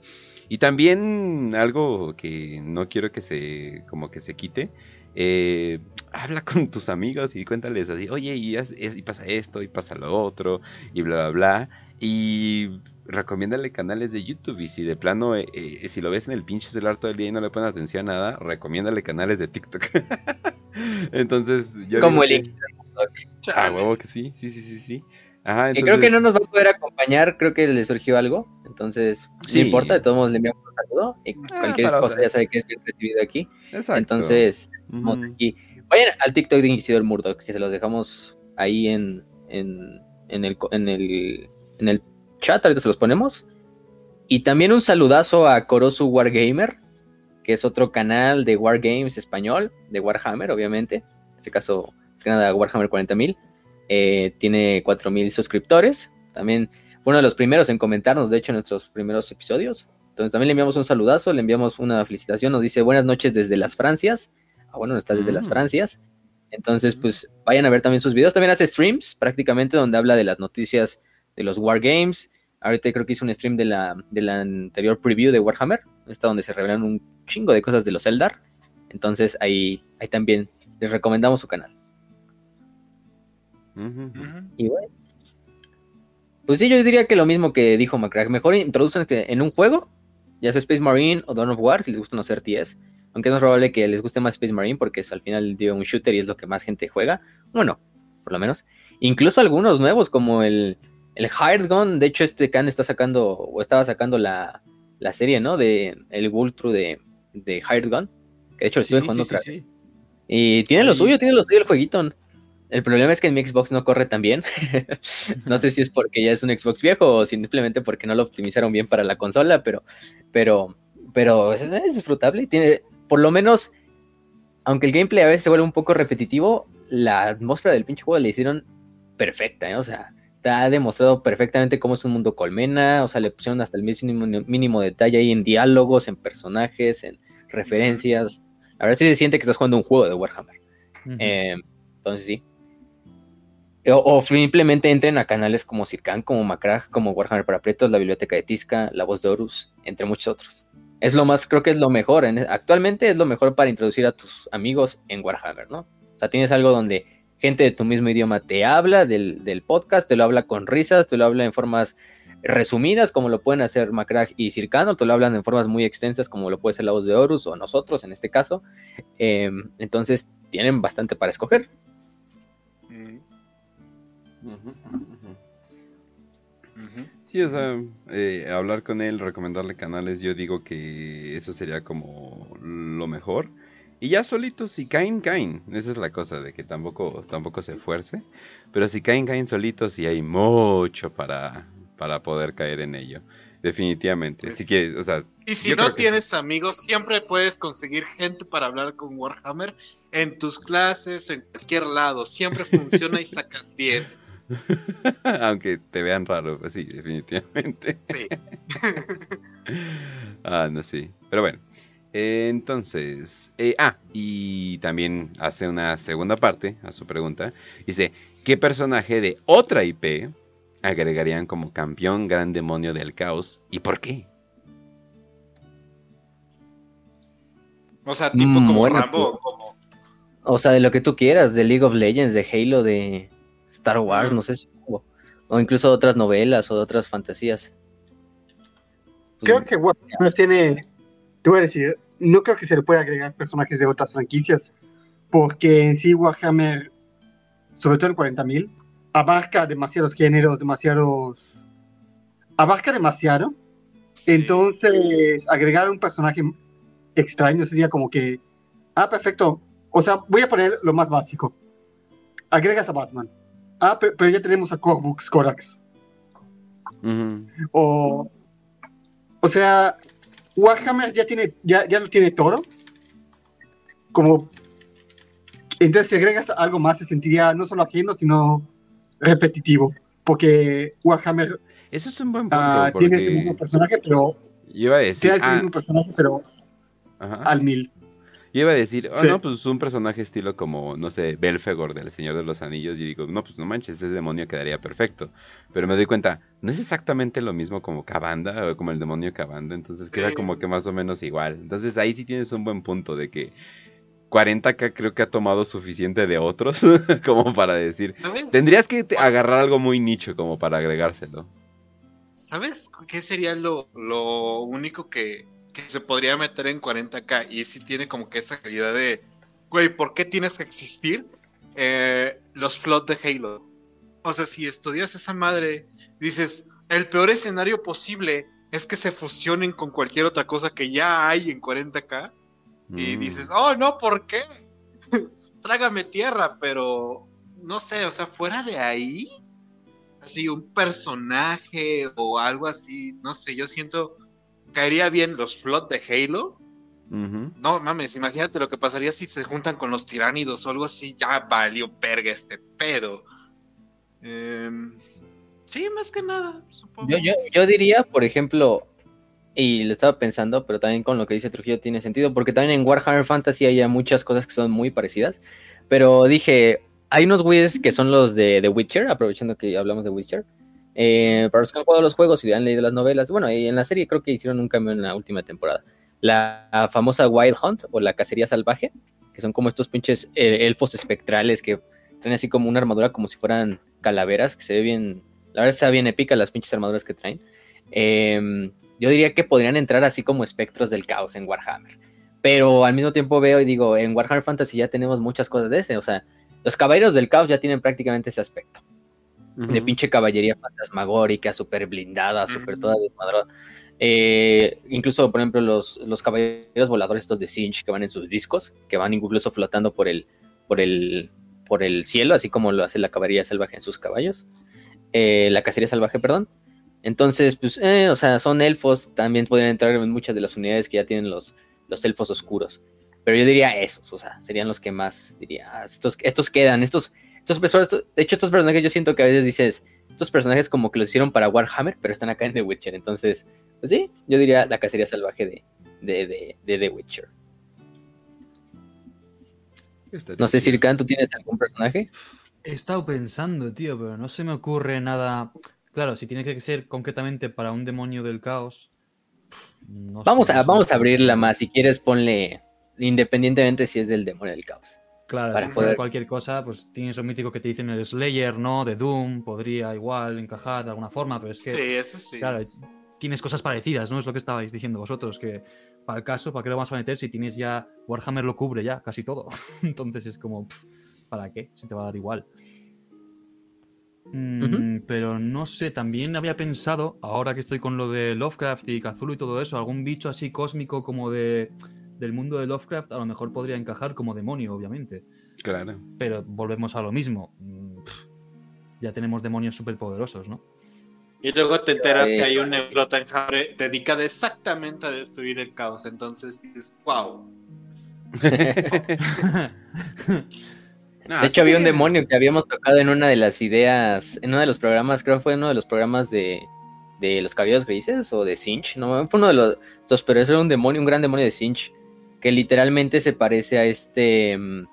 Y también algo que no quiero que se, como que se quite, eh, habla con tus amigos y cuéntales así, oye, y, es- y pasa esto, y pasa lo otro, y bla, bla, bla. Y recomiéndale canales de YouTube. Y si de plano, eh, eh, si lo ves en el pinche celular todo el día y no le pones atención a nada, recomiéndale canales de TikTok. Entonces, yo. Como el que- Ah, huevo que sí, sí, sí, sí, sí. Ajá, Que creo que no nos va a poder acompañar, creo que le surgió algo. Entonces, Sí. no importa, de todos modos le enviamos un saludo. Y Ah, cualquier cosa otra. ya sabe que es bien recibido aquí. Exacto. Entonces, Ujú. aquí. Vayan al TikTok de Inquisidor Murdoch, que se los dejamos ahí en, en, en el, en, el, en el chat, ahorita se los ponemos. Y también un saludazo a Corosu Wargamer, que es otro canal de Wargames español, de Warhammer, obviamente. En este caso, es que nada, Warhammer 40.000. Eh, tiene 4.000 suscriptores. También uno de los primeros en comentarnos, de hecho, en nuestros primeros episodios. Entonces también le enviamos un saludazo, le enviamos una felicitación, nos dice buenas noches desde las Francias. Ah, bueno, está desde las Mm. Francias. Entonces, pues vayan a ver también sus videos. También hace streams prácticamente donde habla de las noticias de los Wargames. Ahorita creo que hizo un stream de la, de la anterior preview de Warhammer. Está donde se revelan un chingo de cosas de los Eldar. Entonces ahí, ahí también les recomendamos su canal. Y bueno. Pues sí, yo diría que lo mismo que dijo Macrack. Mejor introduzcan que en un juego, ya sea Space Marine o Dawn of War, si les gustan los RTS. Aunque es más probable que les guste más Space Marine porque es al final dio un shooter y es lo que más gente juega. Bueno, por lo menos. Incluso algunos nuevos como el, el Hired Gun. De hecho, este Khan está sacando o estaba sacando la, la serie, ¿no? De el Vultru de, de Hired Gun. Que de hecho lo Sí, estuve jugando sí, otra sí. vez. Y tiene lo suyo, tiene lo suyo el jueguito. El problema es que en mi Xbox no corre tan bien. no sé si es porque ya es un Xbox viejo o simplemente porque no lo optimizaron bien para la consola, pero, pero, pero es, es disfrutable. Tiene, por lo menos, aunque el gameplay a veces se vuelve un poco repetitivo, la atmósfera del pinche juego le hicieron perfecta, ¿eh? O sea, está demostrado perfectamente cómo es un mundo colmena, o sea, le pusieron hasta el mínimo, mínimo detalle ahí en diálogos, en personajes, en referencias. La verdad sí se siente que estás jugando un juego de Warhammer. Eh, entonces sí. O, o simplemente entren a canales como Circan, como Macrag, como Warhammer para Pretos, la Biblioteca de Tisca, La Voz de Horus, entre muchos otros. Es lo más, creo que es lo mejor. en- actualmente es lo mejor para introducir a tus amigos en Warhammer, ¿no? O sea, tienes algo donde gente de tu mismo idioma te habla del, podcast, te lo habla con risas, te lo habla en formas resumidas, como lo pueden hacer Macrag y Circano, te lo hablan en formas muy extensas, como lo puede ser La Voz de Horus o nosotros en este caso. Eh, entonces tienen bastante para escoger. Sí, o sea, eh, hablar con él, recomendarle canales, yo digo que eso sería como lo mejor. Y ya solitos, si caen, caen. Esa es la cosa, de que tampoco, tampoco se esfuerce. Pero si caen, caen solitos y hay mucho para, para poder caer en ello. Definitivamente. Así que, o sea, y si no tienes amigos, siempre puedes conseguir gente para hablar con Warhammer en tus clases, en cualquier lado. Siempre funciona y sacas 10. Aunque te vean raro, pues sí, definitivamente. Sí. ah, no, sí. Pero bueno. entonces, eh, ah, y también hace una segunda parte a su pregunta. Dice, ¿qué personaje de otra IP agregarían como campeón gran demonio del caos y por qué? O sea, tipo mm, como Rambo, como... O sea, de lo que tú quieras, de League of Legends, de Halo, de Star Wars, no sé, o, o incluso otras novelas o de otras fantasías. Creo que Warhammer tiene, te voy a decir, no creo que se le pueda agregar personajes de otras franquicias, porque en sí Warhammer, sobre todo en 40.000, abarca demasiados géneros, demasiados... Abarca demasiado. Entonces, agregar un personaje extraño sería como que... Ah, perfecto. O sea, voy a poner lo más básico. Agregas a Batman. Ah, pero, ya tenemos a Corbux Corax. O... O sea, Warhammer ya tiene, ya, ya lo tiene todo. Como entonces, si agregas algo más, se sentiría no solo ajeno, sino repetitivo, porque Warhammer eso es un buen ah, punto. Tiene el mismo personaje, pero. Iba a decir. Tiene ese ah, mismo personaje, pero. Al mil. Iba a decir, oh no, pues un personaje estilo como, no sé, Belfegor del Señor de los Anillos. Y digo, no, pues no manches, ese demonio quedaría perfecto. Pero me doy cuenta, no es exactamente lo mismo como Cabanda o como el demonio Cabanda. Entonces queda como que más o menos igual. Entonces ahí sí tienes un buen punto de que 40k creo que ha tomado suficiente de otros como para decir. Tendrías que agarrar algo muy nicho como para agregárselo. ¿Sabes qué sería lo, único que, se podría meter en 40k? Y si tiene como que esa calidad de, güey, ¿por qué tienes que existir? Eh, los flots de Halo. O sea, si estudias esa madre, dices, el peor escenario posible es que se fusionen con cualquier otra cosa que ya hay en 40k y mm. dices, oh, no, ¿por qué? Trágame tierra, pero no sé, o sea, fuera de ahí, así un personaje o algo así, no sé, yo siento, caería bien los flots de Halo. No mames, imagínate lo que pasaría si se juntan con los tiránidos o algo así, ya valió perga este pedo. Em, sí, más que nada, supongo. Yo, yo, yo diría, por ejemplo, y lo estaba pensando, pero también con lo que dice Trujillo tiene sentido, porque también en Warhammer Fantasy hay muchas cosas que son muy parecidas. Pero dije, hay unos güeyes que son los de The Witcher, aprovechando que hablamos de Witcher. Eh, para los que han jugado los juegos y han leído las novelas, bueno, y en la serie creo que hicieron un cambio en la última temporada. La famosa Wild Hunt o la cacería salvaje, que son como estos pinches eh, elfos espectrales que traen así como una armadura como si fueran calaveras, que se ve bien, la verdad está bien épica las pinches armaduras que traen. Eh, yo diría que podrían entrar así como espectros del caos en Warhammer. Pero al mismo tiempo veo y digo, en Warhammer Fantasy ya tenemos muchas cosas de ese. O sea, los caballeros del caos ya tienen prácticamente ese aspecto. De pinche caballería fantasmagórica, súper blindada, súper toda desmadrada. Eh, incluso, por ejemplo, los, los caballeros voladores estos de Sinch que van en sus discos, que van incluso flotando por el, por el, por el cielo, así como lo hace la caballería salvaje en sus caballos. Eh, la cacería salvaje, perdón. Entonces, pues, eh, o sea, son elfos, también podrían entrar en muchas de las unidades que ya tienen los, los elfos oscuros. Pero yo diría esos, o sea, serían los que más diría, ah, estos, estos quedan, estos, estos personajes, de hecho estos personajes yo siento que a veces dices, estos personajes como que los hicieron para Warhammer, pero están acá en The Witcher, entonces, pues sí, yo diría la cacería salvaje de, de, de, The Witcher. No sé, si ¿tú tienes algún personaje? He estado pensando, tío, pero no se me ocurre nada. Claro, si tiene que ser concretamente para un demonio del caos. vamos, a, vamos a abrirla más. Si quieres, ponle independientemente si es del demonio del caos. Claro, para si poder... cualquier cosa, pues tienes lo mítico que te dicen el Slayer, ¿no? De Doom, podría igual encajar de alguna forma, pero es que. Sí, eso sí. Claro, tienes cosas parecidas, ¿no? Es lo que estabais diciendo vosotros, que para el caso, ¿para qué lo vas a meter si tienes ya. Warhammer lo cubre ya, casi todo. Entonces es como, ¿para qué? Si te va a dar igual. Mm, pero no sé, también había pensado, ahora que estoy con lo de Lovecraft y Cthulhu y todo eso, algún bicho así cósmico como de del mundo de Lovecraft a lo mejor podría encajar como demonio, obviamente. Claro. Pero volvemos a lo mismo. Mm, ya tenemos demonios superpoderosos, ¿no? Y luego te enteras que hay un Neurotanjare dedicado exactamente a destruir el caos. Entonces dices, wow. de hecho, había un demonio que habíamos tocado en una de las ideas, en uno de los programas, creo que fue uno de los programas de, de los caballeros grises o de Sinch, no, fue uno de los dos, pero eso era un demonio, un gran demonio de Sinch, que literalmente se parece a este, mm,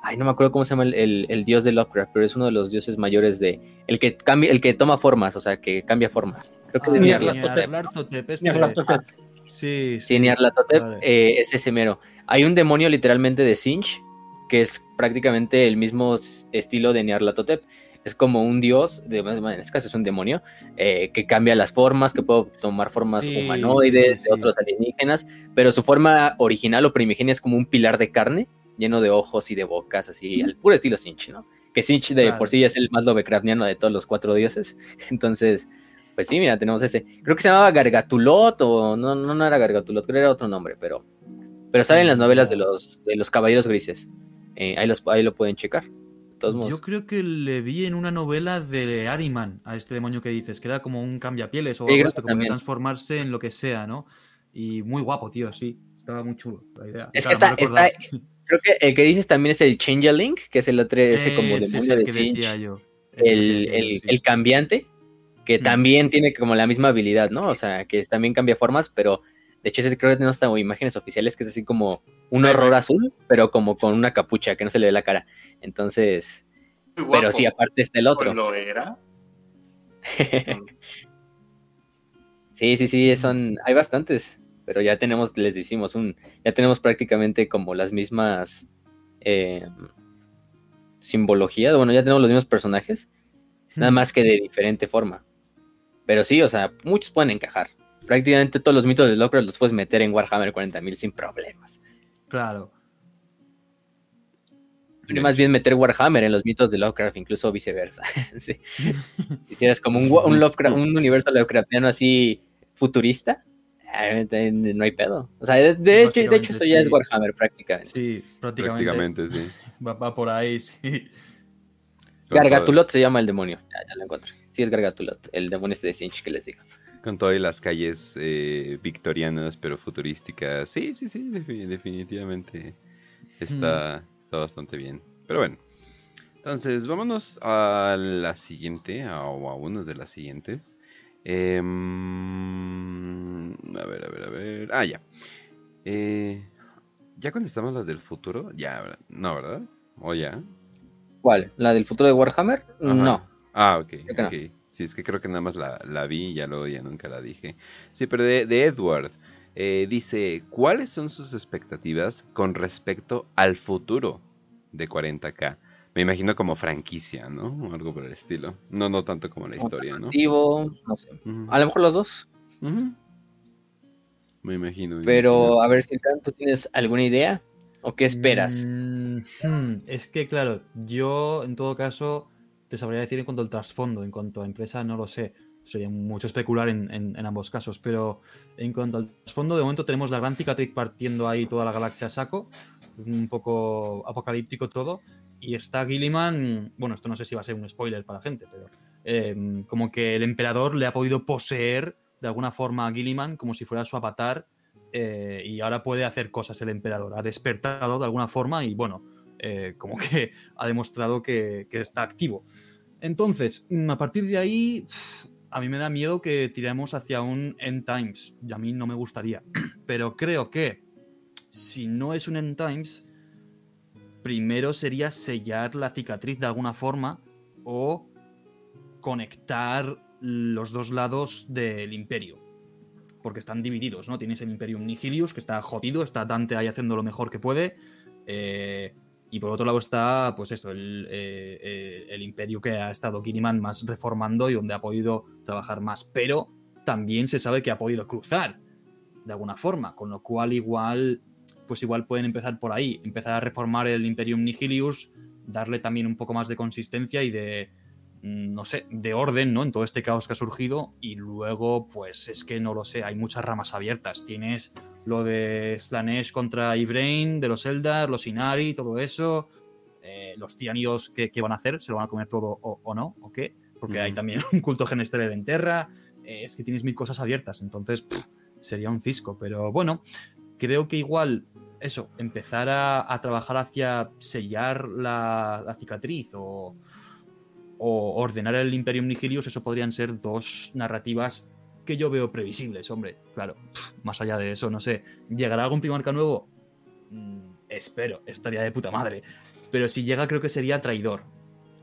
ay, no me acuerdo cómo se llama el, dios de Lovecraft, pero es uno de los dioses mayores de, el que cambia, el que toma formas, o sea, que cambia formas. Creo que es Nyarlathotep. Este, sí, sí. Eh, es ese mero. Hay un demonio literalmente de Sinch, que es prácticamente el mismo estilo de Nyarlathotep. Es como un dios, de, en este caso es un demonio, eh, que cambia las formas, que puede tomar formas humanoides, de otros alienígenas, pero su forma original o primigenia es como un pilar de carne, lleno de ojos y de bocas, así, al puro estilo Sinch, ¿no? Que Sinch de por sí es el más Lovecraftiano de todos los cuatro dioses. Entonces, pues sí, mira, tenemos ese. Creo que se llamaba Gargatulot, o no, no, no era Gargatulot, creo que era otro nombre, pero, pero salen las novelas de los, de los caballeros grises. Eh, ahí, los, ahí lo pueden checar. Yo creo que le vi en una novela de Ariman a este demonio que dices, que era como un cambiapieles o algo esto, que transformarse en lo que sea, ¿no? Y muy guapo, tío, sí. Estaba muy chulo la idea. Es que está, creo que el que dices también es el Changeling, que es el otro, ese como demonio de Change. El, el, el, cambiante, que mm. también tiene como la misma habilidad, ¿no? O sea, que también cambia formas, pero de hecho ese creo que tenemos hasta imágenes oficiales que es así como un horror azul, pero como con una capucha que no se le ve la cara. Entonces, pero sí, aparte está el otro. ¿Lo era? sí, sí, sí, son, hay bastantes, pero ya tenemos, les decimos, un, ya tenemos prácticamente como las mismas eh, simbologías, bueno, ya tenemos los mismos personajes, nada más que de diferente forma. Pero sí, o sea, muchos pueden encajar. Prácticamente todos los mitos de Lovecraft los puedes meter en Warhammer 40.000 sin problemas. Claro más bien meter Warhammer en los mitos de Lovecraft, incluso viceversa. Si hicieras como un, un, Lovecraft, un universo Lovecraftiano así futurista, no hay pedo. O sea, de, hecho, de hecho eso ya es Warhammer prácticamente. Sí, prácticamente. sí. Va, por ahí, sí. Gargatulot se llama el demonio. Ya, lo encontré. Sí, es Gargatulot, el demonio este de Sinch que les digo. Con todas las calles eh, victorianas, pero futurísticas. Sí, sí, sí, definitivamente está, está bastante bien. Pero bueno. Entonces, vámonos a la siguiente, o a unas de las siguientes. Em, a ver, a ver, a ver. Ah, ya. Eh, ¿Ya contestamos las del futuro? Ya, no, ¿verdad? ¿O ya? ¿Cuál? ¿La del futuro de Warhammer? No. Ah, ok. Sí, es que creo que nada más la, vi y ya luego ya nunca la dije. Sí, pero de, Edward. Eh, dice, ¿cuáles son sus expectativas con respecto al futuro de 40k? Me imagino como franquicia, ¿no? algo por el estilo. No, no tanto como la historia, ¿no? no sé. A lo mejor los dos. Me imagino. Pero a ver si tú tienes alguna idea o qué esperas. Mm, hmm, es que, claro, yo en todo caso te sabría decir en cuanto al trasfondo, en cuanto a empresa no lo sé. Sería mucho especular en, ambos casos, pero en cuanto al fondo, de momento tenemos la gran cicatriz partiendo ahí toda la galaxia a saco, un poco apocalíptico todo, y está Gilliman, bueno, esto no sé si va a ser un spoiler para la gente, pero em, como que el emperador le ha podido poseer de alguna forma a Gilliman como si fuera su avatar, eh, y ahora puede hacer cosas el emperador, ha despertado de alguna forma y bueno, eh, como que ha demostrado que, está activo. Entonces, a partir de ahí, a mí me da miedo que tiremos hacia un end times. Y a mí no me gustaría. Pero creo que si no es un end times, primero sería sellar la cicatriz de alguna forma o conectar los dos lados del imperio. Porque están divididos, ¿no? Tienes el Imperium Nihilius, que está jodido, está Dante ahí haciendo lo mejor que puede. Eh, y por otro lado está, pues eso, el, eh, eh, el imperio que ha estado Kiniman más reformando y donde ha podido trabajar más. Pero también se sabe que ha podido cruzar de alguna forma, con lo cual igual, pues igual pueden empezar por ahí, empezar a reformar el Imperium Nihilius, darle también un poco más de consistencia y de, no sé, de orden, ¿no? En todo este caos que ha surgido. Y luego, pues es que no lo sé, hay muchas ramas abiertas. Tienes lo de Slanesh contra Ibrain, de los Eldar, los Inari, todo eso. Eh, los tiranidos que, van a hacer, se lo van a comer todo o, no, o qué. Porque hay también un culto genestere de Enterra. Eh, es que tienes mil cosas abiertas, entonces sería un cisco. Pero bueno, creo que igual eso, empezar a, trabajar hacia sellar la, cicatriz o, ordenar el Imperium Nihilius, eso podrían ser dos narrativas que yo veo previsibles, hombre. Claro, más allá de eso, no sé. ¿Llegará algún primarca nuevo? Mm, espero, estaría de puta madre. Pero si llega, creo que sería traidor.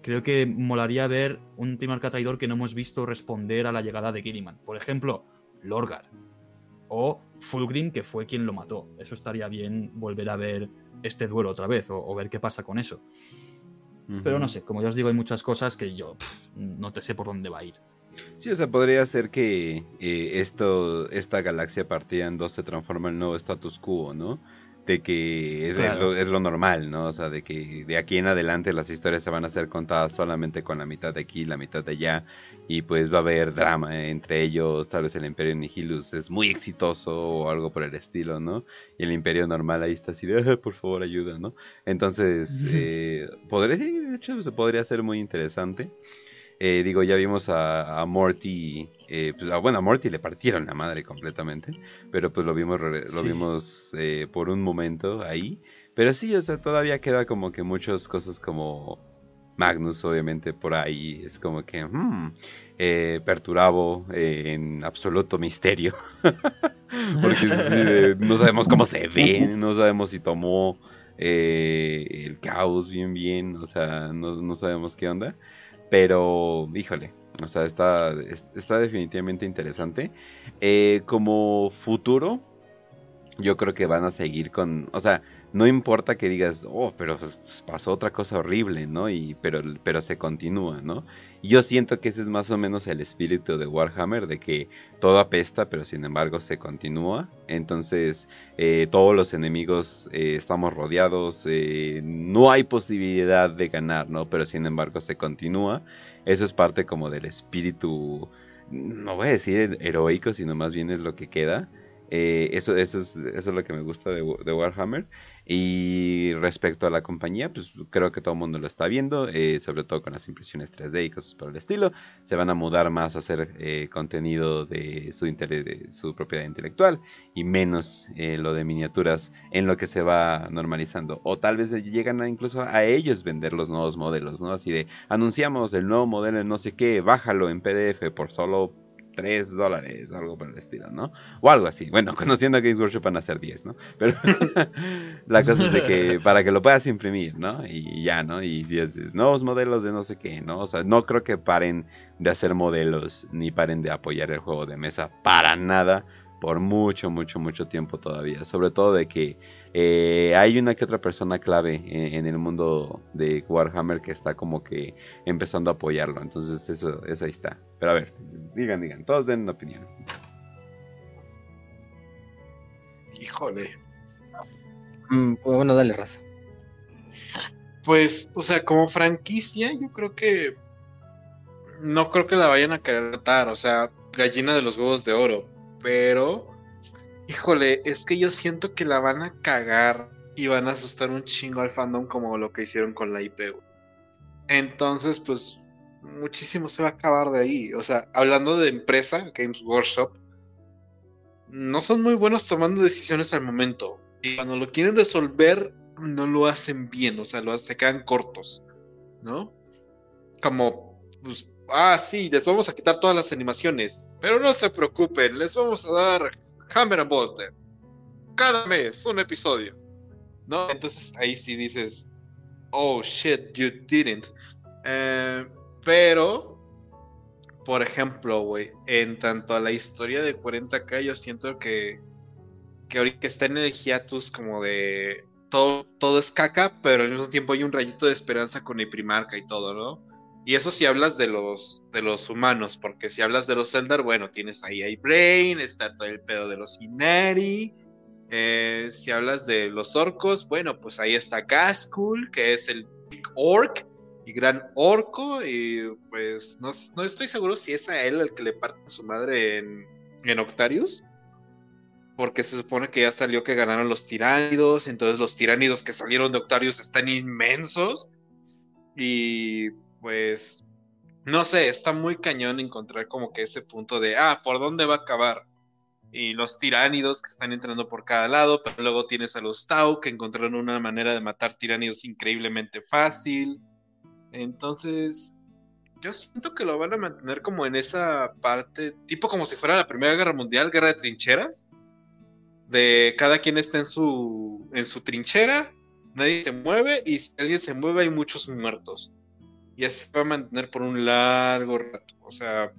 Creo que molaría ver un primarca traidor que no hemos visto responder a la llegada de Gilliman. Por ejemplo, Lorgar o Fulgrim, que fue quien lo mató. Eso estaría bien volver a ver este duelo otra vez o, ver qué pasa con eso. Pero no sé, como ya os digo, hay muchas cosas que yo no te sé por dónde va a ir. Sí, o sea, podría ser que eh, esto, esta galaxia partida en dos se transforma en nuevo status quo, ¿no? De que es, lo, normal, ¿no? O sea, de que de aquí en adelante las historias se van a ser contadas solamente con la mitad de aquí, la mitad de allá, y pues va a haber drama entre ellos, tal vez el Imperio Nihilus es muy exitoso o algo por el estilo, ¿no? Y el Imperio normal ahí está así de, por favor, ayuda, ¿no? Entonces, eh, podría, de hecho, se podría ser muy interesante. Eh, digo, ya vimos a, Morty, eh, pues, bueno, a Morty le partieron la madre completamente, pero pues lo vimos, lo vimos eh, por un momento ahí. Pero sí, o sea, todavía queda como que muchas cosas como Magnus, obviamente, por ahí. Es como que, hmm, perturabo en absoluto misterio. Porque no sabemos cómo se ve, no sabemos si tomó el caos bien, bien, o sea, no, no sabemos qué onda. Pero, híjole, o sea, está, está definitivamente interesante. Eh, como futuro, yo creo que van a seguir con, o sea, no importa que digas, oh, pero pues, pasó otra cosa horrible, ¿no? Y, pero, pero se continúa, ¿no? Y yo siento que ese es más o menos el espíritu de Warhammer, de que todo apesta, pero sin embargo se continúa. Entonces, eh, todos los enemigos eh, estamos rodeados, eh, no hay posibilidad de ganar, ¿no? Pero sin embargo se continúa. Eso es parte como del espíritu, no voy a decir heroico, sino más bien es lo que queda. eso, eso, es, eso es lo que me gusta de Warhammer. Y respecto a la compañía, pues creo que todo el mundo lo está viendo, eh, sobre todo con las impresiones 3D y cosas por el estilo. Se van a mudar más a hacer eh, contenido de su, de su propiedad intelectual y menos eh, lo de miniaturas en lo que se va normalizando. O tal vez llegan incluso a ellos vender los nuevos modelos, ¿no? Así de, anunciamos el nuevo modelo en no sé qué, bájalo en PDF por solo 3 dólares, algo por el estilo, ¿no? O algo así. Bueno, conociendo a Games Workshop van a ser 10, ¿no? Pero la cosa es de que para que lo puedas imprimir, ¿no? Y ya, ¿no? Y si es nuevos modelos de no sé qué, ¿no? O sea, no creo que paren de hacer modelos ni paren de apoyar el juego de mesa para nada por mucho, mucho, mucho tiempo todavía. Sobre todo de que eh, hay una que otra persona clave en, el mundo de Warhammer que está como que empezando a apoyarlo. Entonces eso, eso ahí está. Pero a ver, digan, digan, todos den una opinión. Híjole. Mm, pues bueno, dale, raza. Pues, o sea, como franquicia, yo creo que no creo que la vayan a querer tratar. O sea, gallina de los huevos de oro pero, híjole, es que yo siento que la van a cagar y van a asustar un chingo al fandom como lo que hicieron con la IP. Entonces, pues, muchísimo se va a acabar de ahí. O sea, hablando de empresa, Games Workshop, no son muy buenos tomando decisiones al momento. Y cuando lo quieren resolver, no lo hacen bien, o sea, lo, se quedan cortos, ¿no? Como, pues, ah, sí, les vamos a quitar todas las animaciones. Pero no se preocupen, les vamos a dar Hammer and Bolter. Cada mes, un episodio. ¿No? Entonces ahí sí dices, oh shit, you didn't. Eh, pero, por ejemplo, güey, en tanto a la historia de 40k, yo siento que, que ahorita está en el hiatus como de todo, todo es caca, pero al mismo tiempo hay un rayito de esperanza con el primarca y todo, ¿no? Y eso si hablas de los, de los humanos, porque si hablas de los Eldar, bueno, tienes ahí a Brain, está todo el pedo de los Inari. Eh, si hablas de los orcos, bueno, pues ahí está Gaskul, que es el Big Orc. y gran orco. Y pues no, no, estoy seguro si es a él el que le parte a su madre en, en Octarius. Porque se supone que ya salió que ganaron los tiránidos. Entonces los tiránidos que salieron de Octarius están inmensos. Y pues no sé, está muy cañón encontrar como que ese punto de, ah, ¿por dónde va a acabar? Y los tiránidos que están entrando por cada lado, pero luego tienes a los Tau que encontraron una manera de matar tiránidos increíblemente fácil. Entonces, yo siento que lo van a mantener como en esa parte, tipo como si fuera la Primera Guerra Mundial, guerra de trincheras, de cada quien está en su, en su trinchera, nadie se mueve y si alguien se mueve hay muchos muertos y así se va a mantener por un largo rato. O sea,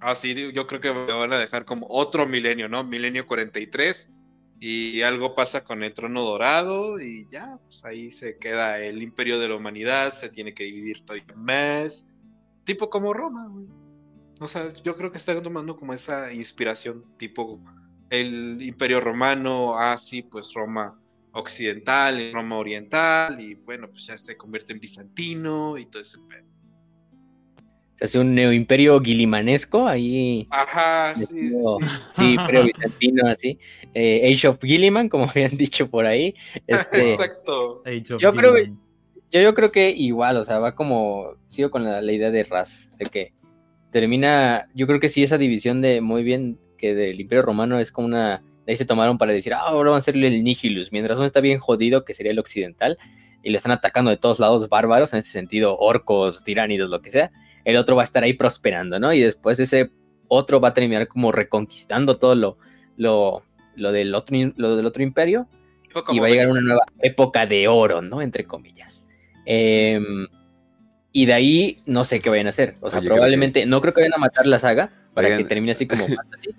así yo creo que van a dejar como otro milenio, ¿no? Milenio 43 y algo pasa con el trono dorado y ya, pues ahí se queda el imperio de la humanidad, se tiene que dividir todo el mes, tipo como Roma, güey. O sea, yo creo que están tomando como esa inspiración, tipo el imperio romano, así, pues Roma occidental, en Roma oriental, y bueno, pues ya se convierte en bizantino y todo ese pedo. Se hace un neoimperio guilimanesco ahí. Ajá, sí, sí. Sí, pero bizantino así. Eh, Age of Gilliman, como habían dicho por ahí. Este, Exacto. yo creo que, yo, yo creo que igual, o sea, va como, sigo con la, la idea de Raz, de que termina, yo creo que sí, esa división de muy bien, que del Imperio Romano es como una ahí se tomaron para decir, ah, ahora vamos a hacerle el Nihilus, mientras uno está bien jodido, que sería el occidental, y lo están atacando de todos lados bárbaros, en ese sentido, orcos, tiránidos, lo que sea, el otro va a estar ahí prosperando, ¿no? Y después ese otro va a terminar como reconquistando todo lo, lo, lo, del, otro, lo del otro imperio, y va a llegar una nueva época de oro, ¿no? Entre comillas. Eh, y de ahí no sé qué vayan a hacer. O sea, Oye, probablemente, creo que... no creo que vayan a matar la saga para Oigan. que termine así como fantasy.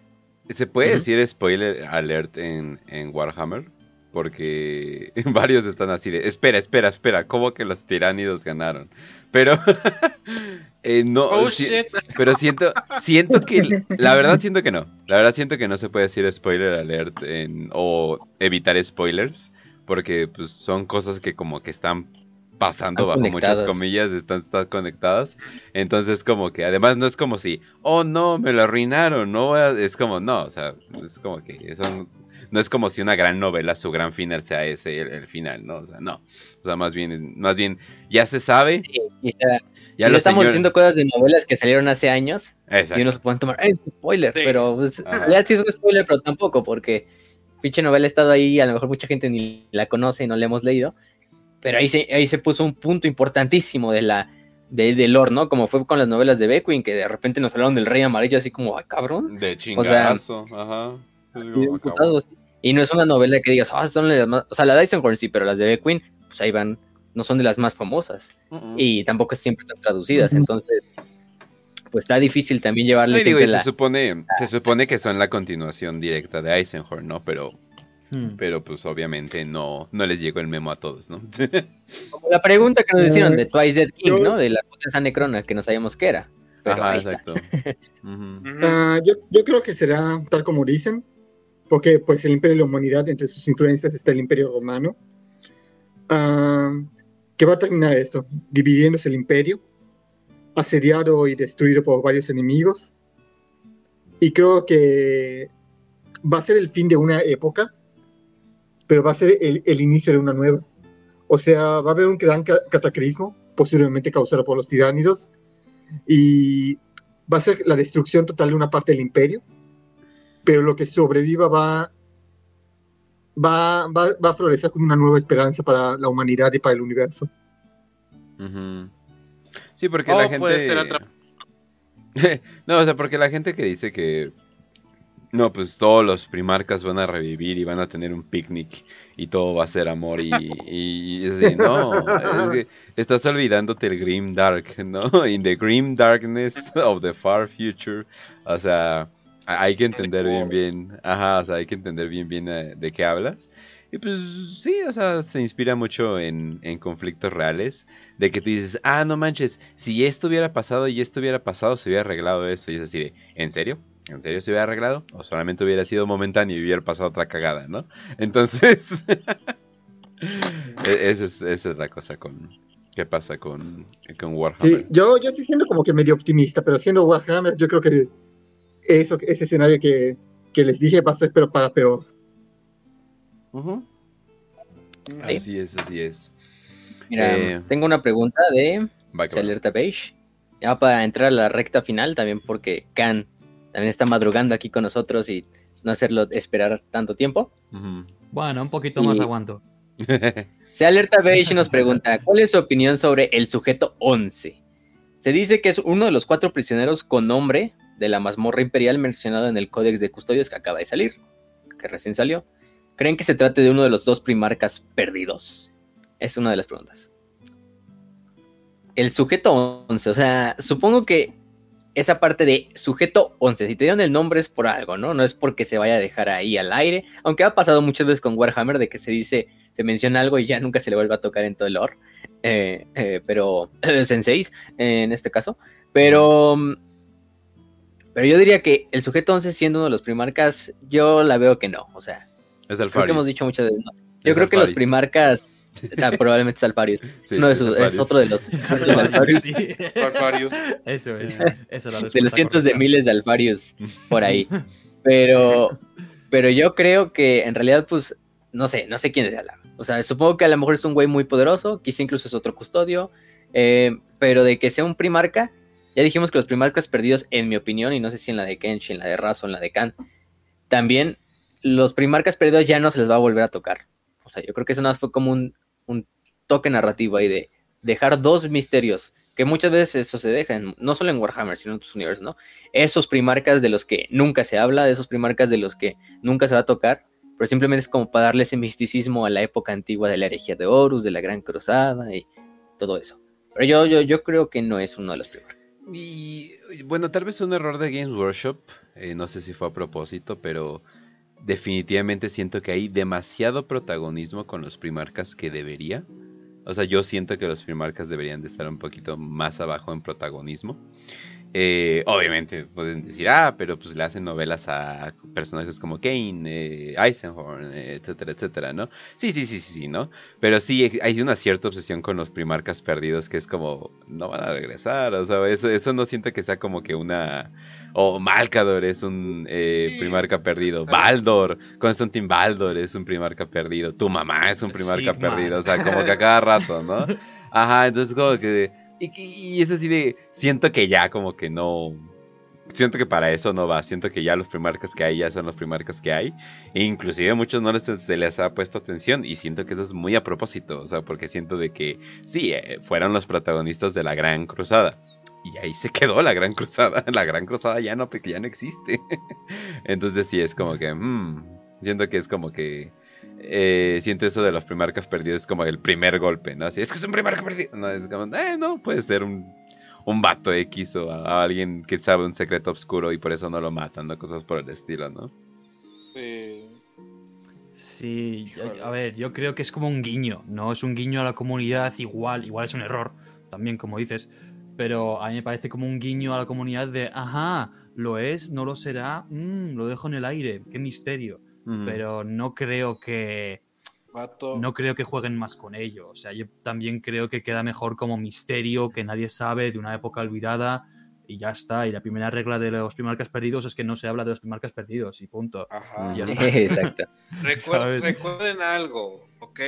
¿Se puede uh -huh. decir spoiler alert en, en, Warhammer? Porque varios están así de, espera, espera, espera, ¿cómo que los tiránidos ganaron? Pero, eh, no, oh, si, pero siento, siento que, la verdad siento que no, la verdad siento que no se puede decir spoiler alert en, o evitar spoilers, porque pues son cosas que como que están pasando bajo muchas comillas, están, están, conectadas. Entonces, como que además no es como si, oh no, me lo arruinaron, no, es como, no, o sea, es como que son, no es como si una gran novela, su gran final sea ese, el, el final, ¿no? O sea, no. O sea, más bien, más bien, ya se sabe. Sí, ya, ya lo estamos señores... diciendo cosas de novelas que salieron hace años. Exacto. Y uno se pueden tomar, es un spoiler, sí. pero pues, ya sí es un spoiler, pero tampoco, porque pinche novela ha estado ahí, a lo mejor mucha gente ni la conoce y no la hemos leído. Pero ahí se, ahí se puso un punto importantísimo de la de, de lore, ¿no? Como fue con las novelas de Beckwin, que de repente nos hablaron del Rey Amarillo, así como, ay, cabrón. De chingazo, o sea, ajá. Y, y no es una novela que digas, ah, oh, son las más. O sea, la de Eisenhorn sí, pero las de Beckwin, pues ahí van, no son de las más famosas. Uh -uh. Y tampoco siempre están traducidas, uh -huh. entonces. Pues está difícil también llevarles. Sí, digo, la... se, supone, se supone que son la continuación directa de Eisenhorn, ¿no? Pero Hmm. Pero pues obviamente no, no les llegó el memo a todos, ¿no? Como la pregunta que nos hicieron de Twice Dead King, ¿no? De la cosa esa necrona que no sabíamos qué era. Pero Ajá, exacto. uh -huh. uh, yo, yo, creo que será tal como dicen, porque pues el imperio de la humanidad, entre sus influencias está el imperio romano. Uh, ¿Qué va a terminar esto? Dividiéndose el imperio, asediado y destruido por varios enemigos. Y creo que va a ser el fin de una época pero va a ser el, el, inicio de una nueva. O sea, va a haber un gran cataclismo, posiblemente causado por los tiránidos, y va a ser la destrucción total de una parte del imperio, pero lo que sobreviva va, va, va, va a florecer como una nueva esperanza para la humanidad y para el universo. Uh -huh. Sí, porque oh, la gente... Puede ser otra... no, o sea, porque la gente que dice que no, pues todos los primarcas van a revivir y van a tener un picnic y todo va a ser amor y, y, y no, estás olvidándote el grim dark, ¿no? In the grim darkness of the far future, o sea, hay que entender bien bien, ajá, o sea, hay que entender bien bien de, de qué hablas. Y pues sí, o sea, se inspira mucho en, en, conflictos reales. De que tú dices, ah, no manches, si esto hubiera pasado y esto hubiera pasado, se hubiera arreglado eso. Y es así de, ¿en serio? ¿En serio se hubiera arreglado? ¿O solamente hubiera sido momentáneo y hubiera pasado otra cagada, no? Entonces, esa, es, esa es la cosa con, qué pasa con, con Warhammer. Sí, yo, yo estoy siendo como que medio optimista, pero siendo Warhammer, yo creo que eso, ese escenario que, que les dije va a ser pero para peor. Así es, así es. Mira, Eh, tengo una pregunta de. Alerta Beige. Ya para entrar a la recta final, también porque Khan también está madrugando aquí con nosotros y no hacerlo esperar tanto tiempo. Bueno, un poquito más Y- aguanto. Se Alerta Beige nos pregunta, ¿cuál es su opinión sobre el sujeto 11? Se dice que es uno de los cuatro prisioneros con nombre de la mazmorra imperial mencionado en el Códex de Custodios que acaba de salir, que recién salió. ¿Creen que se trate de uno de los dos primarcas perdidos? Es una de las preguntas. El sujeto 11, o sea, supongo que esa parte de sujeto 11, si te dieron el nombre es por algo, ¿no? No es porque se vaya a dejar ahí al aire, aunque ha pasado muchas veces con Warhammer de que se dice, se menciona algo y ya nunca se le vuelve a tocar en todo el lore, eh, eh, pero senseis en este caso, pero... Pero yo diría que el sujeto 11 siendo uno de los primarcas, yo la veo que no, o sea, Es creo Alfarius. que hemos dicho muchas veces, no. Yo Es creo que los primarcas, ah, probablemente es Alfarius, Sí, es, uno de es sus- es otro de los, de Alfarius. sí. Alfarius. Eso es. Eso es la de los cientos de miles de Alfarius por ahí. Pero, pero yo creo que en realidad, pues, no sé, no sé quién es Alan. O sea, supongo que a lo mejor es un güey muy poderoso, quizá incluso es otro custodio, eh, pero de que sea un primarca, ya dijimos que los primarcas perdidos, en mi opinión, y no sé si en la de Kench, en la de Razo, en la de Khan, también los primarcas perdidos ya no se les va a volver a tocar. O sea, yo creo que eso nada más fue como un, un toque narrativo ahí de dejar dos misterios, que muchas veces eso se deja, no solo en Warhammer, sino en otros universos, ¿no? Esos primarcas de los que nunca se habla, de esos primarcas de los que nunca se va a tocar, pero simplemente es como para darle ese misticismo a la época antigua de la herejía de Horus, de la Gran Cruzada y todo eso. Pero yo, yo, yo creo que no es uno de los primarcas. Y bueno, tal vez un error de Games Workshop, eh, no sé si fue a propósito, pero definitivamente siento que hay demasiado protagonismo con los primarcas que debería. O sea, yo siento que los primarcas deberían de estar un poquito más abajo en protagonismo. Eh, obviamente pueden decir, ah, pero pues le hacen novelas a personajes como Kane, eh, Eisenhorn, etcétera, etcétera, ¿no? Sí, sí, sí, sí, sí, ¿no? Pero sí hay una cierta obsesión con los primarcas perdidos que es como, no van a regresar, o sea, eso, eso no siento que sea como que una... O Malcador es un eh, primarca perdido, Baldor, Constantin Baldor es un primarca perdido, tu mamá es un primarca perdido, o sea, como que a cada rato, ¿no? Ajá, entonces como que... Y, y es así de... Siento que ya como que no... Siento que para eso no va. Siento que ya los primarcas que hay ya son los primarcas que hay. E inclusive a muchos no les, se les ha puesto atención. Y siento que eso es muy a propósito. O sea, porque siento de que sí, eh, fueron los protagonistas de la Gran Cruzada. Y ahí se quedó la Gran Cruzada. La Gran Cruzada ya no, porque ya no existe. Entonces sí, es como que... mm, siento que es como que... eh, siento eso de los primarcas perdidos como el primer golpe, ¿no? Así, es que es un primarca perdido. No, es como, eh, no, puede ser un, un vato X o a, a alguien que sabe un secreto oscuro y por eso no lo matan, ¿no? Cosas por el estilo, ¿no? Sí. Sí, a ver, yo creo que es como un guiño, ¿no? Es un guiño a la comunidad igual, igual es un error, también como dices, pero a mí me parece como un guiño a la comunidad de, ajá, lo es, no lo será, mm, lo dejo en el aire, qué misterio, pero no creo que Vato. no creo que jueguen más con ello, o sea, yo también creo que queda mejor como misterio que nadie sabe de una época olvidada y ya está, y la primera regla de los primarcas perdidos es que no se habla de los primarcas perdidos y punto. Ajá. Ya está. Exacto. Recuerden algo, ¿ok?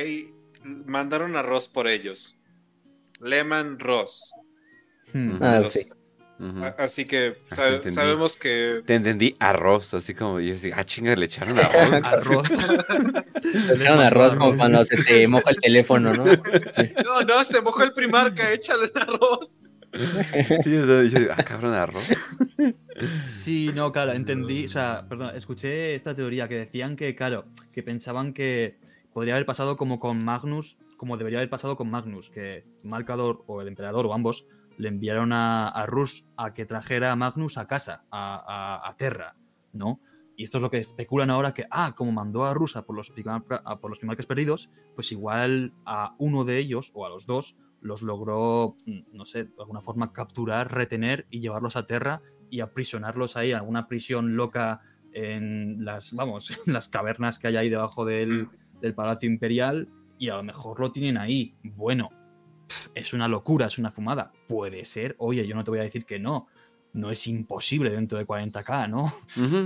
Mandaron arroz por ellos. Lehman Ross. Ah, Los- sí. Así que Ah, sabemos que Te entendí arroz, así como yo decía, ah, chinga, le echaron arroz. Arroz. Le echaron arroz como cuando se te moja el teléfono, ¿no? no, no, se mojó el primarca, échale el arroz. sí, o sea, yo digo, ah, cabrón, arroz. Sí, no, claro, entendí, o sea, perdón, escuché esta teoría que decían que, claro, que pensaban que podría haber pasado como con Magnus, como debería haber pasado con Magnus, que Malcador o el emperador o ambos le enviaron a, a Rus a que trajera a Magnus a casa, a, a- a Terra, ¿no? Y esto es lo que especulan ahora que, ah, como mandó a Rus a por los, a por los primarcas perdidos, pues igual a uno de ellos o a los dos los logró, mm, no sé, de alguna forma capturar, retener y llevarlos a Terra y aprisionarlos ahí en alguna prisión loca en las, vamos, en las cavernas que hay ahí debajo del, del Palacio Imperial y a lo mejor lo tienen ahí. Bueno, es una locura, es una fumada. Puede ser, oye, yo no te voy a decir que no. No es imposible dentro de 40k, ¿no?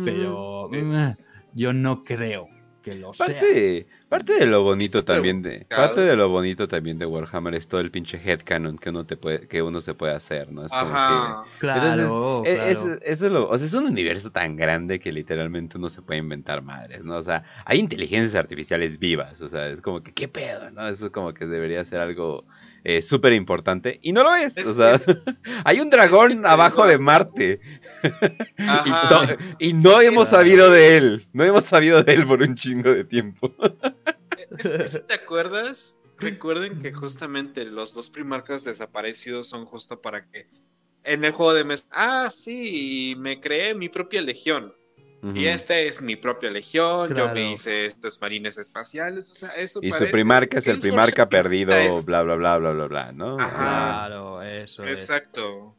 Pero mm, yo no creo que lo parte, sea. Parte de lo bonito también de parte de lo bonito también de Warhammer es todo el pinche headcanon que uno te puede que uno se puede hacer, ¿no? Es Ajá. claro, e, Es, eso es lo, o sea, es un universo tan grande que literalmente uno se puede inventar madres, ¿no? O sea, hay inteligencias artificiales vivas, o sea, es como que qué pedo, ¿no? Eso es como que debería ser algo eh, súper importante. Y no lo es. o sea, hay un dragón abajo de Marte. y, no, hemos sabido de él. No hemos sabido de él por un chingo de tiempo. ¿Te acuerdas? Recuerden que justamente los dos primarcas desaparecidos son justo para que en el juego de mes. Ah, sí, me creé mi propia legión. Y esta es mi propia legión, yo me hice estos marines espaciales, o sea, eso Y su primarca es el primarca perdido, bla, bla, bla, bla, bla, bla, ¿no? Claro, eso Exacto.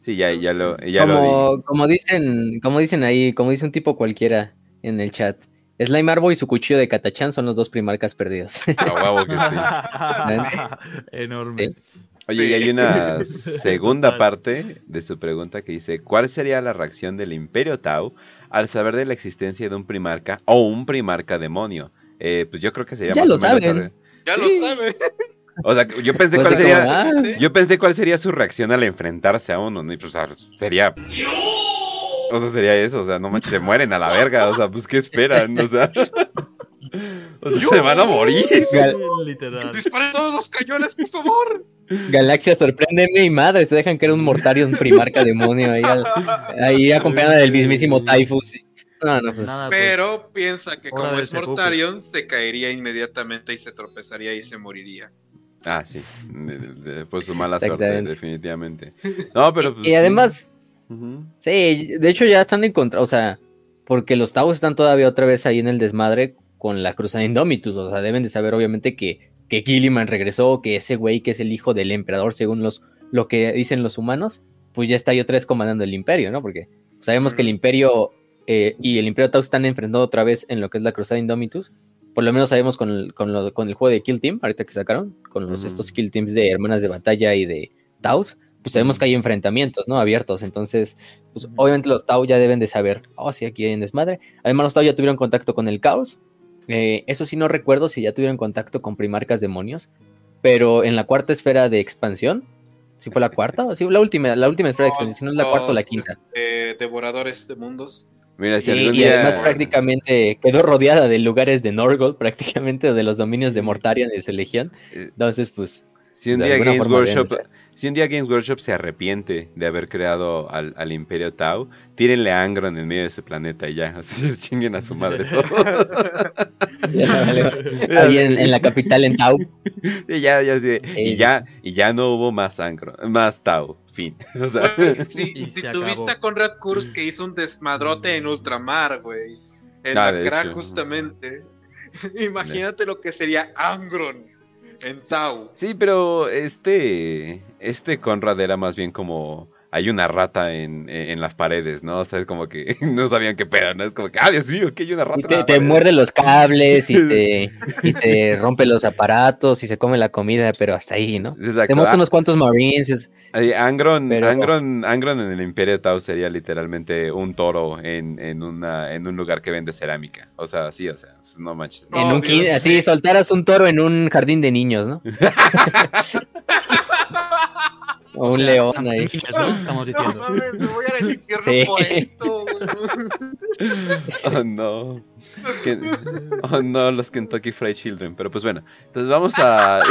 Sí, ya, ya lo, ya como, lo como dicen, como dicen ahí, como dice un tipo cualquiera en el chat, Slime Arbo y su cuchillo de Katachan son los dos primarcas perdidos. Ah, que sí. Enorme. Oye, y hay una segunda parte de su pregunta que dice, ¿cuál sería la reacción del Imperio Tau al saber de la existencia de un primarca o un primarca demonio. Eh, pues yo creo que sería ya más lo o menos saben. Ya lo saben. O sea, yo pensé Pues cuál sería, ah. yo pensé cuál sería su reacción al enfrentarse a uno, ¿no? Y pues, o sea, sería, o sea, sería eso, o sea, no manches, se mueren a la verga, o sea, pues qué esperan, o sea, o sea, se van a morir. Gal- Literal. Disparen todos los cañones, por favor. Galaxia, sorpréndeme y madre, se dejan que era un mortario, un primarca demonio ahí, al- ahí acompañada del mismísimo Typhus. y- No, no, pues. Nada, pues, Pero piensa que hora como es. Mortarion, se caería inmediatamente y se tropezaría y se moriría. Ah, sí, de- de- por su mala suerte, definitivamente. No, pero pues, y además, sí. De hecho ya están en contra, o sea, porque los Tau están todavía otra vez ahí en el desmadre con la Cruzada Indomitus, o sea, deben de saber obviamente que, que Gilliman regresó, que ese güey que es el hijo del emperador, según los, lo que dicen los humanos, pues ya está ahí otra vez comandando el imperio, ¿no? Porque sabemos que el imperio eh, y el imperio Tau están enfrentando otra vez en lo que es la Cruzada Indomitus. Por lo menos sabemos con el, con lo- con el juego de Kill Team, ahorita que sacaron, con los, estos Kill Teams de Hermanas de Batalla y de Taus, pues sabemos que hay enfrentamientos, ¿no? Abiertos. Entonces, pues obviamente los Tau ya deben de saber, oh, sí, aquí hay un desmadre. Además, los Tau ya tuvieron contacto con el caos. Eh, eso sí, no recuerdo si ya tuvieron contacto con primarcas demonios, pero en la cuarta esfera de expansión, si fue la cuarta, o sí, la última, la última esfera de expansión, si no es la cuarta o la quinta. eh, devoradores de mundos. Mira, si Sí, algún y día... además prácticamente quedó rodeada de lugares de Norgol, prácticamente de los dominios de Mortarion y de legión. Eh, Entonces, pues, Si un día Games Workshop. Si un día Games Workshop se arrepiente de haber creado al, al Imperio Tau, tírenle a Angron en medio de ese planeta y ya, así chinguen a su madre vale, ahí en, en la capital, en Tau. y ya, ya sí, y Eh, ya, y ya no hubo más Angron, más Tau, fin. O sea, Güey, si tuviste a Conrad Kurz que hizo un desmadrote en ultramar, güey. En Ah, la crack, hecho. justamente. Imagínate lo que sería Angron en Tau. sí, pero este, este Conrad era más bien como hay una rata en, en las paredes, ¿no? O sea, es como que no sabían qué pedo, ¿no? Es como que, ah, Dios mío, que hay una rata. Y en te, la te pared". muerde los cables y te, y te rompe los aparatos y se come la comida, pero hasta ahí, ¿no? Exacto. Te mata Ah, unos cuantos Marines. es- Ahí, Angron, Pero- Angron, Angron en el Imperio Tau sería literalmente un toro en, en, una, en un lugar que vende cerámica. O sea, sí, o sea, pues, no manches. En un así, sí. soltaras un toro en un jardín de niños, ¿no? o un sea, león ahí. Fermines, ¿no? Estamos No diciendo. mames, me voy al infierno Sí. por esto. güey. Oh no. Que- oh no, los Kentucky Fried Children. Pero pues bueno, entonces vamos a.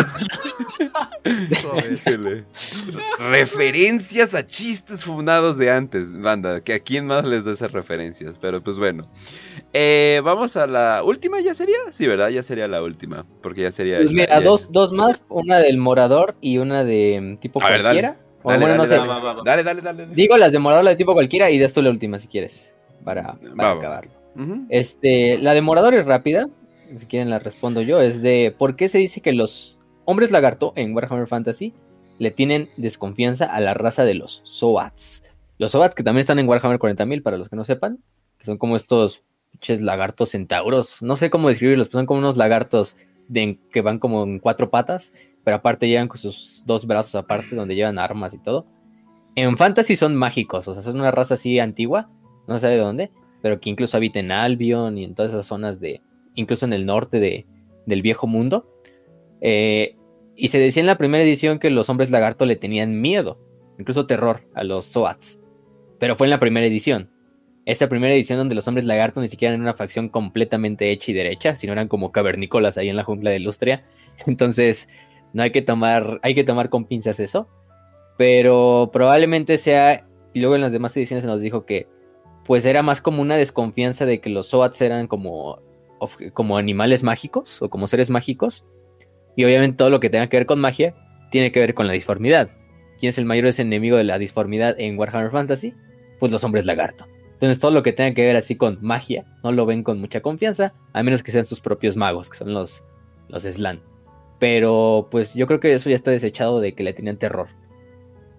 Referencias a chistes fundados de antes, banda. Que a quién más les da esas referencias. Pero pues bueno. Eh, vamos a la última, ¿ya sería? Sí, ¿verdad? Ya sería la última. Porque ya sería. Pues mira, ya- dos, dos más, una del morador y una de mm, tipo A ver, dale. cualquiera. O Dale, bueno, no dale, sé. dale. Va, va, va. Dale, dale, dale. dale. Digo las de morador, la de tipo cualquiera y de esto la última si quieres. Para, para acabarlo. Este, la de Morador es rápida. Si quieren la respondo yo. Es de por qué se dice que los hombres lagarto en Warhammer Fantasy le tienen desconfianza a la raza de los Soats. Los Soats que también están en Warhammer 40.000 para los que no sepan. Que son como estos lagartos centauros. No sé cómo describirlos, son como unos lagartos que van como en cuatro patas, pero aparte llevan con sus dos brazos aparte donde llevan armas y todo. En fantasy son mágicos, o sea, son una raza así antigua, no sé de dónde, pero que incluso habita en Albion y en todas esas zonas de, incluso en el norte de, del viejo mundo. Eh, y se decía en la primera edición que los hombres lagarto le tenían miedo, incluso terror, a los Soats. Pero fue en la primera edición. Esa primera edición donde los hombres lagarto ni siquiera eran una facción completamente hecha y derecha, sino eran como cavernícolas ahí en la jungla de Lustria. Entonces, no hay que tomar, hay que tomar con pinzas eso. Pero probablemente sea, y luego en las demás ediciones se nos dijo que pues era más como una desconfianza de que los Soats eran como, como animales mágicos o como seres mágicos. Y obviamente todo lo que tenga que ver con magia tiene que ver con la disformidad. ¿Quién es el mayor enemigo de la disformidad en Warhammer Fantasy? Pues los hombres lagarto. Entonces todo lo que tenga que ver así con magia no lo ven con mucha confianza, a menos que sean sus propios magos, que son los, los Slan. Pero pues yo creo que eso ya está desechado de que le tienen terror.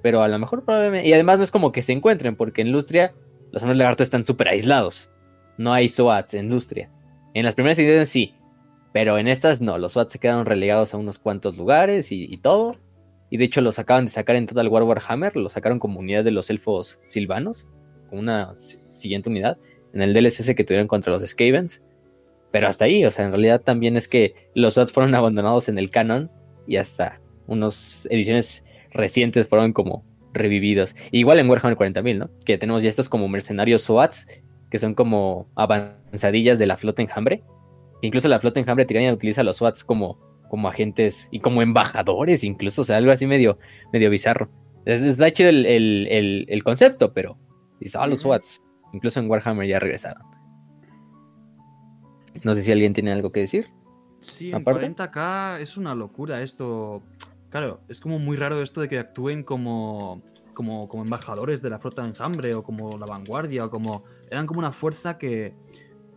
Pero a lo mejor probablemente... Y además no es como que se encuentren, porque en Lustria los hombres lagarto están súper aislados. No hay SWATs en Lustria. En las primeras ediciones sí, pero en estas no. Los SWATs se quedaron relegados a unos cuantos lugares y, todo. Y de hecho los acaban de sacar en Total War Warhammer. Lo sacaron como unidad de los elfos silvanos. Una siguiente unidad. En el DLSS que tuvieron contra los Skavens. Pero hasta ahí, o sea, en realidad también es que los SWATs fueron abandonados en el canon. Y hasta unas ediciones recientes fueron como revividos. Igual en Warhammer 40.000, ¿no? Que tenemos ya estos como mercenarios SWATs, que son como avanzadillas de la flota enjambre. Incluso la flota enjambre tirania utiliza a los SWATs como, como agentes y como embajadores, incluso, o sea, algo así medio, medio bizarro. Está chido el, concepto, pero dice, ah, los SWATs, incluso en Warhammer ya regresaron. No sé si alguien tiene algo que decir. Sí, en 40k es una locura esto. Claro, es como muy raro esto de que actúen como, como, como embajadores de la flota de enjambre o como la vanguardia o como... Eran como una fuerza que,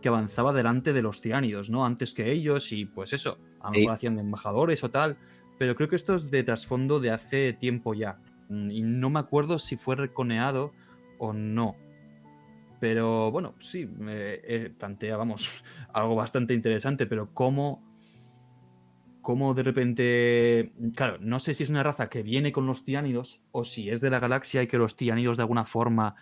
que avanzaba delante de los tiránidos, ¿no? Antes que ellos y pues eso, a lo mejor hacían de embajadores o tal. Pero creo que esto es de trasfondo de hace tiempo ya. Mm, y no me acuerdo si fue reconeado o no. Pero bueno, sí, me plantea, vamos, algo bastante interesante, pero cómo cómo de repente, claro, no sé si es una raza que viene con los tiánidos o si es de la galaxia y que los tiánidos de alguna forma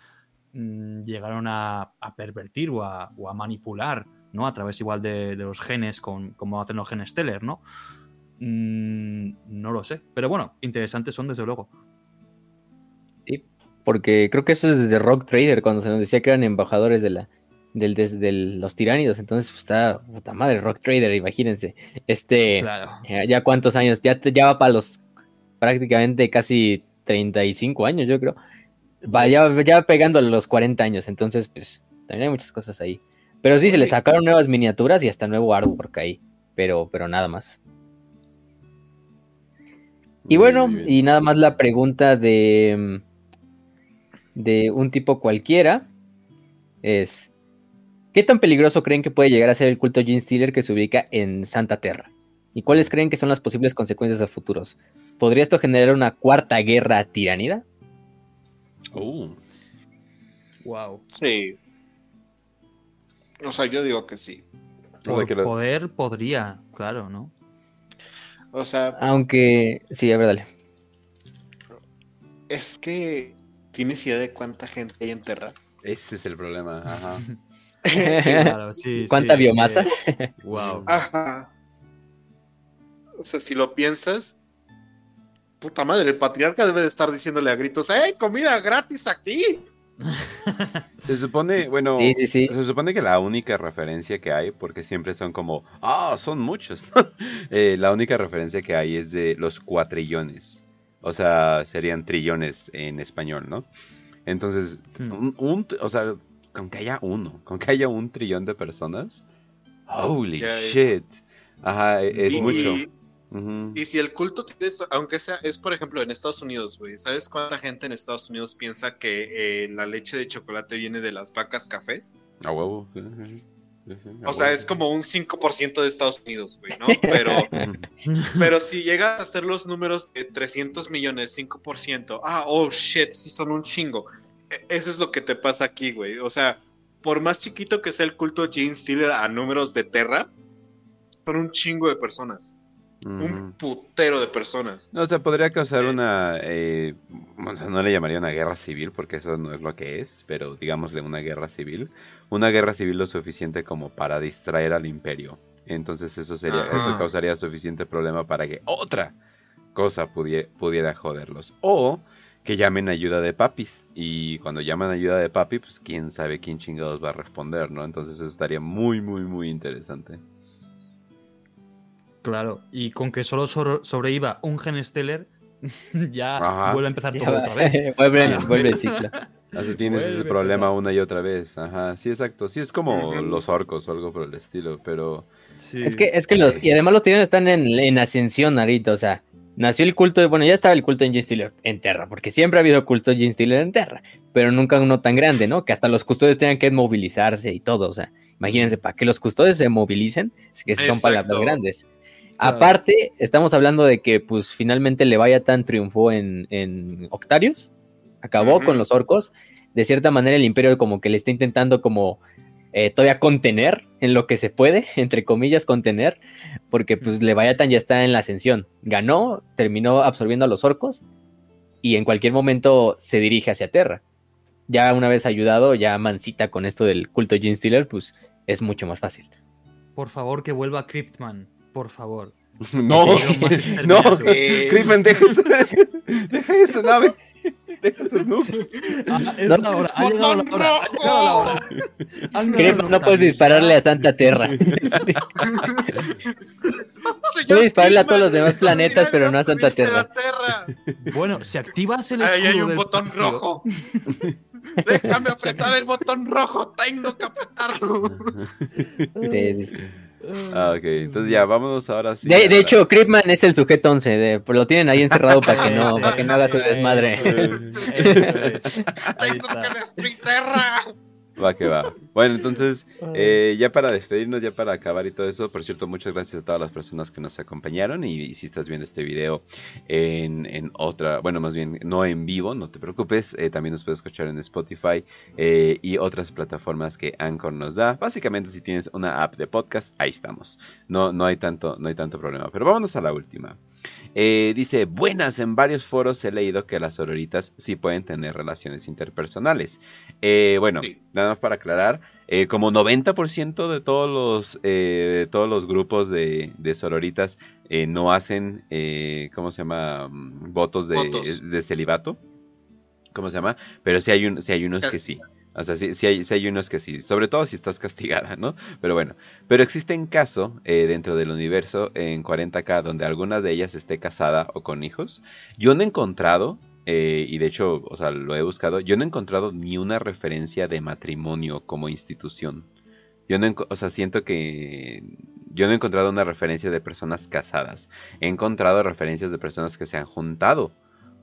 mm, llegaron a, pervertir o a, manipular, ¿no? A través igual de, los genes, con, como hacen los genes Teller, ¿no? Mm, no lo sé, pero bueno, interesantes son desde luego. Porque creo que eso es desde Rock Trader, cuando se nos decía que eran embajadores de la, del, los tiránidos. Entonces, pues está puta madre, Rock Trader, imagínense. Este, ya, cuántos años, ya, ya va para los prácticamente casi 35 años, yo creo. Va, ya, ya pegando los 40 años, entonces, pues también hay muchas cosas ahí. Pero sí, se le sacaron nuevas miniaturas y hasta nuevo artwork ahí, pero, pero nada más. Y bueno, y nada más la pregunta de, de un tipo cualquiera es, ¿Qué tan peligroso creen que puede llegar a ser el culto Gene Stealer que se ubica en Santa Terra? ¿Y cuáles creen que son las posibles consecuencias a futuros? ¿Podría esto generar una cuarta guerra tiránida? Oh. Wow. Sí. O sea, yo digo que sí. Por poder podría, claro, ¿no? O sea. Aunque. Sí, a ver, dale. Es que. ¿Tienes idea de cuánta gente hay en Terra? Ese es el problema, ajá. ¿Cuánta biomasa? wow. O sea, si lo piensas, puta madre, el patriarca debe de estar diciéndole a gritos, ¡Hey, comida gratis aquí! Se supone, bueno, se supone que la única referencia que hay, porque siempre son como, ah, son muchos, eh, la única referencia que hay es de los cuatrillones, o sea, serían trillones en español, ¿no? Entonces, hmm. un, o sea, con que haya uno, con que haya un trillón de personas, holy shit. Ajá, e, es mucho. Y si el culto tiene, aunque sea, es por ejemplo en Estados Unidos, güey, ¿sabes cuánta gente en Estados Unidos piensa que eh, la leche de chocolate viene de las vacas cafés? A huevo. O sea, es como un 5% de Estados Unidos, güey, ¿no? Pero, pero si llegas a hacer los números de 300 millones, 5%, ah, oh shit, sí son un chingo. E, eso es lo que te pasa aquí, güey. O sea, por más chiquito que sea el culto Gene Stealer a números de Terra, son un chingo de personas. Un putero de personas. No, o sea, podría causar una. Eh, no le llamaría una guerra civil, porque eso no es lo que es, pero digamos de una guerra civil. Una guerra civil lo suficiente como para distraer al imperio. Entonces, eso sería eso causaría suficiente problema para que otra cosa pudiera joderlos. O que llamen ayuda de papis. Y cuando llaman ayuda de papi, pues quién sabe quién chingados va a responder, ¿no? Entonces eso estaría muy, muy, muy interesante. Claro, y con que solo sobreviva un gen stellar, ya vuelve a empezar todo otra vez. vuelve, vuelve el ciclo. Así tienes ese problema una y otra vez. Ajá, sí, exacto. Sí, es como los orcos o algo por el estilo, pero. Es que, es que los. Y además los tienen están en, en ascensión ahorita, o sea. Nació el culto de. Bueno, ya estaba el culto de Jin en Terra, porque siempre ha habido culto de Jin en Terra, pero nunca uno tan grande, ¿no? Que hasta los custodios tengan que movilizarse y todo, o sea. Imagínense, para que los custodios se movilicen, es que son palabras grandes. Aparte, estamos hablando de que pues finalmente Leviathan triunfó en, en Octarius, acabó con los orcos. De cierta manera el imperio como que le está intentando como eh, todavía contener en lo que se puede, entre comillas contener, porque pues Leviathan ya está en la ascensión. Ganó, terminó absorbiendo a los orcos y en cualquier momento se dirige hacia Terra. Ya una vez ayudado, ya mansita con esto del culto Gene Stealer, pues es mucho más fácil. Por favor, que vuelva Cryptman por favor. No, no, eh... deja eso, deja eso, nave. Deja esos noobs. Ah, es la hora, ha llegado la hora, ha llegado la hora. No puedes dispararle a Santa Terra. Puedes dispararle a todos los demás planetas, pero no a Santa Terra. Bueno, si activas el escudo Ahí hay un botón rojo. Déjame apretar el botón rojo, tengo que apretarlo. Sí, sí. Ah, ok. Entonces ya, vámonos ahora sí. De, hecho, Creepman es el sujeto 11, de, lo tienen ahí encerrado para que no, para que no haga su desmadre. Tengo que destruir Terra. Va que va. Bueno, entonces, eh, ya para despedirnos, ya para acabar y todo eso, por cierto, muchas gracias a todas las personas que nos acompañaron. Y, si estás viendo este video en, otra, bueno, más bien no en vivo, no te preocupes, eh, también nos puedes escuchar en Spotify eh, y otras plataformas que Anchor nos da. Básicamente, si tienes una app de podcast, ahí estamos. No, no, hay, tanto, no hay tanto problema. Pero vámonos a la última. Eh, dice, buenas, en varios foros he leído que las sororitas sí pueden tener relaciones interpersonales. Eh, bueno, nada más para aclarar, eh, como 90% de todos los, de todos los grupos de, de sororitas no hacen, ¿cómo se llama? Mm, votos de, celibato. ¿Cómo se llama? Pero sí hay, un, hay unos que sí. O sea, sí, hay, hay, unos que sí, sobre todo si estás castigada, ¿no? Pero bueno, pero existen casos eh, dentro del universo en 40k donde alguna de ellas esté casada o con hijos. Yo no he encontrado, eh, y de hecho, o sea, lo he buscado, yo no he encontrado ni una referencia de matrimonio como institución. Yo no, o sea, siento que yo no he encontrado una referencia de personas casadas. He encontrado referencias de personas que se han juntado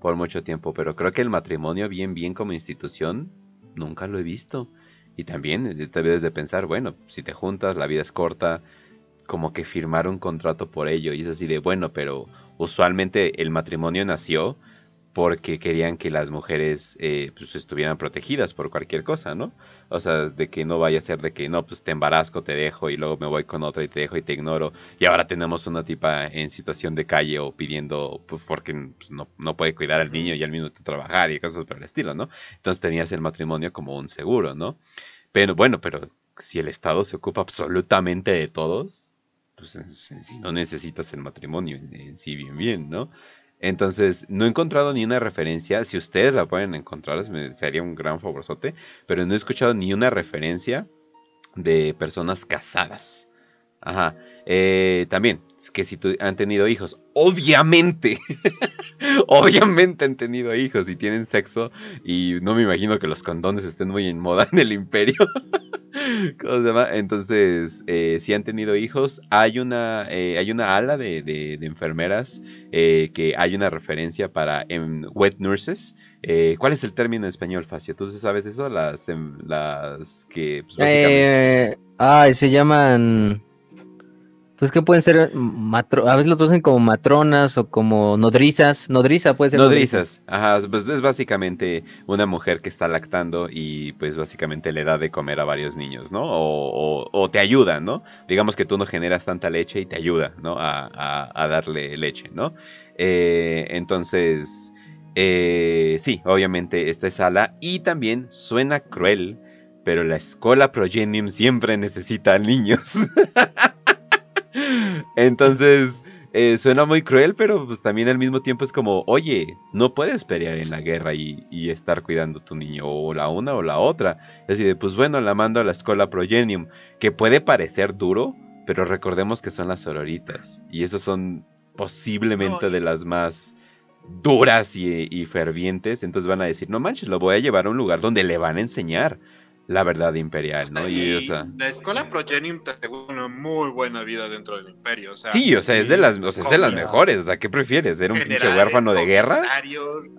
por mucho tiempo, pero creo que el matrimonio bien, bien como institución nunca lo he visto. Y también eh, te debes de pensar, bueno, si te juntas, la vida es corta, como que firmar un contrato por ello. Y es así de, bueno, pero usualmente el matrimonio nació porque querían que las mujeres eh, pues, estuvieran protegidas por cualquier cosa, ¿no? O sea, de que no vaya a ser de que no, pues te embarazco, te dejo y luego me voy con otra y te dejo y te ignoro. Y ahora tenemos una tipa en situación de calle o pidiendo, pues porque pues, no, no, puede cuidar al niño y al mismo trabajar y cosas por el estilo, ¿no? Entonces tenías el matrimonio como un seguro, ¿no? Pero bueno, pero si el Estado se ocupa absolutamente de todos, pues si no necesitas el matrimonio en sí bien bien, ¿no? Entonces, no he encontrado ni una referencia. Si ustedes la pueden encontrar, me sería un gran favorzote. Pero no he escuchado ni una referencia de personas casadas. Ajá. Eh, también, que si han tenido hijos, obviamente, obviamente han tenido hijos y tienen sexo. Y no me imagino que los condones estén muy en moda en el imperio. ¿Cómo se llama? Entonces, eh, si han tenido hijos, hay una, eh, hay una ala de, enfermeras eh, que hay una referencia para wet nurses. ¿Cuál es el término en español, Facio? ¿Tú sabes eso? Las, em, las que... Pues, básicamente... ah, se llaman... Pues que pueden ser, matro a veces lo traducen como matronas o como nodrizas. Nodriza puede ser. Nodrizas, ajá, pues es básicamente una mujer que está lactando y pues básicamente le da de comer a varios niños, ¿no? O, te ayuda, ¿no? Digamos que tú no generas tanta leche y te ayuda, ¿no? A, darle leche, ¿no? Eh, entonces, eh, sí, obviamente esta es Ala y también suena cruel, pero la escuela Progenium siempre necesita niños. Entonces, eh, suena muy cruel, pero pues también al mismo tiempo es como, oye, no puedes pelear en la guerra y, estar cuidando a tu niño, o la una o la otra. Es decir, pues bueno, la mando a la escuela Progenium, que puede parecer duro, pero recordemos que son las sororitas, y esas son posiblemente de las más duras y, y fervientes, entonces van a decir, no manches, lo voy a llevar a un lugar donde le van a enseñar la verdad imperial, ¿no? Y, la escuela Progenium te asegura una muy buena vida dentro del imperio, o sea, Sí, o sea, es de las, o sea, es de las mejores, o sea, ¿qué prefieres? ¿Ser un pinche huérfano de guerra?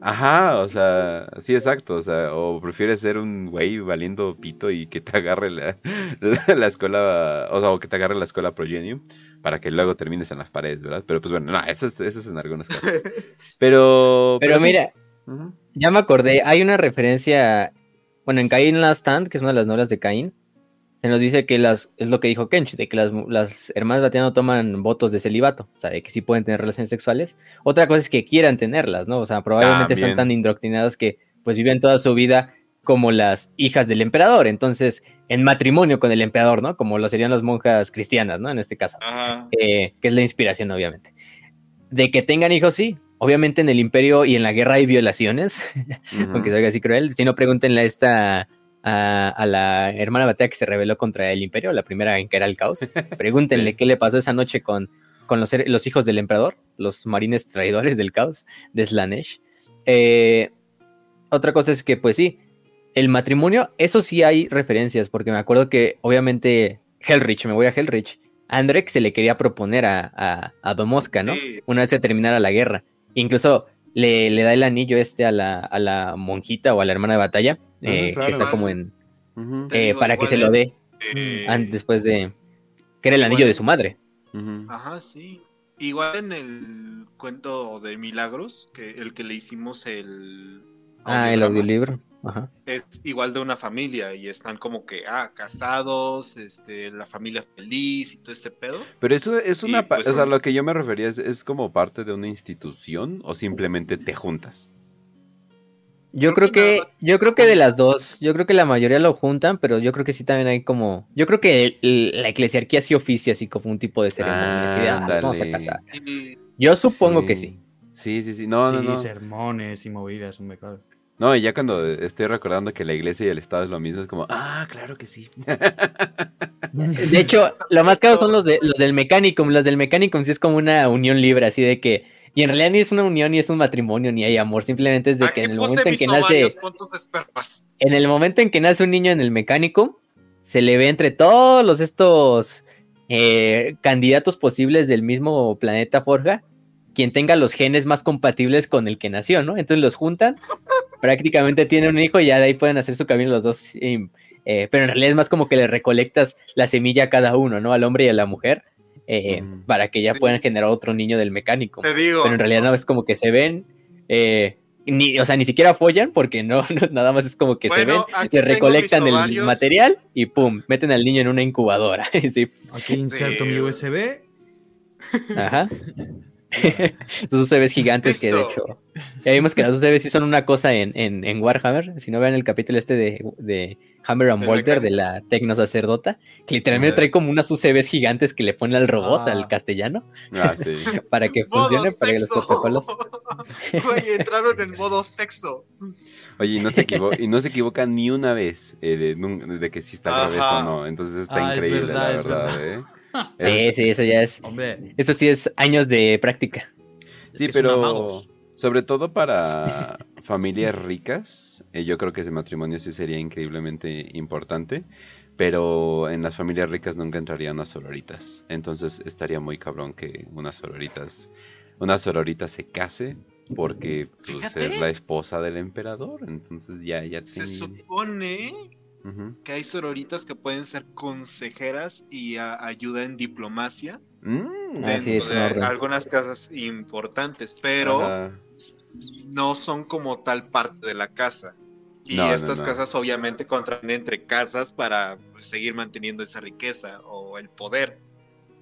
Ajá, o sea, sí, exacto, o sea, o prefieres ser un güey valiendo pito y que te agarre la, la, escuela, o sea, o que te agarre la escuela Progenium para que luego termines en las paredes, ¿verdad? Pero pues bueno, no, eso es, eso es en algunos casos. Pero... Pero, mira, ya me acordé, hay una referencia bueno, en Cain Last Stand, que es una de las novelas de Cain, se nos dice que las, es lo que dijo Kench, de que las, las hermanas Batiano toman votos de celibato, o sea, de que sí pueden tener relaciones sexuales. Otra cosa es que quieran tenerlas, ¿no? O sea, probablemente están tan indoctrinadas que pues viven toda su vida como las hijas del emperador, entonces en matrimonio con el emperador, ¿no? Como lo serían las monjas cristianas, ¿no? En este caso, eh, que es la inspiración, obviamente. De que tengan hijos, sí, Obviamente en el imperio y en la guerra hay violaciones, aunque sea así cruel. Si no, pregúntenle a esta, a, la hermana Batea que se rebeló contra el imperio, la primera en que era el caos. Pregúntenle qué le pasó esa noche con, con los, los, hijos del emperador, los marines traidores del caos de Slanesh. Eh, otra cosa es que, pues sí, el matrimonio, eso sí hay referencias, porque me acuerdo que obviamente Hellrich, me voy a Hellrich, Andrek se le quería proponer a, a, Domosca, ¿no? Una vez se terminara la guerra. Incluso le, da el anillo este a la, a la, monjita o a la hermana de batalla, eh, que está como en... Eh, para que se lo dé después de... que era el anillo de su madre. Ajá, sí. Igual en el cuento de Milagros, que el que le hicimos el... Ah, el audiolibro es igual de una familia y están como que, ah, casados, este, la familia feliz y todo ese pedo. Pero eso es una, pues, o sea, lo que yo me refería es, es como parte de una institución o simplemente te juntas. Yo creo, que, yo creo que de las dos, yo creo que la mayoría lo juntan, pero yo creo que sí también hay como, yo creo que la eclesiarquía sí oficia así como un tipo de ceremonia, ah, vamos a casar. Yo supongo que sí. Sí, sí, sí, no, no, no. sermones y movidas, un becado. No, y ya cuando estoy recordando que la iglesia y el Estado es lo mismo, es como, ah, claro que sí. De hecho, lo más caro son los, de, los del Mechanicum. Los del Mechanicum sí es como una unión libre, así de que. Y en realidad ni es una unión ni es un matrimonio ni hay amor, simplemente es de que en el momento en que nace. En el momento en que nace un niño en el Mechanicum, se le ve entre todos los estos eh, candidatos posibles del mismo planeta Forja, quien tenga los genes más compatibles con el que nació, ¿no? Entonces los juntan prácticamente tienen un hijo y ya de ahí pueden hacer su camino los dos. Eh, pero en realidad es más como que le recolectas la semilla a cada uno, ¿no? Al hombre y a la mujer, eh, para que ya puedan generar otro niño del mecánico. Te digo. Pero en realidad no es como que se ven. Eh, ni, o sea, ni siquiera follan porque no, nada más es como que se ven, le recolectan el material y pum, meten al niño en una incubadora. Aquí inserto mi USB. Ajá. Sus UCBs gigantes que de hecho ya vimos que las UCBs sí son una cosa en, en, Warhammer. Si no vean el capítulo este de, de Hammer and Bolter de la Tecno Sacerdota, que literalmente trae como unas UCBs gigantes que le pone al robot, al ah. castellano, ah, sí. para que funcione, para que los protocolos. Oye, entraron en modo sexo. Oye, y no se, equivoca, y no se equivoca ni una vez eh, de, que si está al revés o no. Entonces está ah, increíble, la verdad. ¿eh? Sí, sí, eso ya es. Hombre. Eso sí es años de práctica. Sí, pero sobre todo para familias ricas, eh, yo creo que ese matrimonio sí sería increíblemente importante. Pero en las familias ricas nunca entrarían unas sororitas. Entonces estaría muy cabrón que unas sororitas, una sororita se case porque pues, es la esposa del emperador. Entonces ya, ya Se supone que hay sororitas que pueden ser consejeras y ayuda en diplomacia mm, dentro de algunas casas importantes, pero no son como tal parte de la casa. Y estas casas obviamente contraen entre casas para pues, seguir manteniendo esa riqueza o el poder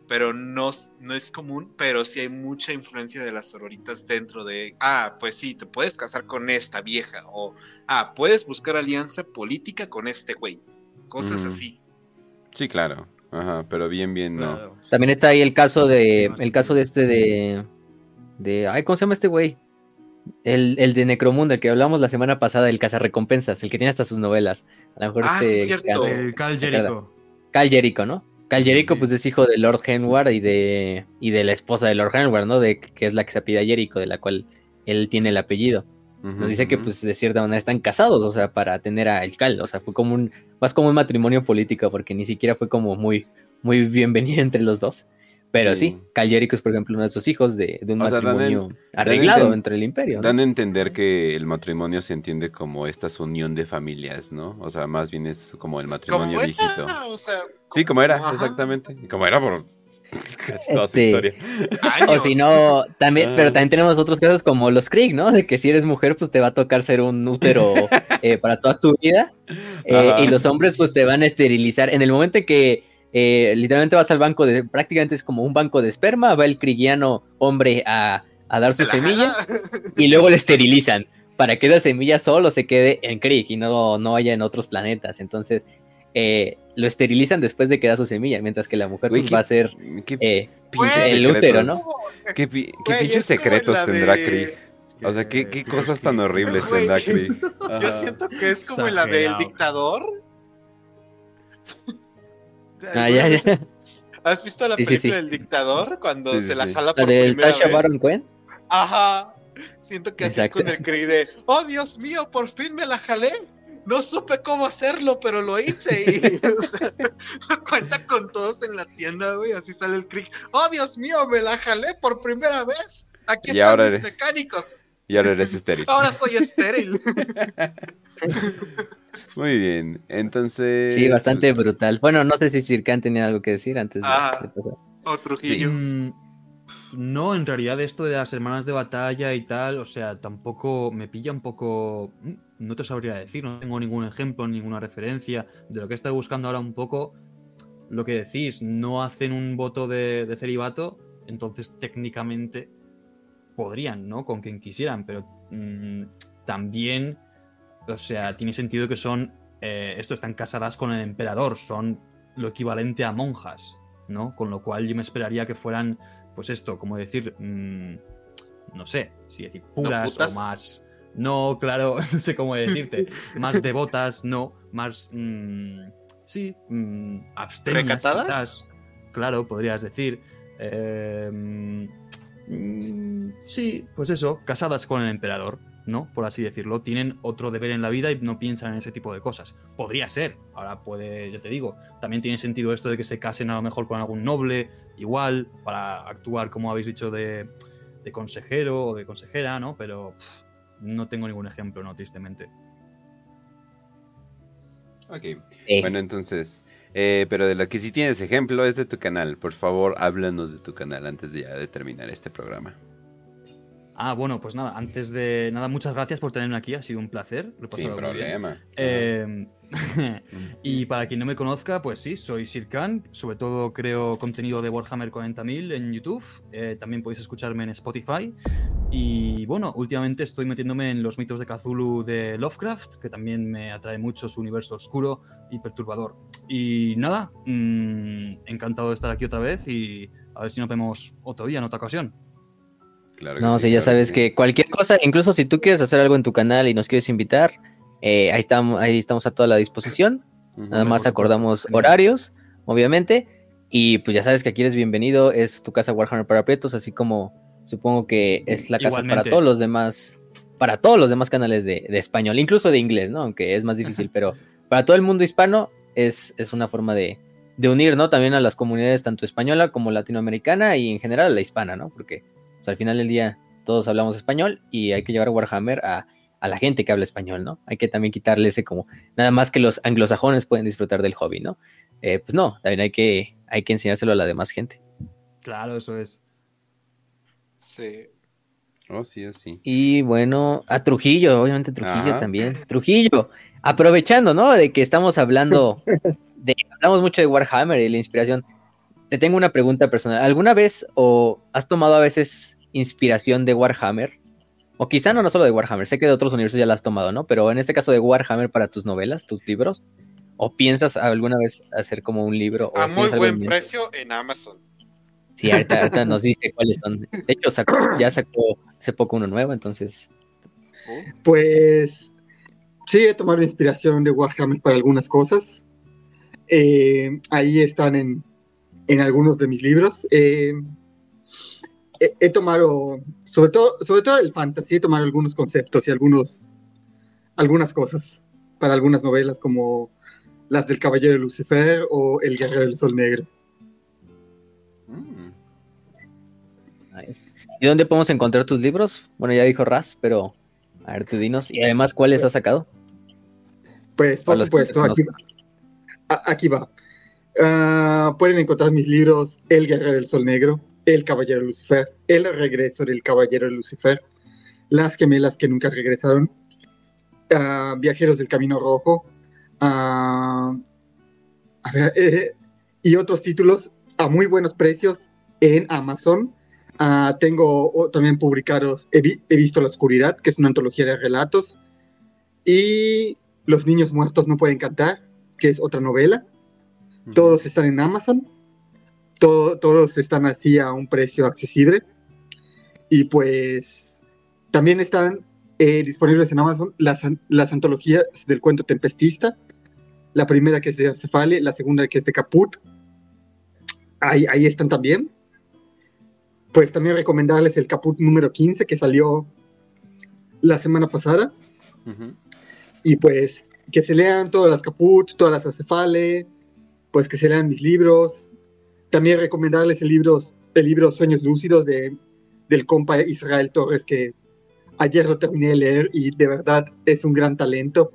pero no, no es común, pero sí hay mucha influencia de las sororitas dentro de, ah, pues sí, te puedes casar con esta vieja, o, ah, puedes buscar alianza política con este güey, cosas así. Sí, claro, ajá, pero bien, bien, no. También está ahí el caso de, el caso de este de, de, ay, ¿cómo se llama este güey? El, el, de Necromundo, el que hablamos la semana pasada, el cazarrecompensas, el que tiene hasta sus novelas. A lo mejor ah, este, sí, cierto. el Cal Jericho. Cal Jericho, ¿no? Cal pues es hijo de Lord Henward y de, y de la esposa de Lord Henward, ¿no? De, que es la que se pide a Jericho, de la cual él tiene el apellido. Nos dice que, pues, de cierta manera están casados, o sea, para tener a el Cal. O sea, fue como un, más como un matrimonio político, porque ni siquiera fue como muy, muy bienvenido entre los dos. Pero sí, Cal es, por ejemplo, uno de sus hijos de, un matrimonio arreglado entre el imperio. Dan a entender que el matrimonio se entiende como esta unión de familias, ¿no? O sea, más bien es como el matrimonio viejito. sí, como era, exactamente. Como era por casi toda su este, historia. O si no, también, pero ah. también tenemos otros casos como los Krieg, ¿no? De que si eres mujer, pues te va a tocar ser un útero eh, para toda tu vida. Eh, y los hombres, pues te van a esterilizar. En el momento en que eh, literalmente vas al banco de, prácticamente es como un banco de esperma, va el crigiano hombre a, dar su semilla y luego le esterilizan para que esa semilla solo se quede en Krieg y no, no haya en otros planetas. Entonces, eh, lo esterilizan después de que da su semilla, mientras que la mujer pues, va a ser eh, el útero, ¿no? ¿Qué, pinches secretos tendrá Krieg? O sea, ¿qué, qué cosas tan horribles tendrá Krieg? Yo siento que es como la del dictador. Ah, ya, ya. ¿Has visto la película del dictador cuando se la jala por ¿La del Sasha Baron Cohen? Ajá. Siento que así es con el Creed de, oh Dios mío, por fin me la jalé. No supe cómo hacerlo, pero lo hice. Y o sea, cuenta con todos en la tienda, güey. Así sale el Creed. Oh Dios mío, me la jalé por primera vez. Aquí están mis mecánicos. Y ahora eres estéril. ahora soy estéril. Muy bien, entonces... Sí, bastante brutal. Bueno, no sé si Sirkan tenía algo que decir antes de, ah, pasar. Otro mm, no, en realidad esto de las hermanas de batalla y tal, o sea, tampoco me pilla un poco... Mm, no te sabría decir, no tengo ningún ejemplo, ninguna referencia. De lo que estoy buscando ahora un poco, lo que decís, no hacen un voto de, de celibato, entonces técnicamente podrían, ¿no? Con quien quisieran, pero mm, también, o sea, tiene sentido que son, eh, esto, están casadas con el emperador, son lo equivalente a monjas, ¿no? Con lo cual yo me esperaría que fueran, pues esto, como decir, mm, no sé, si decir puras o más... No, claro, no sé cómo decirte. más devotas, no. Más. Mm, sí. abstemidas. Claro, podrías decir. Eh, Mm, sí, pues eso, casadas con el emperador, ¿no? Por así decirlo. Tienen otro deber en la vida y no piensan en ese tipo de cosas. Podría ser. Ahora puede, ya te digo, también tiene sentido esto de que se casen a lo mejor con algún noble, igual, para actuar, como habéis dicho, de, consejero o de consejera, ¿no? Pero no tengo ningún ejemplo, ¿no? Tristemente. Ok. Bueno, entonces, eh, pero de lo que sí tienes ejemplo es de tu canal. Por favor, háblanos de tu canal antes de ya de terminar este programa. Ah, bueno, pues nada, antes de nada, muchas gracias por tenerme aquí, ha sido un placer. Sin problema. Eh, y para quien no me conozca, pues sí, soy Sirkan, sobre todo creo contenido de Warhammer 40.000 en YouTube, eh, también podéis escucharme en Spotify. Y bueno, últimamente estoy metiéndome en los mitos de Cthulhu de Lovecraft, que también me atrae mucho su universo oscuro y perturbador. Y nada, mm, encantado de estar aquí otra vez y a ver si nos vemos otro día, en otra ocasión no, sí, ya sabes que, cualquier cosa, incluso si tú quieres hacer algo en tu canal y nos quieres invitar, eh, ahí, estamos, ahí estamos a toda la disposición. Nada más acordamos horarios, obviamente. Y pues ya sabes que aquí eres bienvenido, es tu casa Warhammer para Prietos, así como supongo que es la casa para todos los demás, para todos los demás canales de, español, incluso de inglés, ¿no? Aunque es más difícil, pero para todo el mundo hispano es, es una forma de, de unir, ¿no? También a las comunidades tanto española como latinoamericana y en general a la hispana, ¿no? Porque al final del día todos hablamos español y hay que llevar Warhammer a, a la gente que habla español, ¿no? Hay que también quitarle ese como, nada más que los anglosajones pueden disfrutar del hobby, ¿no? Eh, pues no, también hay que, hay que enseñárselo a la demás gente. Claro, eso es. Sí. Oh, sí, oh, sí. Y bueno, a Trujillo, obviamente Trujillo también. Trujillo, aprovechando, ¿no? De que estamos hablando, de, hablamos mucho de Warhammer y la inspiración. Te tengo una pregunta personal. ¿Alguna vez o has tomado a veces inspiración de Warhammer? O quizá no, no solo de Warhammer, sé que de otros universos ya la has tomado, ¿no? Pero en este caso de Warhammer para tus novelas, tus libros. ¿O piensas alguna vez hacer como un libro? A muy buen precio en Amazon. Sí, ahorita, nos dice cuáles son. De hecho, ya sacó hace poco uno nuevo, entonces. Pues sí, he tomado inspiración de Warhammer para algunas cosas. Eh, ahí están en, en, algunos de mis libros. Eh, he, tomado, sobre todo, sobre todo el fantasy, he tomado algunos conceptos y algunos, algunas cosas para algunas novelas como las del Caballero de Lucifer o El Guerrero del Sol Negro. Mm. ¿Y dónde podemos encontrar tus libros? Bueno, ya dijo Raz, pero a ver, tú dinos. Y además, ¿cuáles has sacado? Pues, por supuesto, aquí va. Aquí va. Ah, pueden encontrar mis libros El Guerrero del Sol Negro, El Caballero Lucifer, El Regreso del Caballero Lucifer, Las Gemelas que Nunca Regresaron, ah, Viajeros del Camino Rojo, Ah, eh, y otros títulos a muy buenos precios en Amazon. Ah, tengo también publicados he, visto la oscuridad, que es una antología de relatos, y Los niños muertos no pueden cantar, que es otra novela. Todos están en Amazon. Todos están así a un precio accesible. Y pues también están eh, disponibles en Amazon las, las antologías del cuento tempestista, la primera que es de Acefale, la segunda que es de Caput. Ahí, ahí están también. Pues también recomendarles el Caput número 15 que salió la semana pasada. Y pues que se lean todas las Caput, todas las Acefale, pues que se lean mis libros. También recomendarles el libro, el libro Sueños Lúcidos de, del compa Israel Torres que ayer lo terminé de leer y de verdad es un gran talento.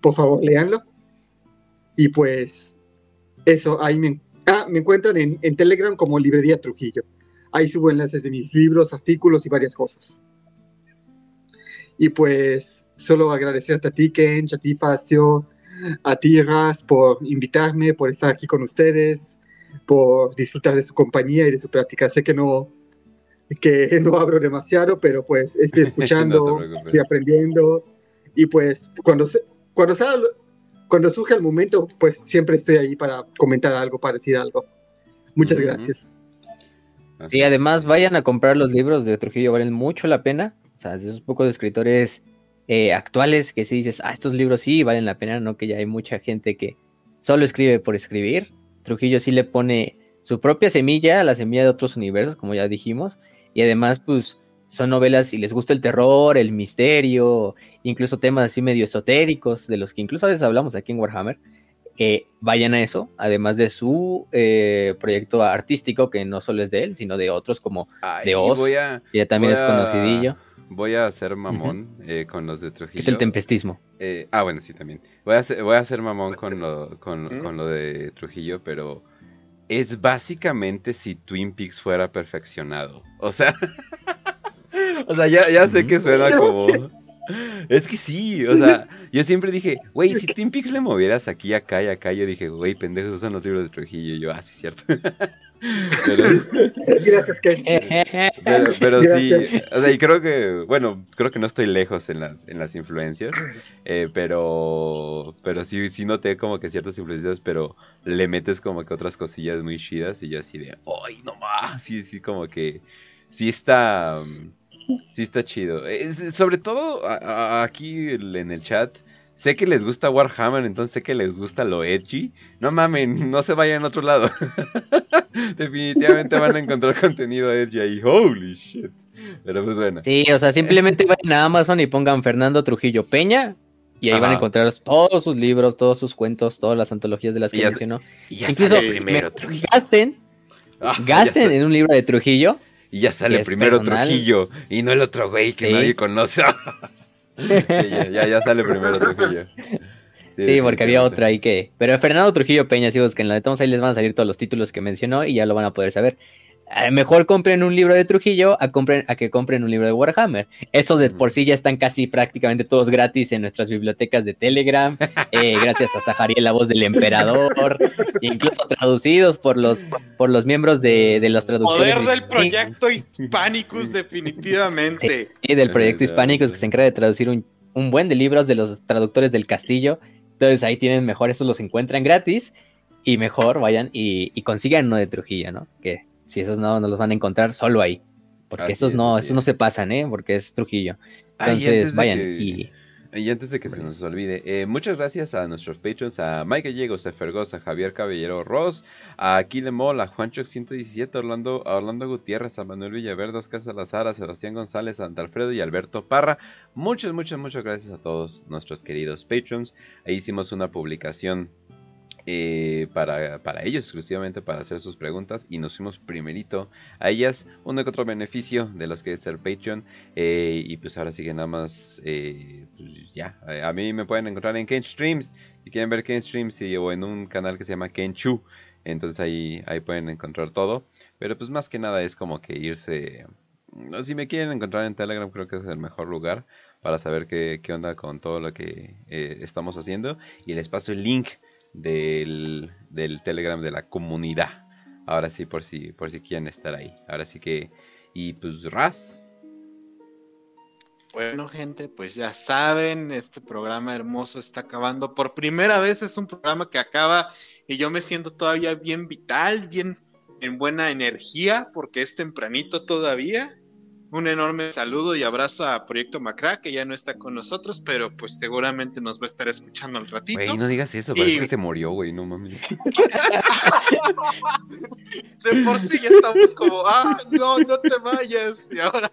Por favor, léanlo. Y pues eso, ahí me, ah, me encuentran en, en, Telegram como Librería Trujillo. Ahí subo enlaces de mis libros, artículos y varias cosas. Y pues solo agradecerte a ti, Ken, a ti, Facio, a ti, Raz, por invitarme, por estar aquí con ustedes, por disfrutar de su compañía y de su práctica. Sé que no, que no abro demasiado, pero pues estoy escuchando, estoy aprendiendo. Y pues cuando, cuando sea cuando surge el momento, pues siempre estoy ahí para comentar algo, para decir algo. Muchas gracias. Sí, además vayan a comprar los libros de Trujillo, valen mucho la pena. O sea, de esos pocos escritores eh, actuales que si dices, ah, estos libros sí valen la pena, no que ya hay mucha gente que solo escribe por escribir. Trujillo sí le pone su propia semilla a la semilla de otros universos, como ya dijimos, y además, pues son novelas y les gusta el terror, el misterio, incluso temas así medio esotéricos, de los que incluso a veces hablamos aquí en Warhammer, que vayan a eso, además de su eh, proyecto artístico, que no solo es de él, sino de otros como de Oz, que ya también es conocidillo. Voy a hacer mamón eh, con los de Trujillo. Es el tempestismo. Eh, ah, bueno, sí, también. Voy a hacer, voy a hacer mamón con lo, con, con lo de Trujillo, pero es básicamente si Twin Peaks fuera perfeccionado. O sea, O sea, ya, ya sé que suena como. Es que sí, o sea, yo siempre dije, güey, si Twin Peaks le movieras aquí, acá y acá, yo dije, güey, pendejos, esos son los libros de Trujillo. Y yo, ah, sí, cierto. pero, Gracias, Pero, pero sí, o sea, y creo que, bueno, creo que no estoy lejos en las, en las influencias, eh, pero, pero sí, sí noté como que ciertas influencias, pero le metes como que otras cosillas muy chidas y yo así de, ay, no más, sí, sí, como que, sí está... Sí, está chido. sobre todo aquí en el chat. Sé que les gusta Warhammer, entonces sé que les gusta lo edgy. No mamen, no se vayan a otro lado. Definitivamente van a encontrar contenido edgy ahí. Holy shit. Pero pues bueno. Sí, o sea, simplemente vayan a Amazon y pongan Fernando Trujillo Peña. Y ahí van a encontrar todos sus libros, todos sus cuentos, todas las antologías de las que mencionó. Incluso primero, gasten, ah, gasten en un libro de Trujillo y ya sale primero Trujillo y no el otro güey que nadie conoce. ya, ya, sale primero Trujillo. Sí, porque había otra ahí que. Pero Fernando Trujillo Peña, si busquen la de Tomás, ahí les van a salir todos los títulos que mencionó y ya lo van a poder saber. Eh, mejor compren un libro de Trujillo a, compren, a que compren un libro de Warhammer. Esos de por sí ya están casi prácticamente todos gratis en nuestras bibliotecas de Telegram, eh, gracias a Sahariel, la voz del emperador, incluso traducidos por los, por los miembros de, de los traductores. Poder del proyecto Hispanicus, definitivamente. Sí, del proyecto Hispanicus que se encarga de traducir un, un buen de libros de los traductores del castillo. Entonces ahí tienen mejor, esos los encuentran gratis y mejor vayan y, y consigan uno de Trujillo, ¿no? Que si esos no, no los van a encontrar solo ahí. Porque esos no, esos no se pasan, ¿eh? Porque es Trujillo. Entonces, vayan y... Y antes de que se nos olvide, eh, muchas gracias a nuestros patrons, a Mike Gallegos, a Fergosa, a Javier Caballero Ross, a Aquilemol, a Juancho 117, a Orlando, a Orlando Gutiérrez, a Manuel Villaverde, a Oscar Salazar, a Sebastián González, a Alfredo y Alberto Parra. Muchas, muchas, muchas gracias a todos nuestros queridos patrons. Ahí hicimos una publicación eh, para, ellos exclusivamente para hacer sus preguntas y nos fuimos primerito a ellas uno que otro beneficio de los que es el Patreon eh, y pues ahora sigue nada más eh, pues ya a mí me pueden encontrar en Ken Streams si quieren ver Ken Streams o en un canal que se llama Kenchu entonces ahí, ahí pueden encontrar todo pero pues más que nada es como que irse si me quieren encontrar en Telegram creo que es el mejor lugar para saber qué, qué onda con todo lo que estamos haciendo y les paso el link del, Telegram de la comunidad. Ahora sí, por si, por si quieren estar ahí. Ahora sí que. Y pues, Raz. Bueno, gente, pues ya saben, este programa hermoso está acabando. Por primera vez es un programa que acaba y yo me siento todavía bien vital, bien en buena energía, porque es tempranito todavía. Un enorme saludo y abrazo a Proyecto Macra, que ya no está con nosotros, pero pues seguramente nos va a estar escuchando al ratito. Güey, no digas eso, parece que se murió, güey, no mames. De por sí ya estamos como, ah, no, no te vayas. Y ahora.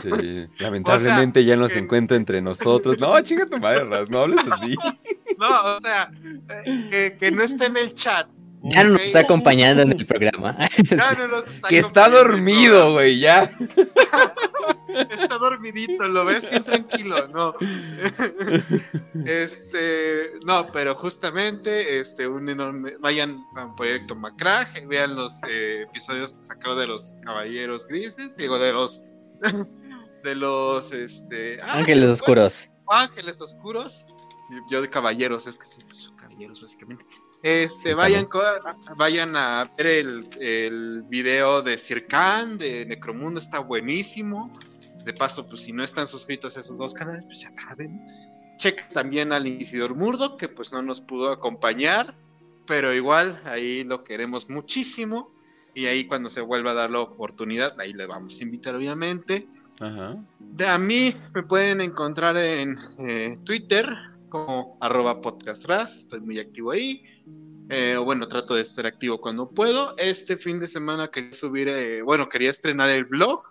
Sí, lamentablemente ya no se encuentra entre nosotros. No, chinga tu madre, Raz, no hables así. No, o sea, eh, que, que no esté en el chat ya no nos está acompañando en el programa. Ya no nos está Que está dormido, güey, ya. está dormidito, lo ves bien tranquilo, no. este, no, pero justamente, este, un enorme, vayan a Proyecto Macrag, vean los eh, episodios sacados de los Caballeros Grises, digo, de los, de los, este... Ah, Ángeles Oscuros. Ángeles Oscuros. Yo de Caballeros, es que sí, pues, son caballeros, básicamente. Este, vayan, vayan a ver el, el video de Circan, de Necromundo, está buenísimo. De paso, pues si no están suscritos a esos dos canales, pues ya saben. Checa también al Inquisidor Murdo, que pues no nos pudo acompañar, pero igual ahí lo queremos muchísimo. Y ahí cuando se vuelva a dar la oportunidad, ahí le vamos a invitar obviamente. De a mí me pueden encontrar en eh, Twitter como arroba podcastras, estoy muy activo ahí. Eh, bueno, trato de estar activo cuando puedo. Este fin de semana quería subir, eh, bueno, quería estrenar el blog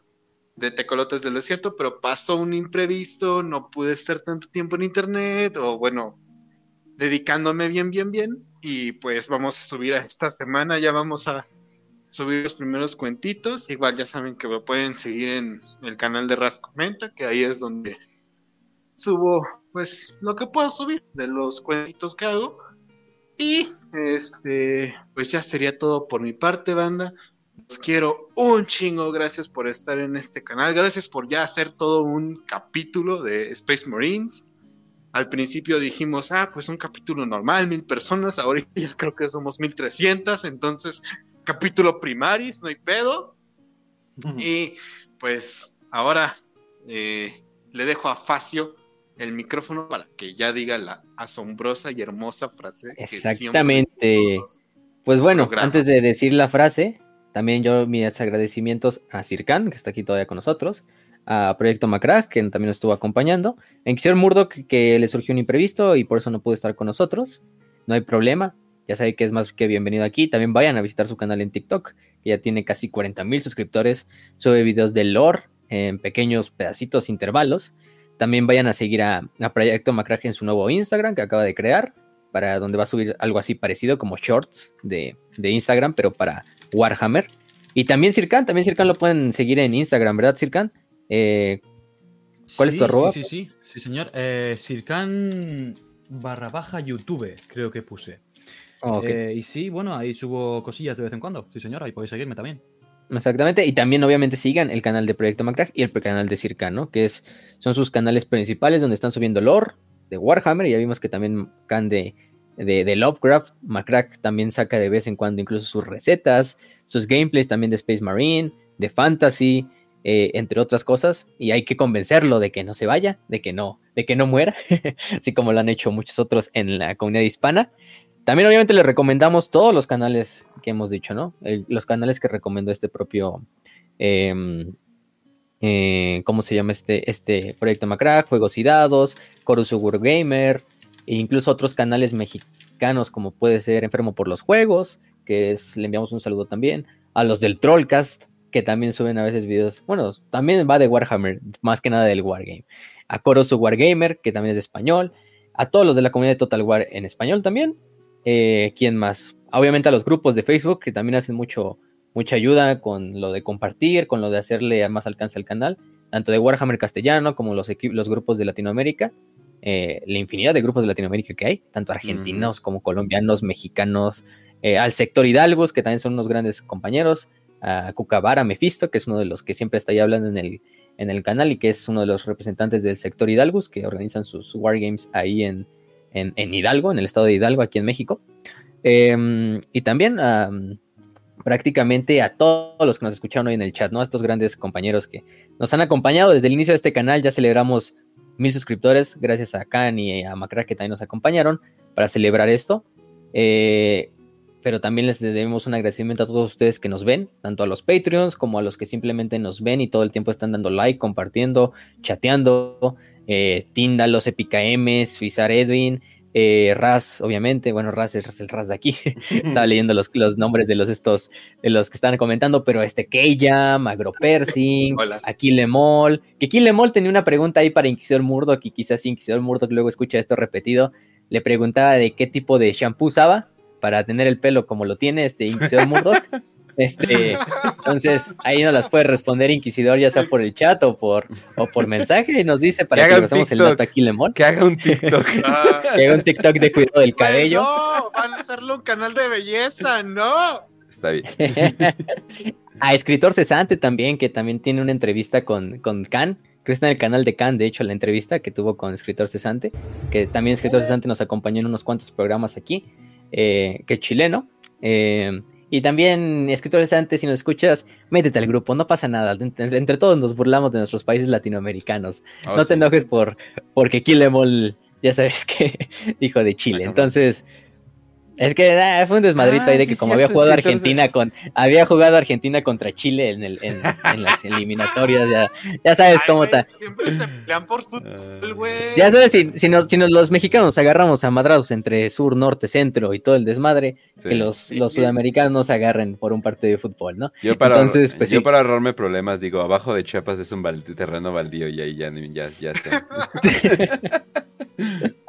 de Tecolotes del Desierto, pero pasó un imprevisto, no pude estar tanto tiempo en internet, o bueno, dedicándome bien, bien, bien. Y pues vamos a subir a esta semana, ya vamos a subir los primeros cuentitos. Igual ya saben que me pueden seguir en el canal de Ras Comenta, que ahí es donde subo pues lo que puedo subir de los cuentitos que hago. Y este, pues ya sería todo por mi parte, banda. Los quiero un chingo. Gracias por estar en este canal. Gracias por ya hacer todo un capítulo de Space Marines. Al principio dijimos, ah, pues un capítulo normal, mil personas. Ahorita ya creo que somos mil trescientas. Entonces, capítulo primaris, no hay pedo. Y pues ahora eh, le dejo a Facio el micrófono para que ya diga la asombrosa y hermosa frase. Exactamente. pues bueno, antes de decir la frase, también yo mis agradecimientos a Circan, que está aquí todavía con nosotros, a Proyecto Macrag, que también estuvo acompañando, en Murdoch, Murdoch, que le surgió un imprevisto y por eso no pudo estar con nosotros. No hay problema, ya sabe que es más que bienvenido aquí. También vayan a visitar su canal en TikTok, que ya tiene casi 40 mil suscriptores. Sube videos de lore en pequeños pedacitos, intervalos. También vayan a seguir a, Proyecto Macraje en su nuevo Instagram que acaba de crear, para donde va a subir algo así parecido como shorts de, Instagram, pero para Warhammer. Y también Circan, también Circan lo pueden seguir en Instagram, ¿verdad, Circan? Eh, ¿Cuál es tu arroba? Sí, sí, sí, sí, señor. Eh, Sirkan barra baja YouTube, creo que puse. Oh, eh, y sí, bueno, ahí subo cosillas de vez en cuando. Sí, señor, ahí podéis seguirme también. Exactamente, y también obviamente sigan el canal de Proyecto Macrack y el canal de Circa, ¿no? Que es, son sus canales principales donde están subiendo lore de Warhammer, ya vimos que también can de, de, Lovecraft, Macrack también saca de vez en cuando incluso sus recetas, sus gameplays también de Space Marine, de Fantasy, eh, entre otras cosas, y hay que convencerlo de que no se vaya, de que no, de que no muera, así como lo han hecho muchos otros en la comunidad hispana. También obviamente les recomendamos todos los canales que hemos dicho, ¿no? los canales que recomendó este propio, em, eh, ¿cómo se llama este, este proyecto Macrack? Juegos y Dados, Corusu Gamer, e incluso otros canales mexicanos como puede ser Enfermo por los Juegos, que es, le enviamos un saludo también, a los del Trollcast, que también suben a veces videos, bueno, también va de Warhammer, más que nada del Wargame, a Corosu Wargamer, que también es de español, a todos los de la comunidad de Total War en español también, eh, ¿Quién más? Obviamente a los grupos de Facebook que también hacen mucho, mucha ayuda con lo de compartir, con lo de hacerle más alcance al canal, tanto de Warhammer castellano como los, los grupos de Latinoamérica. Eh, la infinidad de grupos de Latinoamérica que hay, tanto argentinos como colombianos, mexicanos, eh, al sector Hidalgos, que también son unos grandes compañeros, a Cucabara Mephisto, que es uno de los que siempre está ahí hablando en el, en el canal y que es uno de los representantes del sector Hidalgos, que organizan sus wargames ahí en, en, Hidalgo, en el estado de Hidalgo, aquí en México. Em, y también prácticamente a todos los que nos escucharon hoy en el chat, ¿no? A estos grandes compañeros que nos han acompañado desde el inicio de este canal. Ya celebramos mil suscriptores, gracias a Khan y a Macra que también nos acompañaron para celebrar esto. Eh, pero también les debemos un agradecimiento a todos ustedes que nos ven, tanto a los Patreons como a los que simplemente nos ven y todo el tiempo están dando like, compartiendo, chateando, eh, Tíndalos, EpicaM, Suizar Edwin, eh, Raz, obviamente, bueno, Raz es el Raz de aquí. Estaba leyendo los, los, nombres de los estos, de los que están comentando, pero este Keyam, Agropersing, Aquilemol, que Aquilemol tenía una pregunta ahí para Inquisidor Murdoch, y quizás Inquisidor Murdoch luego escucha esto repetido, le preguntaba de qué tipo de shampoo usaba para tener el pelo como lo tiene este Inquisidor Murdoch. Este, entonces, ahí nos las puede responder Inquisidor, ya sea por el chat o por, o por mensaje, y nos dice para que, que el dato aquí, Lemón. Que haga un TikTok. que haga un TikTok de cuidado del cabello. no, van a hacerle un canal de belleza, no. Está bien. a escritor cesante también, que también tiene una entrevista con, con Khan. Creo que está en el canal de Khan, de hecho, la entrevista que tuvo con escritor cesante, que también escritor cesante nos acompañó en unos cuantos programas aquí, eh, que es chileno. Eh, y también, escritores antes, si nos escuchas, métete al grupo, no pasa nada. Entre, todos nos burlamos de nuestros países latinoamericanos. Oh, no te enojes por porque Kilemol, ya sabes que dijo de Chile. Entonces, es que ah, fue un desmadrito ahí de ah, que como había jugado Argentina con había jugado Argentina contra Chile en, el, en, las eliminatorias, ya, ya sabes cómo está. Siempre se pelean por fútbol, güey. Ya sabes, si, si, nos, si los mexicanos agarramos a madrados entre sur, norte, centro y todo el desmadre, que los, los sudamericanos se agarren por un partido de fútbol, ¿no? Yo para, Entonces, pues, yo para ahorrarme problemas digo, abajo de Chiapas es un terreno baldío y ahí ya, ya, ya está.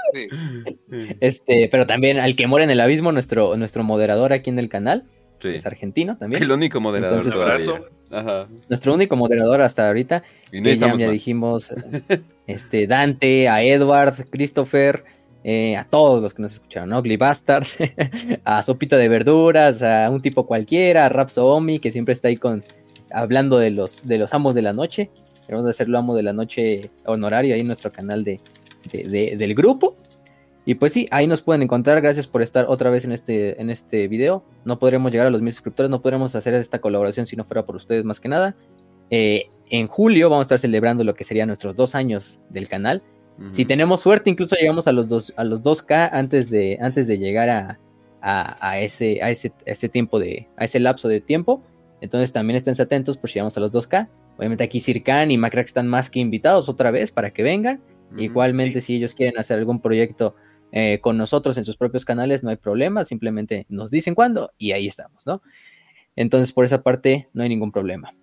Este, pero también al que muere en el abismo, nuestro, nuestro moderador aquí en el canal. Es argentino también. El único moderador. Nuestro único moderador hasta ahorita. Y ya, dijimos este, Dante, a Edward, Christopher, eh, a todos los que nos escucharon, ¿no? Bastard, a Sopita de Verduras, a un tipo cualquiera, a Rapsomi, que siempre está ahí con hablando de los, de los amos de la noche. Queremos hacerlo amo de la noche honorario ahí en nuestro canal de, del grupo. Y pues sí, ahí nos pueden encontrar. Gracias por estar otra vez en este, en este video. No podremos llegar a los mil suscriptores, no podremos hacer esta colaboración si no fuera por ustedes más que nada. Eh, en julio vamos a estar celebrando lo que serían nuestros dos años del canal. Si tenemos suerte, incluso llegamos a los, dos, a los 2K antes de, antes de llegar a, a, ese, a, ese, ese tiempo de, a ese lapso de tiempo. Entonces también estén atentos por si llegamos a los 2K. Obviamente aquí Sirkan y Macrack están más que invitados otra vez para que vengan. Igualmente, si ellos quieren hacer algún proyecto eh, con nosotros en sus propios canales, no hay problema, simplemente nos dicen cuándo y ahí estamos, ¿no? Entonces, por esa parte, no hay ningún problema.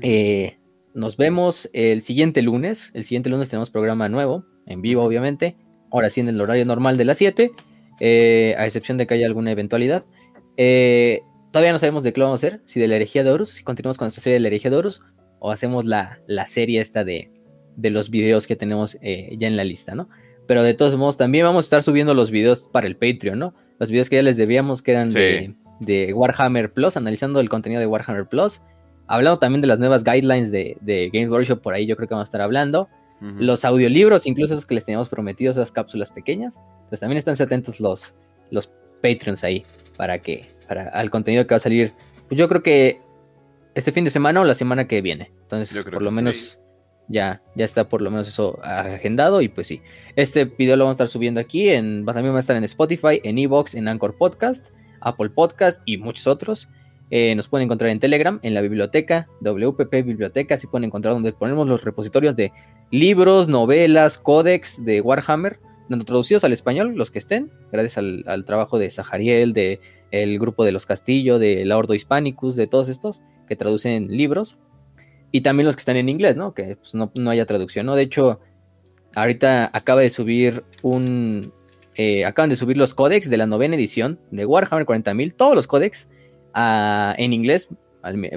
Eh, nos vemos el siguiente lunes. El siguiente lunes tenemos programa nuevo, en vivo, obviamente. Ahora sí, en el horario normal de las 7, eh, a excepción de que haya alguna eventualidad. todavía no sabemos de qué lo vamos a hacer, si de la herejía de Horus, si continuamos con nuestra serie de la herejía de Horus, o hacemos la, la serie esta de, de los videos que tenemos eh, ya en la lista, ¿no? Pero de todos modos, también vamos a estar subiendo los videos para el Patreon, ¿no? Los videos que ya les debíamos, que eran de, de, Warhammer Plus, analizando el contenido de Warhammer Plus. Hablando también de las nuevas guidelines de, de Games Workshop, por ahí yo creo que vamos a estar hablando. Los audiolibros, incluso esos que les teníamos prometidos, esas cápsulas pequeñas. Pues también están atentos los, los Patreons ahí para que, para al contenido que va a salir. Pues yo creo que este fin de semana o la semana que viene. Entonces, por lo menos ya, ya está por lo menos eso agendado. Y pues sí, este video lo vamos a estar subiendo aquí. En, también va a estar en Spotify, en Evox, en Anchor Podcast, Apple Podcast y muchos otros. Eh, nos pueden encontrar en Telegram, en la biblioteca, WPP Biblioteca, así pueden encontrar donde ponemos los repositorios de libros, novelas, códex de Warhammer, tanto traducidos al español, los que estén, gracias al, trabajo de Sahariel, de el grupo de los Castillo, de la Ordo Hispanicus, de todos estos que traducen libros, y también los que están en inglés, ¿no? Que pues, no, haya traducción, ¿no? De hecho, ahorita acaba de subir un... Eh, acaban de subir los códex de la novena edición de Warhammer 40.000, todos los códex en inglés,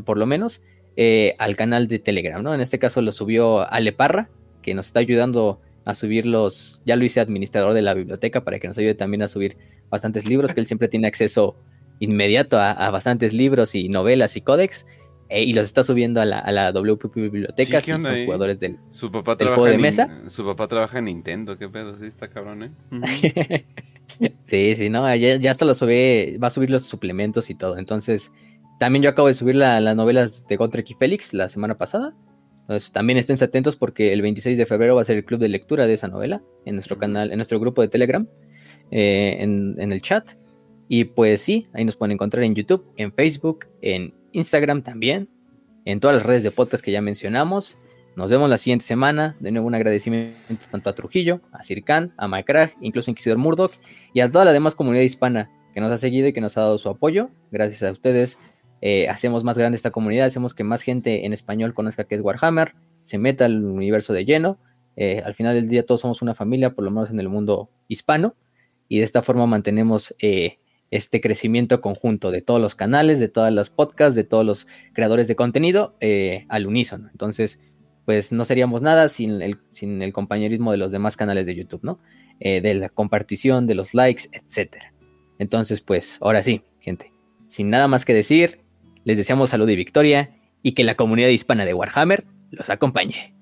por lo menos, eh, al canal de Telegram, ¿no? En este caso lo subió Ale Parra, que nos está ayudando a subir los, ya lo hice administrador de la biblioteca para que nos ayude también a subir bastantes libros, que él siempre tiene acceso inmediato a, bastantes libros y novelas y códex. Eh, y los está subiendo a la, a WPP Biblioteca, si son jugadores del, su papá juego de mesa. Su papá trabaja en Nintendo, qué pedo, sí está cabrón, ¿eh? sí, sí, no, ya, hasta lo sube, va a subir los suplementos y todo. Entonces, también yo acabo de subir las novelas de Gotrek y Félix la semana pasada. Entonces, también estén atentos porque el 26 de febrero va a ser el club de lectura de esa novela en nuestro canal, en nuestro grupo de Telegram, eh, en, en el chat. Y pues sí, ahí nos pueden encontrar en YouTube, en Facebook, en Instagram también, en todas las redes de podcast que ya mencionamos. Nos vemos la siguiente semana. De nuevo un agradecimiento tanto a Trujillo, a Circan, a Macrag, incluso a Inquisidor Murdoch y a toda la demás comunidad hispana que nos ha seguido y que nos ha dado su apoyo. Gracias a ustedes eh, hacemos más grande esta comunidad, hacemos que más gente en español conozca que es Warhammer, se meta al universo de lleno. Eh, al final del día todos somos una familia, por lo menos en el mundo hispano, y de esta forma mantenemos eh, este crecimiento conjunto de todos los canales, de todos los podcasts, de todos los creadores de contenido eh, al unísono. Entonces, pues no seríamos nada sin el, sin el compañerismo de los demás canales de YouTube, ¿no? Eh, de la compartición, de los likes, etc. Entonces, pues ahora sí, gente, sin nada más que decir, les deseamos salud y victoria y que la comunidad hispana de Warhammer los acompañe.